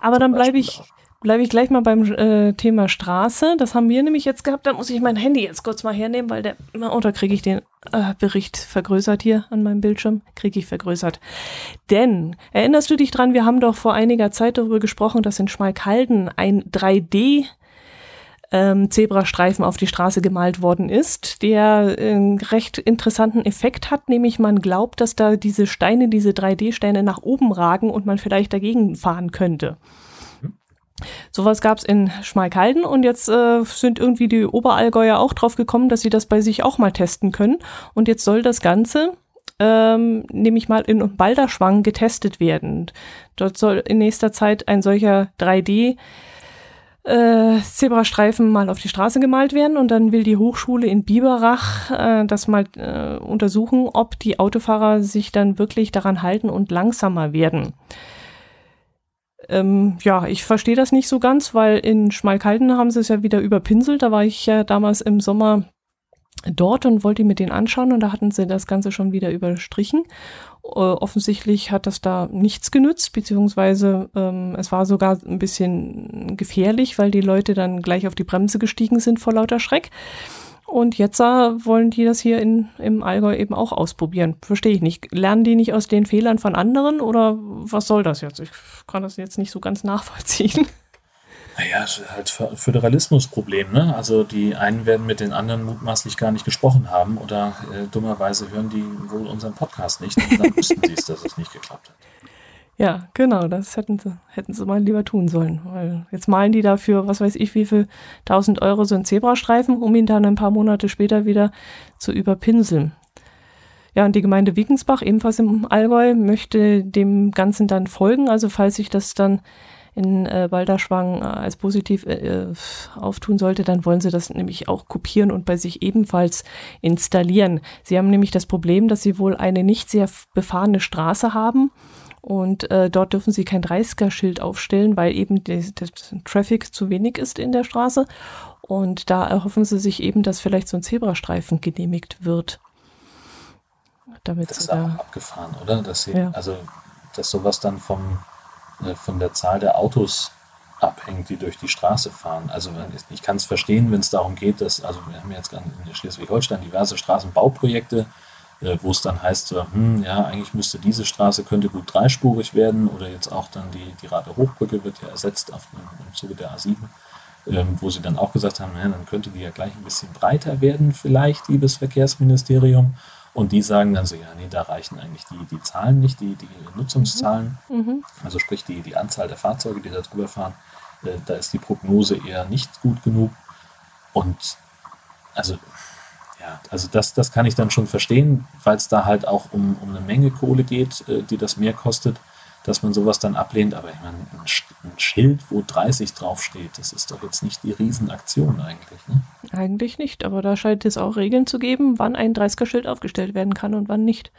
aber Zum dann bleibe ich, bleibe ich gleich mal beim äh, Thema Straße. Das haben wir nämlich jetzt gehabt. Da muss ich mein Handy jetzt kurz mal hernehmen, weil der, oh, da kriege ich den äh, Bericht vergrößert hier an meinem Bildschirm. Kriege ich vergrößert. Denn, erinnerst du dich dran, wir haben doch vor einiger Zeit darüber gesprochen, dass in Schmalkalden ein 3D ähm, Zebrastreifen auf die Straße gemalt worden ist, der einen recht interessanten Effekt hat, nämlich man glaubt, dass da diese Steine, diese 3D-Steine nach oben ragen und man vielleicht dagegen fahren könnte. Sowas gab es in Schmalkalden und jetzt äh, sind irgendwie die Oberallgäuer auch drauf gekommen, dass sie das bei sich auch mal testen können. Und jetzt soll das Ganze ähm, nämlich mal in Balderschwang getestet werden. Dort soll in nächster Zeit ein solcher 3D äh, Zebrastreifen mal auf die Straße gemalt werden und dann will die Hochschule in Biberach äh, das mal äh, untersuchen, ob die Autofahrer sich dann wirklich daran halten und langsamer werden. Ähm, ja, ich verstehe das nicht so ganz, weil in Schmalkalden haben sie es ja wieder überpinselt. Da war ich ja damals im Sommer dort und wollte mir den anschauen und da hatten sie das Ganze schon wieder überstrichen. Äh, offensichtlich hat das da nichts genützt, beziehungsweise ähm, es war sogar ein bisschen gefährlich, weil die Leute dann gleich auf die Bremse gestiegen sind vor lauter Schreck. Und jetzt äh, wollen die das hier in, im Allgäu eben auch ausprobieren. Verstehe ich nicht. Lernen die nicht aus den Fehlern von anderen oder was soll das jetzt? Ich kann das jetzt nicht so ganz nachvollziehen. Naja, halt Föderalismusproblem, ne? Also die einen werden mit den anderen mutmaßlich gar nicht gesprochen haben oder äh, dummerweise hören die wohl unseren Podcast nicht und dann wüssten sie es, dass es nicht geklappt hat. Ja, genau, das hätten sie, hätten sie mal lieber tun sollen. Weil jetzt malen die dafür, was weiß ich, wie viel tausend Euro so einen Zebrastreifen, um ihn dann ein paar Monate später wieder zu überpinseln. Ja, und die Gemeinde Wiegensbach, ebenfalls im Allgäu, möchte dem Ganzen dann folgen. Also falls sich das dann in äh, Balderschwang äh, als positiv äh, auftun sollte, dann wollen sie das nämlich auch kopieren und bei sich ebenfalls installieren. Sie haben nämlich das Problem, dass sie wohl eine nicht sehr befahrene Straße haben und äh, dort dürfen sie kein 30er-Schild aufstellen, weil eben der Traffic zu wenig ist in der Straße. Und da erhoffen sie sich eben, dass vielleicht so ein Zebrastreifen genehmigt wird. Damit das ist auch abgefahren, oder? Dass sie, ja. also dass sowas dann vom, äh, von der Zahl der Autos abhängt, die durch die Straße fahren. Also ich kann es verstehen, wenn es darum geht, dass, also wir haben jetzt in Schleswig-Holstein diverse Straßenbauprojekte, wo es dann heißt, so, hm, ja, eigentlich müsste diese Straße könnte gut dreispurig werden oder jetzt auch dann die, die Rade Hochbrücke wird ja ersetzt auf, im Zuge der A7, ähm, wo sie dann auch gesagt haben, ja, dann könnte die ja gleich ein bisschen breiter werden vielleicht, liebes Verkehrsministerium. Und die sagen dann so, ja, nee, da reichen eigentlich die, die Zahlen nicht, die, die Nutzungszahlen, mhm. also sprich die, die Anzahl der Fahrzeuge, die da drüber fahren, äh, da ist die Prognose eher nicht gut genug. Und also, ja, also das, das kann ich dann schon verstehen, weil es da halt auch um, um eine Menge Kohle geht, äh, die das mehr kostet dass man sowas dann ablehnt. Aber ich meine, ein, Schild, wo 30 draufsteht, das ist doch jetzt nicht die Riesenaktion eigentlich. Ne? Eigentlich nicht, aber da scheint es auch Regeln zu geben, wann ein 30er-Schild aufgestellt werden kann und wann nicht.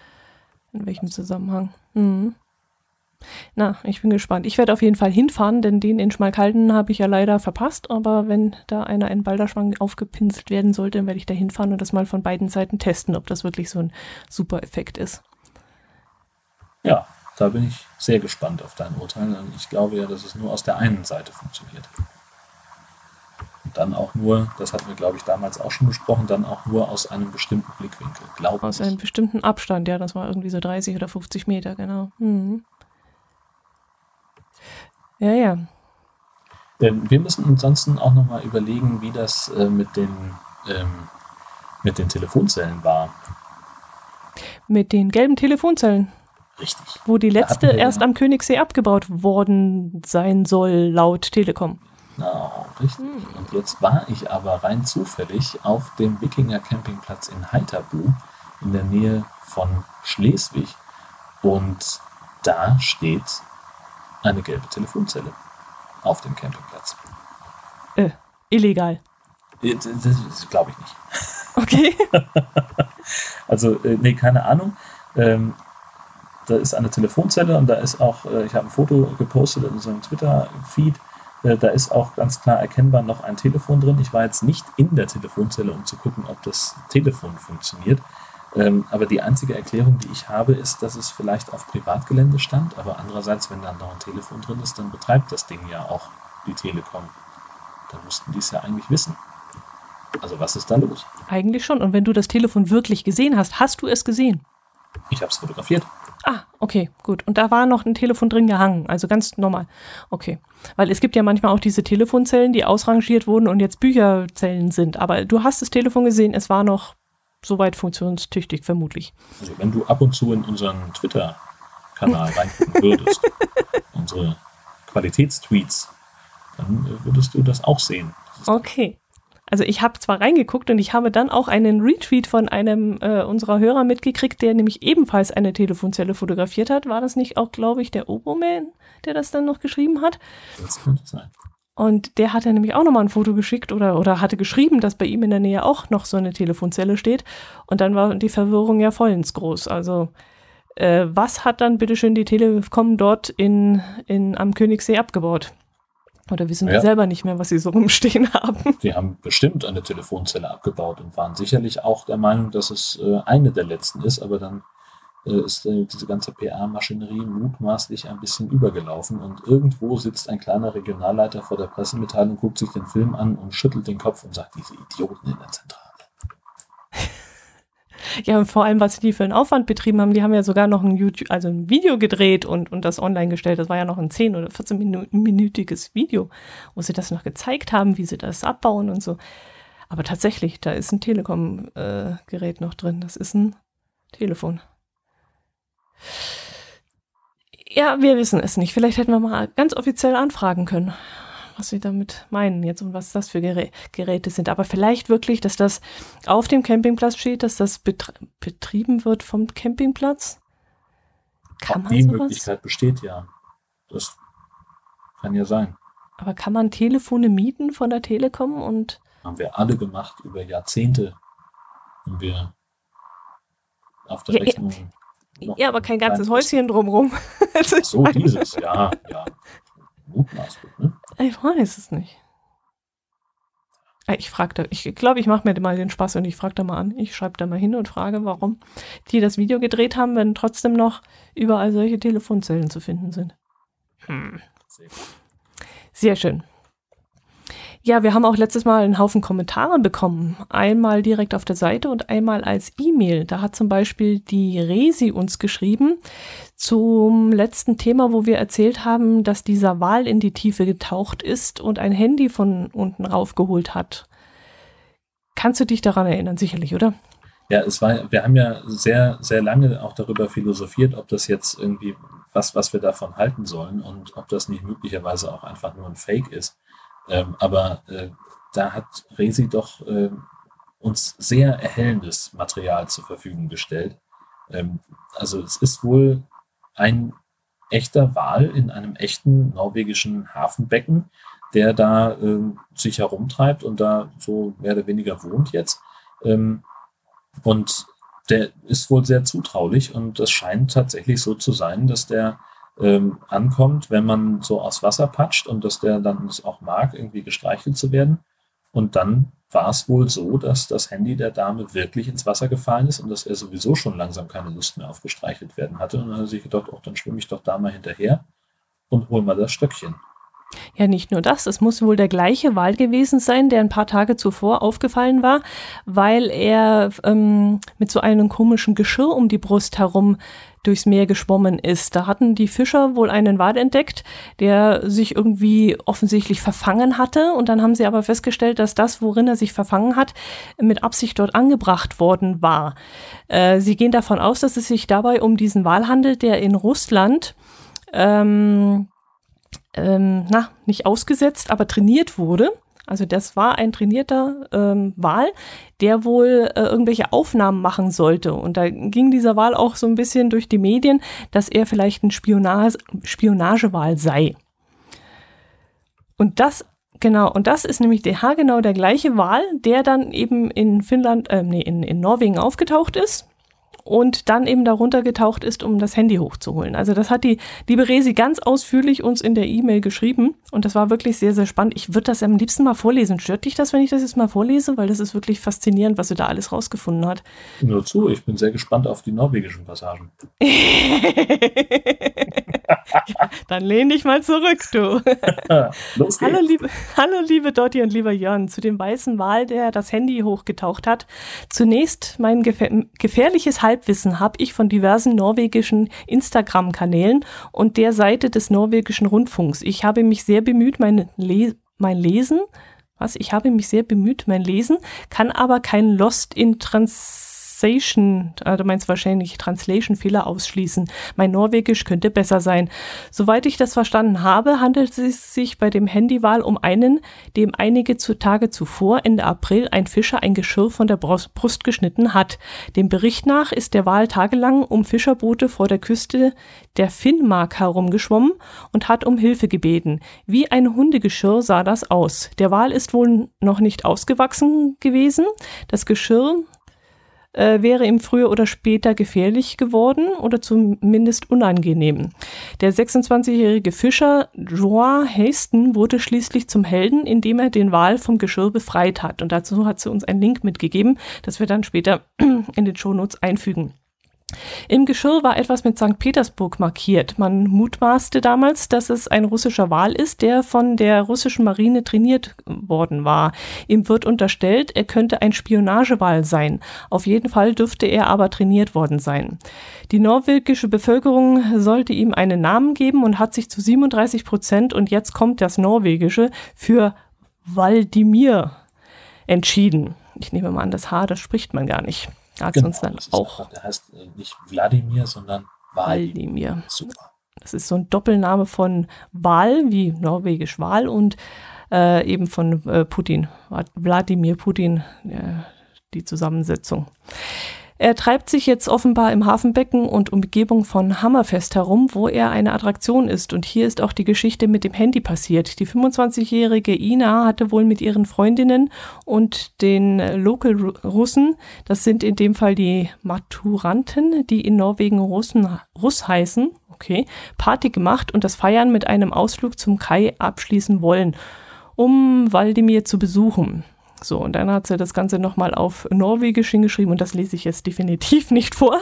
In welchem Zusammenhang. Mhm. Na, ich bin gespannt. Ich werde auf jeden Fall hinfahren, denn den in Schmalkalden habe ich ja leider verpasst. Aber wenn da einer in Balderschwang aufgepinselt werden sollte, dann werde ich da hinfahren und das mal von beiden Seiten testen, ob das wirklich so ein super Effekt ist. Ja, da bin ich sehr gespannt auf dein Urteil. Ich glaube ja, dass es nur aus der einen Seite funktioniert. Und dann auch nur, das hatten wir, glaube ich, damals auch schon besprochen, dann auch nur aus einem bestimmten Blickwinkel, glaube Aus ich. einem bestimmten Abstand, ja, das war irgendwie so 30 oder 50 Meter, genau. Mhm. Ja, ja. Wir müssen ansonsten auch nochmal überlegen, wie das äh, mit, den, ähm, mit den Telefonzellen war. Mit den gelben Telefonzellen? Richtig. Wo die letzte erst am Königssee abgebaut worden sein soll, laut Telekom. Genau, richtig. Hm. Und jetzt war ich aber rein zufällig auf dem Wikinger Campingplatz in Heiterbu in der Nähe von Schleswig. Und da steht eine gelbe Telefonzelle auf dem Campingplatz. Äh, illegal. Äh, das, glaube ich nicht. Okay. also, äh, nee, keine Ahnung. Ähm, da ist eine Telefonzelle und da ist auch, äh, ich habe ein Foto gepostet in unserem Twitter-Feed, da ist auch ganz klar erkennbar noch ein Telefon drin. Ich war jetzt nicht in der Telefonzelle, um zu gucken, ob das Telefon funktioniert. Ähm, aber die einzige Erklärung, die ich habe, ist, dass es vielleicht auf Privatgelände stand. Aber andererseits, wenn da noch ein Telefon drin ist, dann betreibt das Ding ja auch die Telekom. Dann müssten die es ja eigentlich wissen. Also was ist da los? Eigentlich schon. Und wenn du das Telefon wirklich gesehen hast, hast du es gesehen? Ich habe es fotografiert. Ah, okay, gut. Und da war noch ein Telefon drin gehangen, also ganz normal. Okay. Weil es gibt ja manchmal auch diese Telefonzellen, die ausrangiert wurden und jetzt Bücherzellen sind. Aber du hast das Telefon gesehen, es war noch soweit funktionstüchtig, vermutlich. Also wenn du ab und zu in unseren Twitter-Kanal reingucken würdest, unsere Qualitätstweets, dann äh, würdest du das auch sehen. Okay. Also ich habe zwar reingeguckt und ich habe dann auch einen Retweet von einem äh, unserer Hörer mitgekriegt, der nämlich ebenfalls eine Telefonzelle fotografiert hat. War das nicht auch, glaube ich, der Oboman, der das dann noch geschrieben hat? Das könnte sein. Und der hat dann nämlich auch nochmal ein Foto geschickt oder, oder hatte geschrieben, dass bei ihm in der Nähe auch noch so eine Telefonzelle steht. Und dann war die Verwirrung ja vollends groß. Also äh, was hat dann bitteschön die Telekom dort in, in, am Königssee abgebaut? Oder wissen ja. selber nicht mehr, was sie so rumstehen haben. Die haben bestimmt eine Telefonzelle abgebaut und waren sicherlich auch der Meinung, dass es äh, eine der letzten ist, aber dann ist äh, diese ganze PR-Maschinerie mutmaßlich ein bisschen übergelaufen und irgendwo sitzt ein kleiner Regionalleiter vor der Pressemitteilung, guckt sich den Film an und schüttelt den Kopf und sagt, diese Idioten in der Zentrale. Ja, und vor allem, was die für einen Aufwand betrieben haben, die haben ja sogar noch ein YouTube, also ein Video gedreht und, und das online gestellt. Das war ja noch ein 10- oder 14-minütiges Video, wo sie das noch gezeigt haben, wie sie das abbauen und so. Aber tatsächlich, da ist ein Telekom-Gerät äh, noch drin. Das ist ein Telefon. Ja, wir wissen es nicht. Vielleicht hätten wir mal ganz offiziell anfragen können was sie damit meinen jetzt und was das für Gerä Geräte sind. Aber vielleicht wirklich, dass das auf dem Campingplatz steht, dass das betr betrieben wird vom Campingplatz. Kann Auch die sowas? Möglichkeit besteht ja. Das kann ja sein. Aber kann man Telefone mieten von der Telekom und. Haben wir alle gemacht über Jahrzehnte. Haben wir auf der ja, Rechnung. Ja, aber kein ganzes Häuschen drumrum. so, dieses, ja, ja. Mutmaßlich, ne? Ich weiß es nicht. Ich frage ich glaube, ich mache mir mal den Spaß und ich frage da mal an. Ich schreibe da mal hin und frage, warum die das Video gedreht haben, wenn trotzdem noch überall solche Telefonzellen zu finden sind. Hm. Sehr schön. Ja, wir haben auch letztes Mal einen Haufen Kommentare bekommen. Einmal direkt auf der Seite und einmal als E-Mail. Da hat zum Beispiel die Resi uns geschrieben zum letzten Thema, wo wir erzählt haben, dass dieser Wal in die Tiefe getaucht ist und ein Handy von unten raufgeholt hat. Kannst du dich daran erinnern, sicherlich, oder? Ja, es war, wir haben ja sehr, sehr lange auch darüber philosophiert, ob das jetzt irgendwie was, was wir davon halten sollen und ob das nicht möglicherweise auch einfach nur ein Fake ist. Ähm, aber äh, da hat Resi doch äh, uns sehr erhellendes Material zur Verfügung gestellt. Ähm, also es ist wohl ein echter Wal in einem echten norwegischen Hafenbecken, der da äh, sich herumtreibt und da so mehr oder weniger wohnt jetzt. Ähm, und der ist wohl sehr zutraulich und es scheint tatsächlich so zu sein, dass der ähm, ankommt, wenn man so aus Wasser patscht und dass der dann es auch mag, irgendwie gestreichelt zu werden. Und dann war es wohl so, dass das Handy der Dame wirklich ins Wasser gefallen ist und dass er sowieso schon langsam keine Lust mehr auf gestreichelt werden hatte. Und dann hat er sich gedacht, oh, dann schwimme ich doch da mal hinterher und hol mal das Stöckchen. Ja, nicht nur das, es muss wohl der gleiche Wal gewesen sein, der ein paar Tage zuvor aufgefallen war, weil er ähm, mit so einem komischen Geschirr um die Brust herum durchs Meer geschwommen ist. Da hatten die Fischer wohl einen Wal entdeckt, der sich irgendwie offensichtlich verfangen hatte. Und dann haben sie aber festgestellt, dass das, worin er sich verfangen hat, mit Absicht dort angebracht worden war. Äh, sie gehen davon aus, dass es sich dabei um diesen Wal handelt, der in Russland ähm, ähm, na, nicht ausgesetzt, aber trainiert wurde. Also das war ein trainierter ähm, Wal, der wohl äh, irgendwelche Aufnahmen machen sollte. Und da ging dieser Wal auch so ein bisschen durch die Medien, dass er vielleicht ein Spionage, Spionagewal sei. Und das, genau, und das ist nämlich der genau der gleiche Wal, der dann eben in Finnland, äh, nee, in, in Norwegen aufgetaucht ist und dann eben darunter getaucht ist, um das Handy hochzuholen. Also das hat die liebe Resi ganz ausführlich uns in der E-Mail geschrieben und das war wirklich sehr, sehr spannend. Ich würde das am liebsten mal vorlesen. Stört dich das, wenn ich das jetzt mal vorlese? Weil das ist wirklich faszinierend, was sie da alles rausgefunden hat. Nur zu, ich bin sehr gespannt auf die norwegischen Passagen. dann lehn dich mal zurück, du. Hallo liebe, hallo liebe Dotti und lieber Jörn, zu dem weißen Wal, der das Handy hochgetaucht hat. Zunächst mein gefährliches Halbwissen habe ich von diversen norwegischen Instagram-Kanälen und der Seite des norwegischen Rundfunks. Ich habe mich sehr bemüht, mein, Le mein Lesen, was? Ich habe mich sehr bemüht, mein Lesen, kann aber kein Lost in Trans Translation, äh, du meinst wahrscheinlich Translation-Fehler ausschließen. Mein Norwegisch könnte besser sein. Soweit ich das verstanden habe, handelt es sich bei dem Handywahl um einen, dem einige Tage zuvor, Ende April, ein Fischer ein Geschirr von der Brust geschnitten hat. Dem Bericht nach ist der Wal tagelang um Fischerboote vor der Küste der Finnmark herumgeschwommen und hat um Hilfe gebeten. Wie ein Hundegeschirr sah das aus. Der Wal ist wohl noch nicht ausgewachsen gewesen. Das Geschirr äh, wäre ihm früher oder später gefährlich geworden oder zumindest unangenehm. Der 26-jährige Fischer Joa Haston wurde schließlich zum Helden, indem er den Wal vom Geschirr befreit hat. Und dazu hat sie uns einen Link mitgegeben, das wir dann später in den Shownotes einfügen. Im Geschirr war etwas mit St. Petersburg markiert. Man mutmaßte damals, dass es ein russischer Wal ist, der von der russischen Marine trainiert worden war. Ihm wird unterstellt, er könnte ein Spionagewal sein. Auf jeden Fall dürfte er aber trainiert worden sein. Die norwegische Bevölkerung sollte ihm einen Namen geben und hat sich zu 37 Prozent, und jetzt kommt das Norwegische, für Waldimir entschieden. Ich nehme mal an, das H, das spricht man gar nicht. Hat genau, auch. Der heißt äh, nicht Wladimir, sondern Waldimir. Super. Das ist so ein Doppelname von Wal, wie norwegisch Wal, und äh, eben von äh, Putin, Wladimir Putin, äh, die Zusammensetzung. Er treibt sich jetzt offenbar im Hafenbecken und Umgebung von Hammerfest herum, wo er eine Attraktion ist. Und hier ist auch die Geschichte mit dem Handy passiert. Die 25-jährige Ina hatte wohl mit ihren Freundinnen und den Local-Russen, das sind in dem Fall die Maturanten, die in Norwegen Russen, Russ heißen, okay, Party gemacht und das Feiern mit einem Ausflug zum Kai abschließen wollen, um Waldemir zu besuchen. So, und dann hat sie das Ganze nochmal auf Norwegisch hingeschrieben und das lese ich jetzt definitiv nicht vor.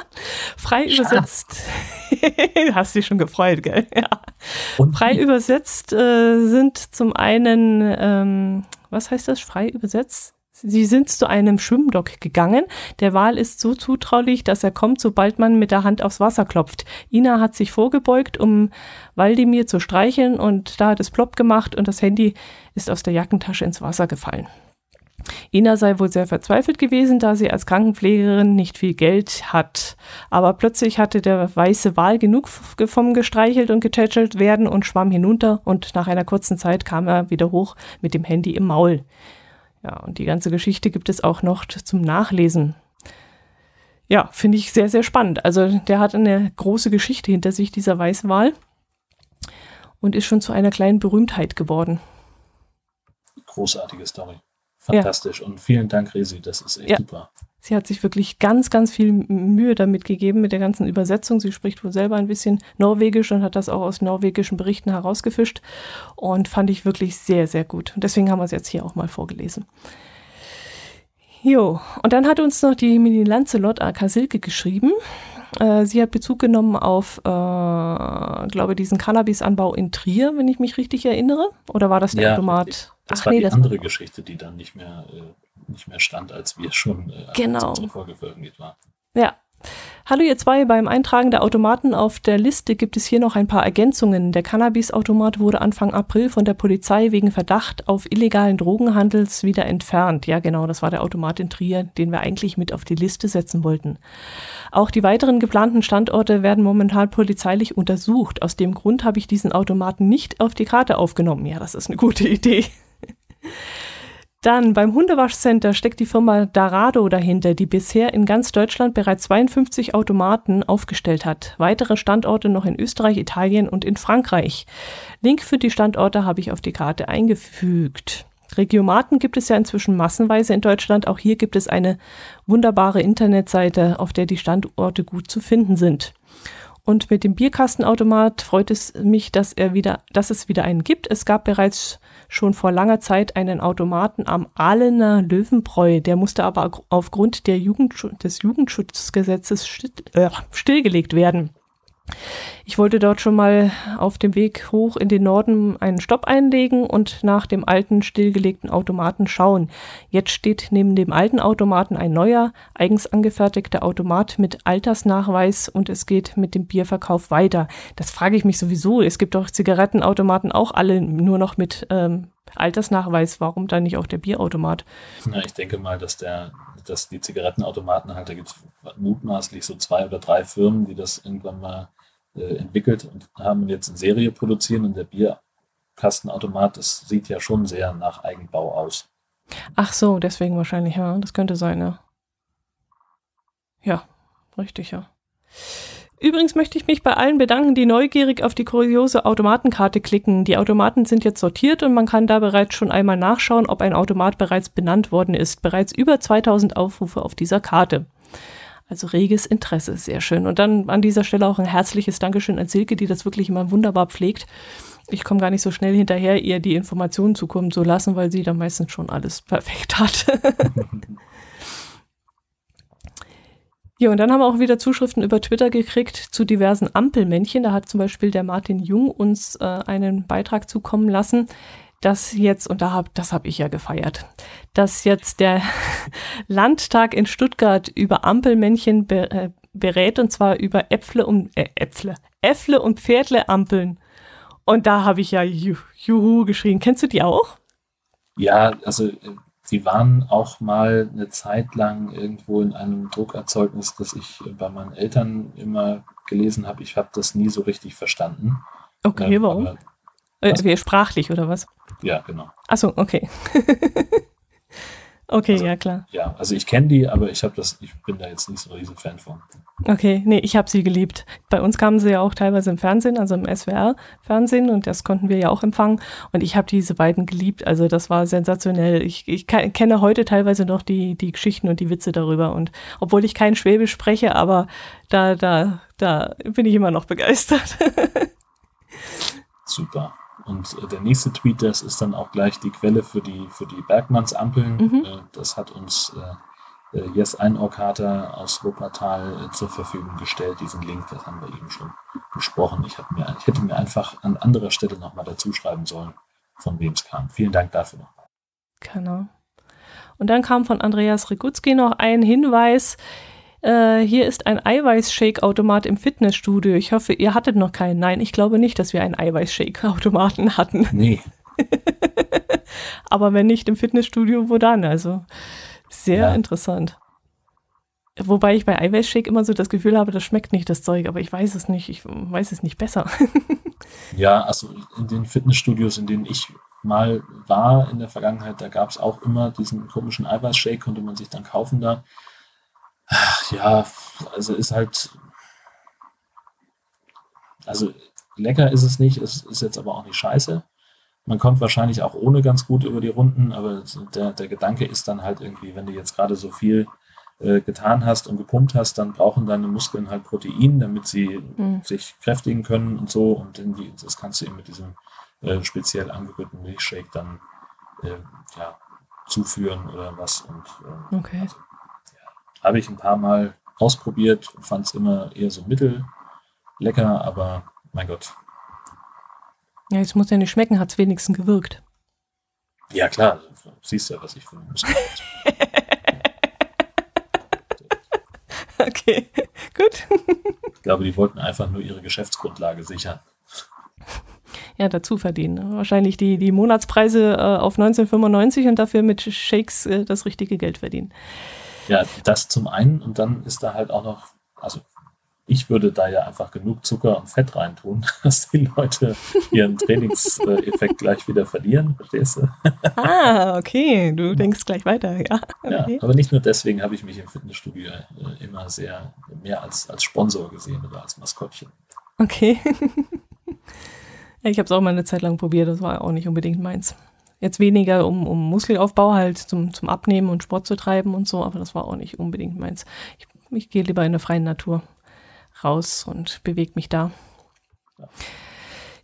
Frei Schatz. übersetzt. Hast dich schon gefreut, gell? Ja. Und Frei übersetzt äh, sind zum einen, ähm, was heißt das? Frei übersetzt? Sie sind zu einem Schwimmdock gegangen. Der Wal ist so zutraulich, dass er kommt, sobald man mit der Hand aufs Wasser klopft. Ina hat sich vorgebeugt, um Waldemir zu streicheln und da hat es plopp gemacht und das Handy ist aus der Jackentasche ins Wasser gefallen. Ina sei wohl sehr verzweifelt gewesen, da sie als Krankenpflegerin nicht viel Geld hat. Aber plötzlich hatte der weiße Wal genug vom gestreichelt und getätschelt werden und schwamm hinunter und nach einer kurzen Zeit kam er wieder hoch mit dem Handy im Maul. Ja, und die ganze Geschichte gibt es auch noch zum Nachlesen. Ja, finde ich sehr, sehr spannend. Also der hat eine große Geschichte hinter sich, dieser Weißwal. Und ist schon zu einer kleinen Berühmtheit geworden. Großartige Story. Fantastisch. Ja. Und vielen Dank, Resi. Das ist echt ja. super. Sie hat sich wirklich ganz, ganz viel Mühe damit gegeben mit der ganzen Übersetzung. Sie spricht wohl selber ein bisschen Norwegisch und hat das auch aus norwegischen Berichten herausgefischt und fand ich wirklich sehr, sehr gut. Und deswegen haben wir es jetzt hier auch mal vorgelesen. Jo, und dann hat uns noch die Mini Lancelot AK Silke geschrieben. Äh, sie hat Bezug genommen auf, äh, glaube diesen Cannabisanbau in Trier, wenn ich mich richtig erinnere. Oder war das der ja, Automat? Das Ach, war nee, die das andere Geschichte, die dann nicht mehr äh, nicht mehr stand, als wir schon äh, genau. unsere Folge veröffentlicht war. Ja. Hallo ihr zwei, beim Eintragen der Automaten auf der Liste gibt es hier noch ein paar Ergänzungen. Der Cannabis-Automat wurde Anfang April von der Polizei wegen Verdacht auf illegalen Drogenhandels wieder entfernt. Ja genau, das war der Automat in Trier, den wir eigentlich mit auf die Liste setzen wollten. Auch die weiteren geplanten Standorte werden momentan polizeilich untersucht. Aus dem Grund habe ich diesen Automaten nicht auf die Karte aufgenommen. Ja, das ist eine gute Idee. Dann beim Hundewaschcenter steckt die Firma Darado dahinter, die bisher in ganz Deutschland bereits 52 Automaten aufgestellt hat. Weitere Standorte noch in Österreich, Italien und in Frankreich. Link für die Standorte habe ich auf die Karte eingefügt. Regiomaten gibt es ja inzwischen massenweise in Deutschland. Auch hier gibt es eine wunderbare Internetseite, auf der die Standorte gut zu finden sind. Und mit dem Bierkastenautomat freut es mich, dass er wieder, dass es wieder einen gibt. Es gab bereits schon vor langer Zeit einen Automaten am Ahlener Löwenbräu. Der musste aber aufgrund der Jugendsch des Jugendschutzgesetzes still, äh, stillgelegt werden. Ich wollte dort schon mal auf dem Weg hoch in den Norden einen Stopp einlegen und nach dem alten stillgelegten Automaten schauen. Jetzt steht neben dem alten Automaten ein neuer, eigens angefertigter Automat mit Altersnachweis und es geht mit dem Bierverkauf weiter. Das frage ich mich sowieso. Es gibt doch Zigarettenautomaten auch alle nur noch mit ähm, Altersnachweis. Warum dann nicht auch der Bierautomat? Na, ich denke mal, dass der dass die Zigarettenautomaten halt, da gibt es mutmaßlich so zwei oder drei Firmen, die das irgendwann mal äh, entwickelt und haben jetzt in Serie produzieren und der Bierkastenautomat, das sieht ja schon sehr nach Eigenbau aus. Ach so, deswegen wahrscheinlich, ja. Das könnte sein, ja. Ja, richtig, ja. Übrigens möchte ich mich bei allen bedanken, die neugierig auf die kuriose Automatenkarte klicken. Die Automaten sind jetzt sortiert und man kann da bereits schon einmal nachschauen, ob ein Automat bereits benannt worden ist. Bereits über 2000 Aufrufe auf dieser Karte. Also reges Interesse, sehr schön. Und dann an dieser Stelle auch ein herzliches Dankeschön an Silke, die das wirklich immer wunderbar pflegt. Ich komme gar nicht so schnell hinterher, ihr die Informationen zukommen zu lassen, weil sie da meistens schon alles perfekt hat. Ja, und dann haben wir auch wieder Zuschriften über Twitter gekriegt zu diversen Ampelmännchen. Da hat zum Beispiel der Martin Jung uns äh, einen Beitrag zukommen lassen, dass jetzt, und da hab, das habe ich ja gefeiert, dass jetzt der Landtag in Stuttgart über Ampelmännchen be, äh, berät, und zwar über Äpfle und äh, Äpfle, Äpfle und Pferdle-Ampeln. Und da habe ich ja Juhu geschrien. Kennst du die auch? Ja, also äh, Sie waren auch mal eine Zeit lang irgendwo in einem Druckerzeugnis, das ich bei meinen Eltern immer gelesen habe. Ich habe das nie so richtig verstanden. Okay, ähm, warum? äh, sprachlich oder was? Ja, genau. Achso, okay. Okay, also, ja klar. Ja, also ich kenne die, aber ich habe das, ich bin da jetzt nicht so ein riesen Fan von. Okay, nee, ich habe sie geliebt. Bei uns kamen sie ja auch teilweise im Fernsehen, also im SWR-Fernsehen und das konnten wir ja auch empfangen. Und ich habe diese beiden geliebt. Also das war sensationell. Ich, ich kenne heute teilweise noch die, die Geschichten und die Witze darüber. Und obwohl ich kein Schwäbisch spreche, aber da, da, da bin ich immer noch begeistert. Super. Und äh, der nächste Tweet, das ist dann auch gleich die Quelle für die, für die Bergmannsampeln. Mhm. Äh, das hat uns äh, äh Yes Einor-Kater aus Wuppertal äh, zur Verfügung gestellt, diesen Link, das haben wir eben schon besprochen. Ich, mir, ich hätte mir einfach an anderer Stelle nochmal dazu schreiben sollen, von wem es kam. Vielen Dank dafür nochmal. Genau. Und dann kam von Andreas Rigutski noch ein Hinweis, äh, hier ist ein Eiweißshake-Automat im Fitnessstudio. Ich hoffe, ihr hattet noch keinen. Nein, ich glaube nicht, dass wir einen Eiweißshake-Automaten hatten. Nee. Aber wenn nicht im Fitnessstudio, wo dann? Also sehr ja. interessant. Wobei ich bei Eiweißshake immer so das Gefühl habe, das schmeckt nicht das Zeug, aber ich weiß es nicht. Ich weiß es nicht besser. ja, also in den Fitnessstudios, in denen ich mal war in der Vergangenheit, da gab es auch immer diesen komischen Eiweißshake, konnte man sich dann kaufen da. Ach, ja, also ist halt. Also lecker ist es nicht, es ist jetzt aber auch nicht scheiße. Man kommt wahrscheinlich auch ohne ganz gut über die Runden, aber der, der Gedanke ist dann halt irgendwie, wenn du jetzt gerade so viel äh, getan hast und gepumpt hast, dann brauchen deine Muskeln halt Protein, damit sie mhm. sich kräftigen können und so. Und die, das kannst du eben mit diesem äh, speziell angerührten Milchshake dann äh, ja, zuführen oder was. Und, äh, okay. Also, habe ich ein paar Mal ausprobiert, fand es immer eher so mittel lecker, aber mein Gott. Ja, es muss ja nicht schmecken, hat es wenigstens gewirkt. Ja, klar, siehst ja, was ich für Muskeln Okay, gut. ich glaube, die wollten einfach nur ihre Geschäftsgrundlage sichern. Ja, dazu verdienen. Wahrscheinlich die, die Monatspreise äh, auf 1995 und dafür mit Shakes äh, das richtige Geld verdienen. Ja, das zum einen und dann ist da halt auch noch, also ich würde da ja einfach genug Zucker und Fett reintun, dass die Leute ihren Trainingseffekt gleich wieder verlieren, verstehst du? Ah, okay, du denkst gleich weiter, ja. Okay. Ja, aber nicht nur deswegen habe ich mich im Fitnessstudio äh, immer sehr mehr als, als Sponsor gesehen oder als Maskottchen. Okay. ich habe es auch mal eine Zeit lang probiert, das war auch nicht unbedingt meins. Jetzt weniger um, um Muskelaufbau halt zum, zum Abnehmen und Sport zu treiben und so, aber das war auch nicht unbedingt meins. Ich, ich gehe lieber in der freien Natur raus und bewege mich da.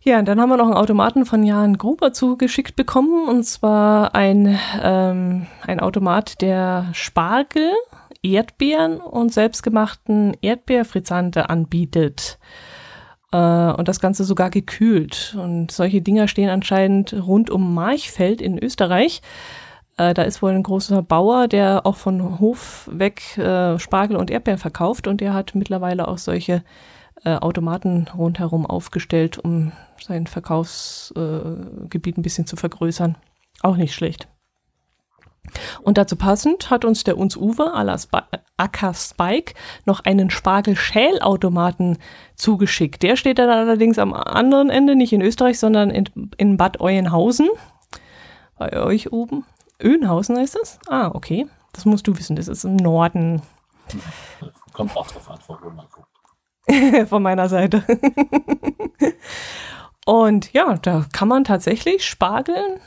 Ja. und dann haben wir noch einen Automaten von Jan Gruber zugeschickt bekommen, und zwar ein, ähm, ein Automat, der Spargel, Erdbeeren und selbstgemachten Erdbeerfrizzante anbietet. Äh, und das Ganze sogar gekühlt. Und solche Dinger stehen anscheinend rund um Marchfeld in Österreich. Äh, da ist wohl ein großer Bauer, der auch von Hof weg äh, Spargel und Erdbeeren verkauft und der hat mittlerweile auch solche äh, Automaten rundherum aufgestellt, um sein Verkaufsgebiet ein bisschen zu vergrößern. Auch nicht schlecht. Und dazu passend hat uns der uns Uwe à la Acker Spike noch einen Spargel-Schälautomaten zugeschickt. Der steht dann allerdings am anderen Ende, nicht in Österreich, sondern in, in Bad Euenhausen. Bei euch oben. Öhnhausen heißt das? Ah, okay. Das musst du wissen, das ist im Norden. Kommt auch drauf an, von wo man guckt. von meiner Seite. Und ja, da kann man tatsächlich Spargeln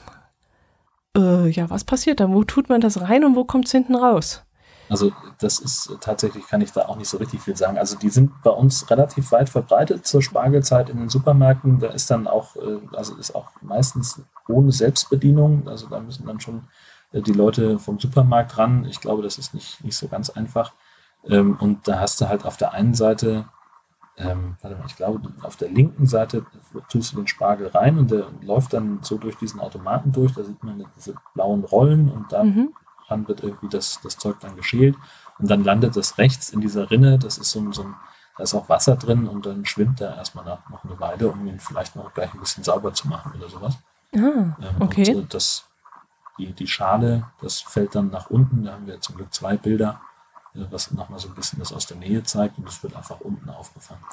äh, ja, was passiert da? Wo tut man das rein und wo kommt es hinten raus? Also das ist tatsächlich, kann ich da auch nicht so richtig viel sagen. Also die sind bei uns relativ weit verbreitet zur Spargelzeit in den Supermärkten. Da ist dann auch, äh, also ist auch meistens ohne Selbstbedienung. Also da müssen dann schon äh, die Leute vom Supermarkt ran. Ich glaube, das ist nicht, nicht so ganz einfach. Ähm, und da hast du halt auf der einen Seite ähm, warte mal, ich glaube, auf der linken Seite tust du den Spargel rein und der läuft dann so durch diesen Automaten durch. Da sieht man diese blauen Rollen und da mhm. wird irgendwie das, das Zeug dann geschält. Und dann landet das rechts in dieser Rinne. Das ist so, so ein, da ist auch Wasser drin und dann schwimmt er erstmal nach, noch eine Weile, um ihn vielleicht noch gleich ein bisschen sauber zu machen oder sowas. Ah, ähm, okay. Und, äh, das, die, die Schale, das fällt dann nach unten. Da haben wir zum Glück zwei Bilder was nochmal so ein bisschen das aus der Nähe zeigt und es wird einfach unten aufgefangen.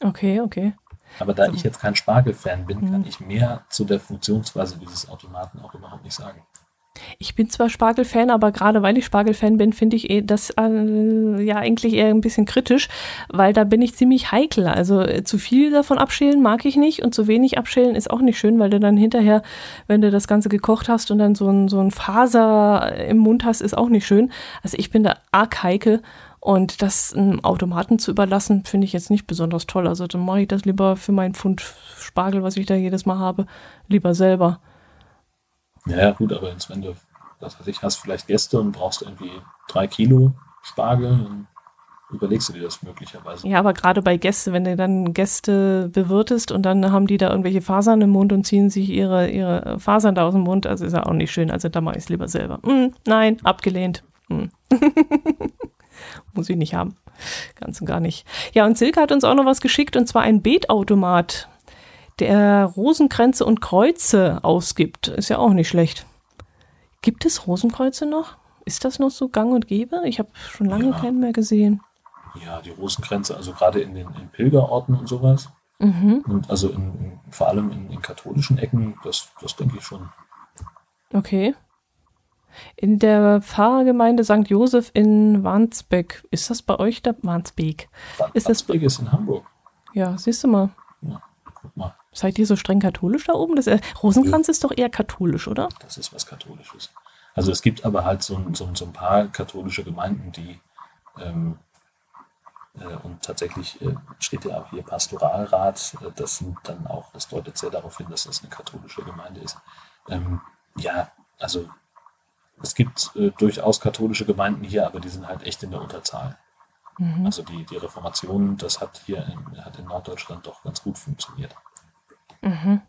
Okay, okay. Aber da ich jetzt kein Spargel-Fan bin, kann mhm. ich mehr zu der Funktionsweise dieses Automaten auch überhaupt nicht sagen. Ich bin zwar Spargel-Fan, aber gerade weil ich Spargel-Fan bin, finde ich eh das äh, ja eigentlich eher ein bisschen kritisch, weil da bin ich ziemlich heikel. Also äh, zu viel davon abschälen mag ich nicht und zu wenig abschälen ist auch nicht schön, weil du dann hinterher, wenn du das Ganze gekocht hast und dann so ein, so ein Faser im Mund hast, ist auch nicht schön. Also ich bin da arg heikel Und das einem Automaten zu überlassen, finde ich jetzt nicht besonders toll. Also dann mache ich das lieber für meinen Pfund Spargel, was ich da jedes Mal habe, lieber selber. Ja, gut, aber jetzt, wenn du, was weiß ich, hast vielleicht Gäste und brauchst irgendwie drei Kilo Spargel, dann überlegst du dir das möglicherweise. Ja, aber gerade bei Gästen, wenn du dann Gäste bewirtest und dann haben die da irgendwelche Fasern im Mund und ziehen sich ihre, ihre Fasern da aus dem Mund, also ist ja auch nicht schön. Also da mache ich es lieber selber. Mm, nein, abgelehnt. Mm. Muss ich nicht haben. Ganz und gar nicht. Ja, und Silke hat uns auch noch was geschickt und zwar ein Beetautomat, der Rosenkränze und Kreuze ausgibt. Ist ja auch nicht schlecht. Gibt es Rosenkreuze noch? Ist das noch so gang und gäbe? Ich habe schon lange ja. keinen mehr gesehen. Ja, die Rosenkränze, also gerade in den in Pilgerorten und sowas. Mhm. Und also in, vor allem in, in katholischen Ecken, das, das denke ich schon. Okay. In der Pfarrgemeinde St. Josef in Wandsbek. Ist das bei euch da? Wandsbek. Ist Wandsbek ist in Hamburg. Ja, siehst du mal. Ja. Seid ihr so streng katholisch da oben? Das, äh, Rosenkranz ja. ist doch eher katholisch, oder? Das ist was Katholisches. Also es gibt aber halt so, so, so ein paar katholische Gemeinden, die ähm, äh, und tatsächlich äh, steht ja auch hier Pastoralrat, äh, das sind dann auch, das deutet sehr darauf hin, dass das eine katholische Gemeinde ist. Ähm, ja, also es gibt äh, durchaus katholische Gemeinden hier, aber die sind halt echt in der Unterzahl. Mhm. Also die, die Reformation, das hat hier in, hat in Norddeutschland doch ganz gut funktioniert. Mhm.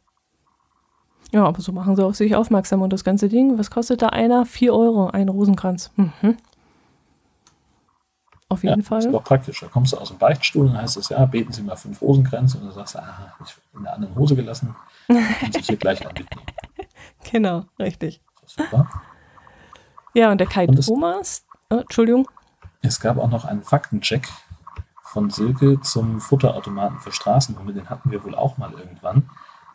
Ja, aber so machen sie auf sich aufmerksam und das ganze Ding, was kostet da einer? Vier Euro, ein Rosenkranz. Mhm. Auf jeden ja, Fall. Das ist doch praktisch. Da kommst du aus dem Beichtstuhl und heißt es, ja, beten Sie mal fünf Rosenkränze und du sagst, ah, ich bin in der anderen Hose gelassen, und sich hier gleich mitnehmen. Genau, richtig. Super. Ja, und der Kai und Thomas, oh, Entschuldigung. Es gab auch noch einen Faktencheck von Silke zum Futterautomaten für Straßenhunde. Den hatten wir wohl auch mal irgendwann.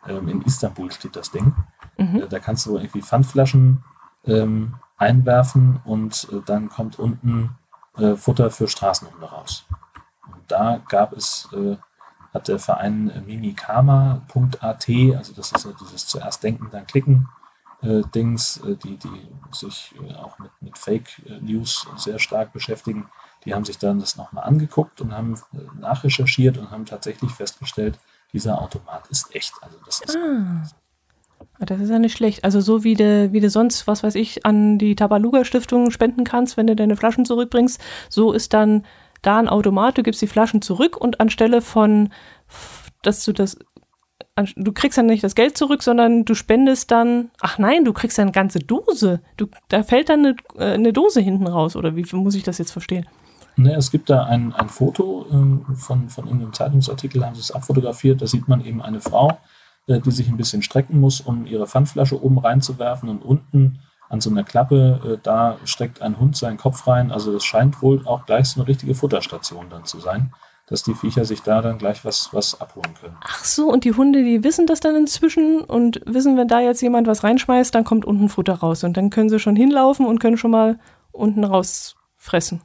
Ähm, in Istanbul steht das Ding. Mhm. Äh, da kannst du irgendwie Pfandflaschen ähm, einwerfen und äh, dann kommt unten äh, Futter für Straßenhunde raus. Und da gab es, hat der Verein mimikama.at, also das ist ja dieses zuerst denken, dann klicken, äh, Dings, äh, die, die sich äh, auch mit, mit Fake News sehr stark beschäftigen, die haben sich dann das nochmal angeguckt und haben nachrecherchiert und haben tatsächlich festgestellt, dieser Automat ist echt. Also das ist ah. ah. Das ist ja nicht schlecht. Also so wie du, wie sonst, was weiß ich, an die Tabaluga Stiftung spenden kannst, wenn du deine Flaschen zurückbringst, so ist dann da ein Automat, du gibst die Flaschen zurück und anstelle von, dass du das du kriegst dann nicht das Geld zurück, sondern du spendest dann, ach nein, du kriegst dann eine ganze Dose. Du, da fällt dann eine, äh, eine Dose hinten raus, oder wie muss ich das jetzt verstehen? Ne, es gibt da ein, ein Foto äh, von, von irgendeinem Zeitungsartikel, haben sie es abfotografiert, da sieht man eben eine Frau, äh, die sich ein bisschen strecken muss, um ihre Pfandflasche oben reinzuwerfen und unten an so einer Klappe, äh, da steckt ein Hund seinen Kopf rein. Also es scheint wohl auch gleich so eine richtige Futterstation dann zu sein dass die Viecher sich da dann gleich was, was abholen können. Ach so, und die Hunde, die wissen das dann inzwischen und wissen, wenn da jetzt jemand was reinschmeißt, dann kommt unten Futter raus. Und dann können sie schon hinlaufen und können schon mal unten rausfressen.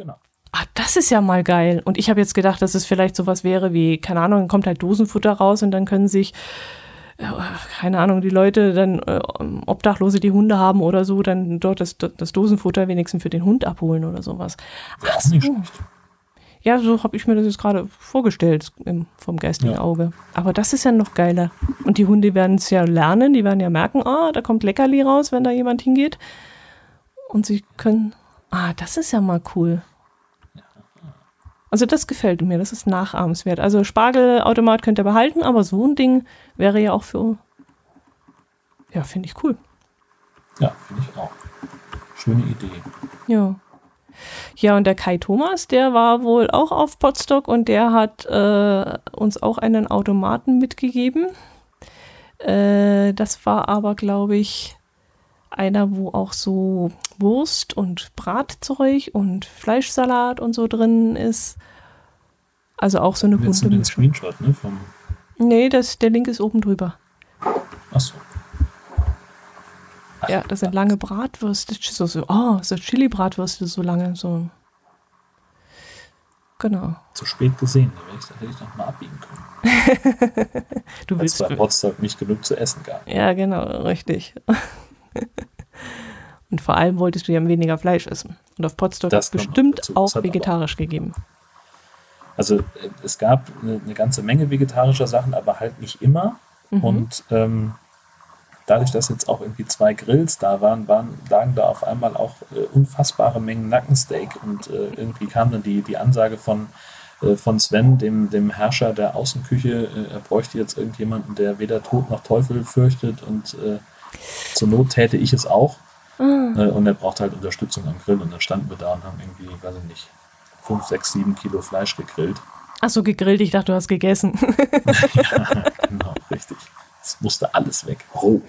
Genau. Ah, das ist ja mal geil. Und ich habe jetzt gedacht, dass es vielleicht sowas wäre wie, keine Ahnung, dann kommt halt Dosenfutter raus und dann können sich, äh, keine Ahnung, die Leute dann, äh, Obdachlose, die Hunde haben oder so, dann dort das, das Dosenfutter wenigstens für den Hund abholen oder sowas. Ach so. Ja, so habe ich mir das jetzt gerade vorgestellt im, vom geistigen ja. Auge. Aber das ist ja noch geiler. Und die Hunde werden es ja lernen, die werden ja merken, ah, da kommt Leckerli raus, wenn da jemand hingeht. Und sie können, ah, das ist ja mal cool. Also das gefällt mir, das ist nachahmenswert. Also Spargelautomat könnt ihr behalten, aber so ein Ding wäre ja auch für, ja, finde ich cool. Ja, finde ich auch. Schöne Idee. Ja. Ja, und der Kai Thomas, der war wohl auch auf Potsdok und der hat äh, uns auch einen Automaten mitgegeben. Äh, das war aber, glaube ich, einer, wo auch so Wurst und Bratzeug und Fleischsalat und so drin ist. Also auch so eine bunte den Screenshot, ne? Vom nee, das, der Link ist oben drüber. Achso. Ja, das sind lange Bratwürste. So, so, oh, so Chili-Bratwürste so lange. So. Genau. Zu spät gesehen, da hätte ich noch mal abbiegen können. du willst bei Potsdam nicht genug zu essen gab. Ja, genau, richtig. Und vor allem wolltest du ja weniger Fleisch essen. Und auf Potsdam ist bestimmt auch vegetarisch gegeben. Also äh, es gab eine, eine, ganze Menge vegetarischer Sachen, aber halt nicht immer. Mhm. Und ähm, dadurch, dass jetzt auch irgendwie zwei Grills da waren, waren lagen da auf einmal auch äh, unfassbare Mengen Nackensteak. Und äh, irgendwie kam dann die, die Ansage von, äh, von Sven, dem, dem Herrscher der Außenküche, äh, er bräuchte jetzt irgendjemanden, der weder Tod noch Teufel fürchtet und äh, zur Not täte ich es auch. Mhm. und er braucht halt Unterstützung am Grill. Und dann standen wir da und haben irgendwie, weiß ich nicht, 5, 6, 7 Kilo Fleisch gegrillt. Ach so, gegrillt, ich dachte, du hast gegessen. ja, genau, richtig. Es musste alles weg. Roh.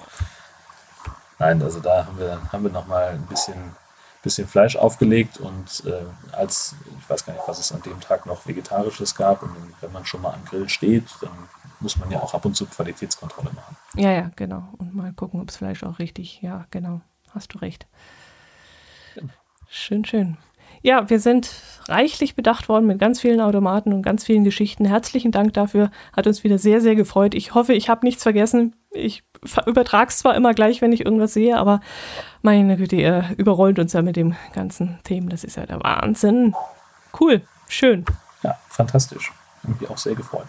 Nein, also da haben wir, haben wir nochmal ein bisschen, bisschen Fleisch aufgelegt und äh, als, ich weiß gar nicht, was es an dem Tag noch Vegetarisches gab und wenn man schon mal am Grill steht, dann muss man ja auch ab und zu Qualitätskontrolle machen. Ja, ja, genau. Und mal gucken, ob das Fleisch auch richtig, ja, genau. Hast du recht. Genau. Schön, schön. Ja, wir sind reichlich bedacht worden mit ganz vielen Automaten und ganz vielen Geschichten. Herzlichen Dank dafür. Hat uns wieder sehr, sehr gefreut. Ich hoffe, ich habe nichts vergessen. Ich übertrage es zwar immer gleich, wenn ich irgendwas sehe, aber meine Güte, ihr überrollt uns ja mit dem ganzen Themen. Das ist ja der Wahnsinn. Cool, schön. Ja, fantastisch. Mich auch sehr gefreut.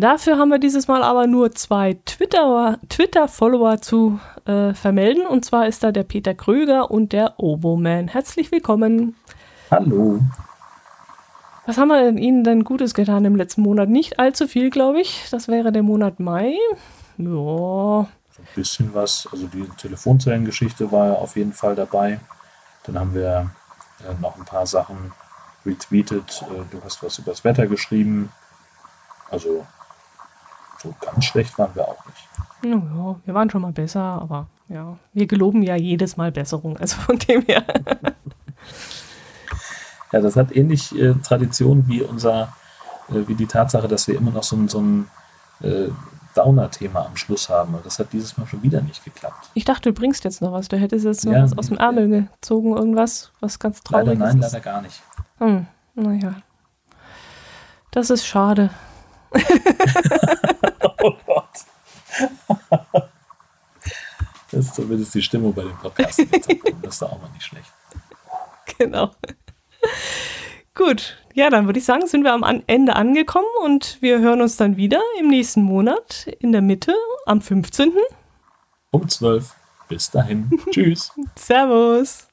Dafür haben wir dieses Mal aber nur zwei Twitter-Follower Twitter zu äh, vermelden. Und zwar ist da der Peter Kröger und der Oboman. Herzlich willkommen. Hallo. Was haben wir Ihnen denn Gutes getan im letzten Monat? Nicht allzu viel, glaube ich. Das wäre der Monat Mai. Ja. So ein bisschen was. Also die Telefonzellengeschichte war ja auf jeden Fall dabei. Dann haben wir äh, noch ein paar Sachen retweetet. Äh, du hast was über das Wetter geschrieben. Also so ganz schlecht waren wir auch nicht. Ja, wir waren schon mal besser, aber ja, wir geloben ja jedes Mal Besserung, also von dem her. ja, das hat ähnlich äh, Tradition wie unser, äh, wie die Tatsache, dass wir immer noch so, so ein äh, Downer-Thema am Schluss haben. Das hat dieses Mal schon wieder nicht geklappt. Ich dachte, du bringst jetzt noch was. Du hättest jetzt noch ja, was aus dem Ärmel gezogen, irgendwas, was ganz trauriges Leider nein, leider gar nicht. Hm, naja. Das ist schade. oh Gott. Das ist zumindest die Stimmung bei dem Podcast. Das ist auch mal nicht schlecht. Genau. Gut, ja, dann würde ich sagen, sind wir am Ende angekommen und wir hören uns dann wieder im nächsten Monat in der Mitte am 15. Um 12. Bis dahin. Tschüss. Servus.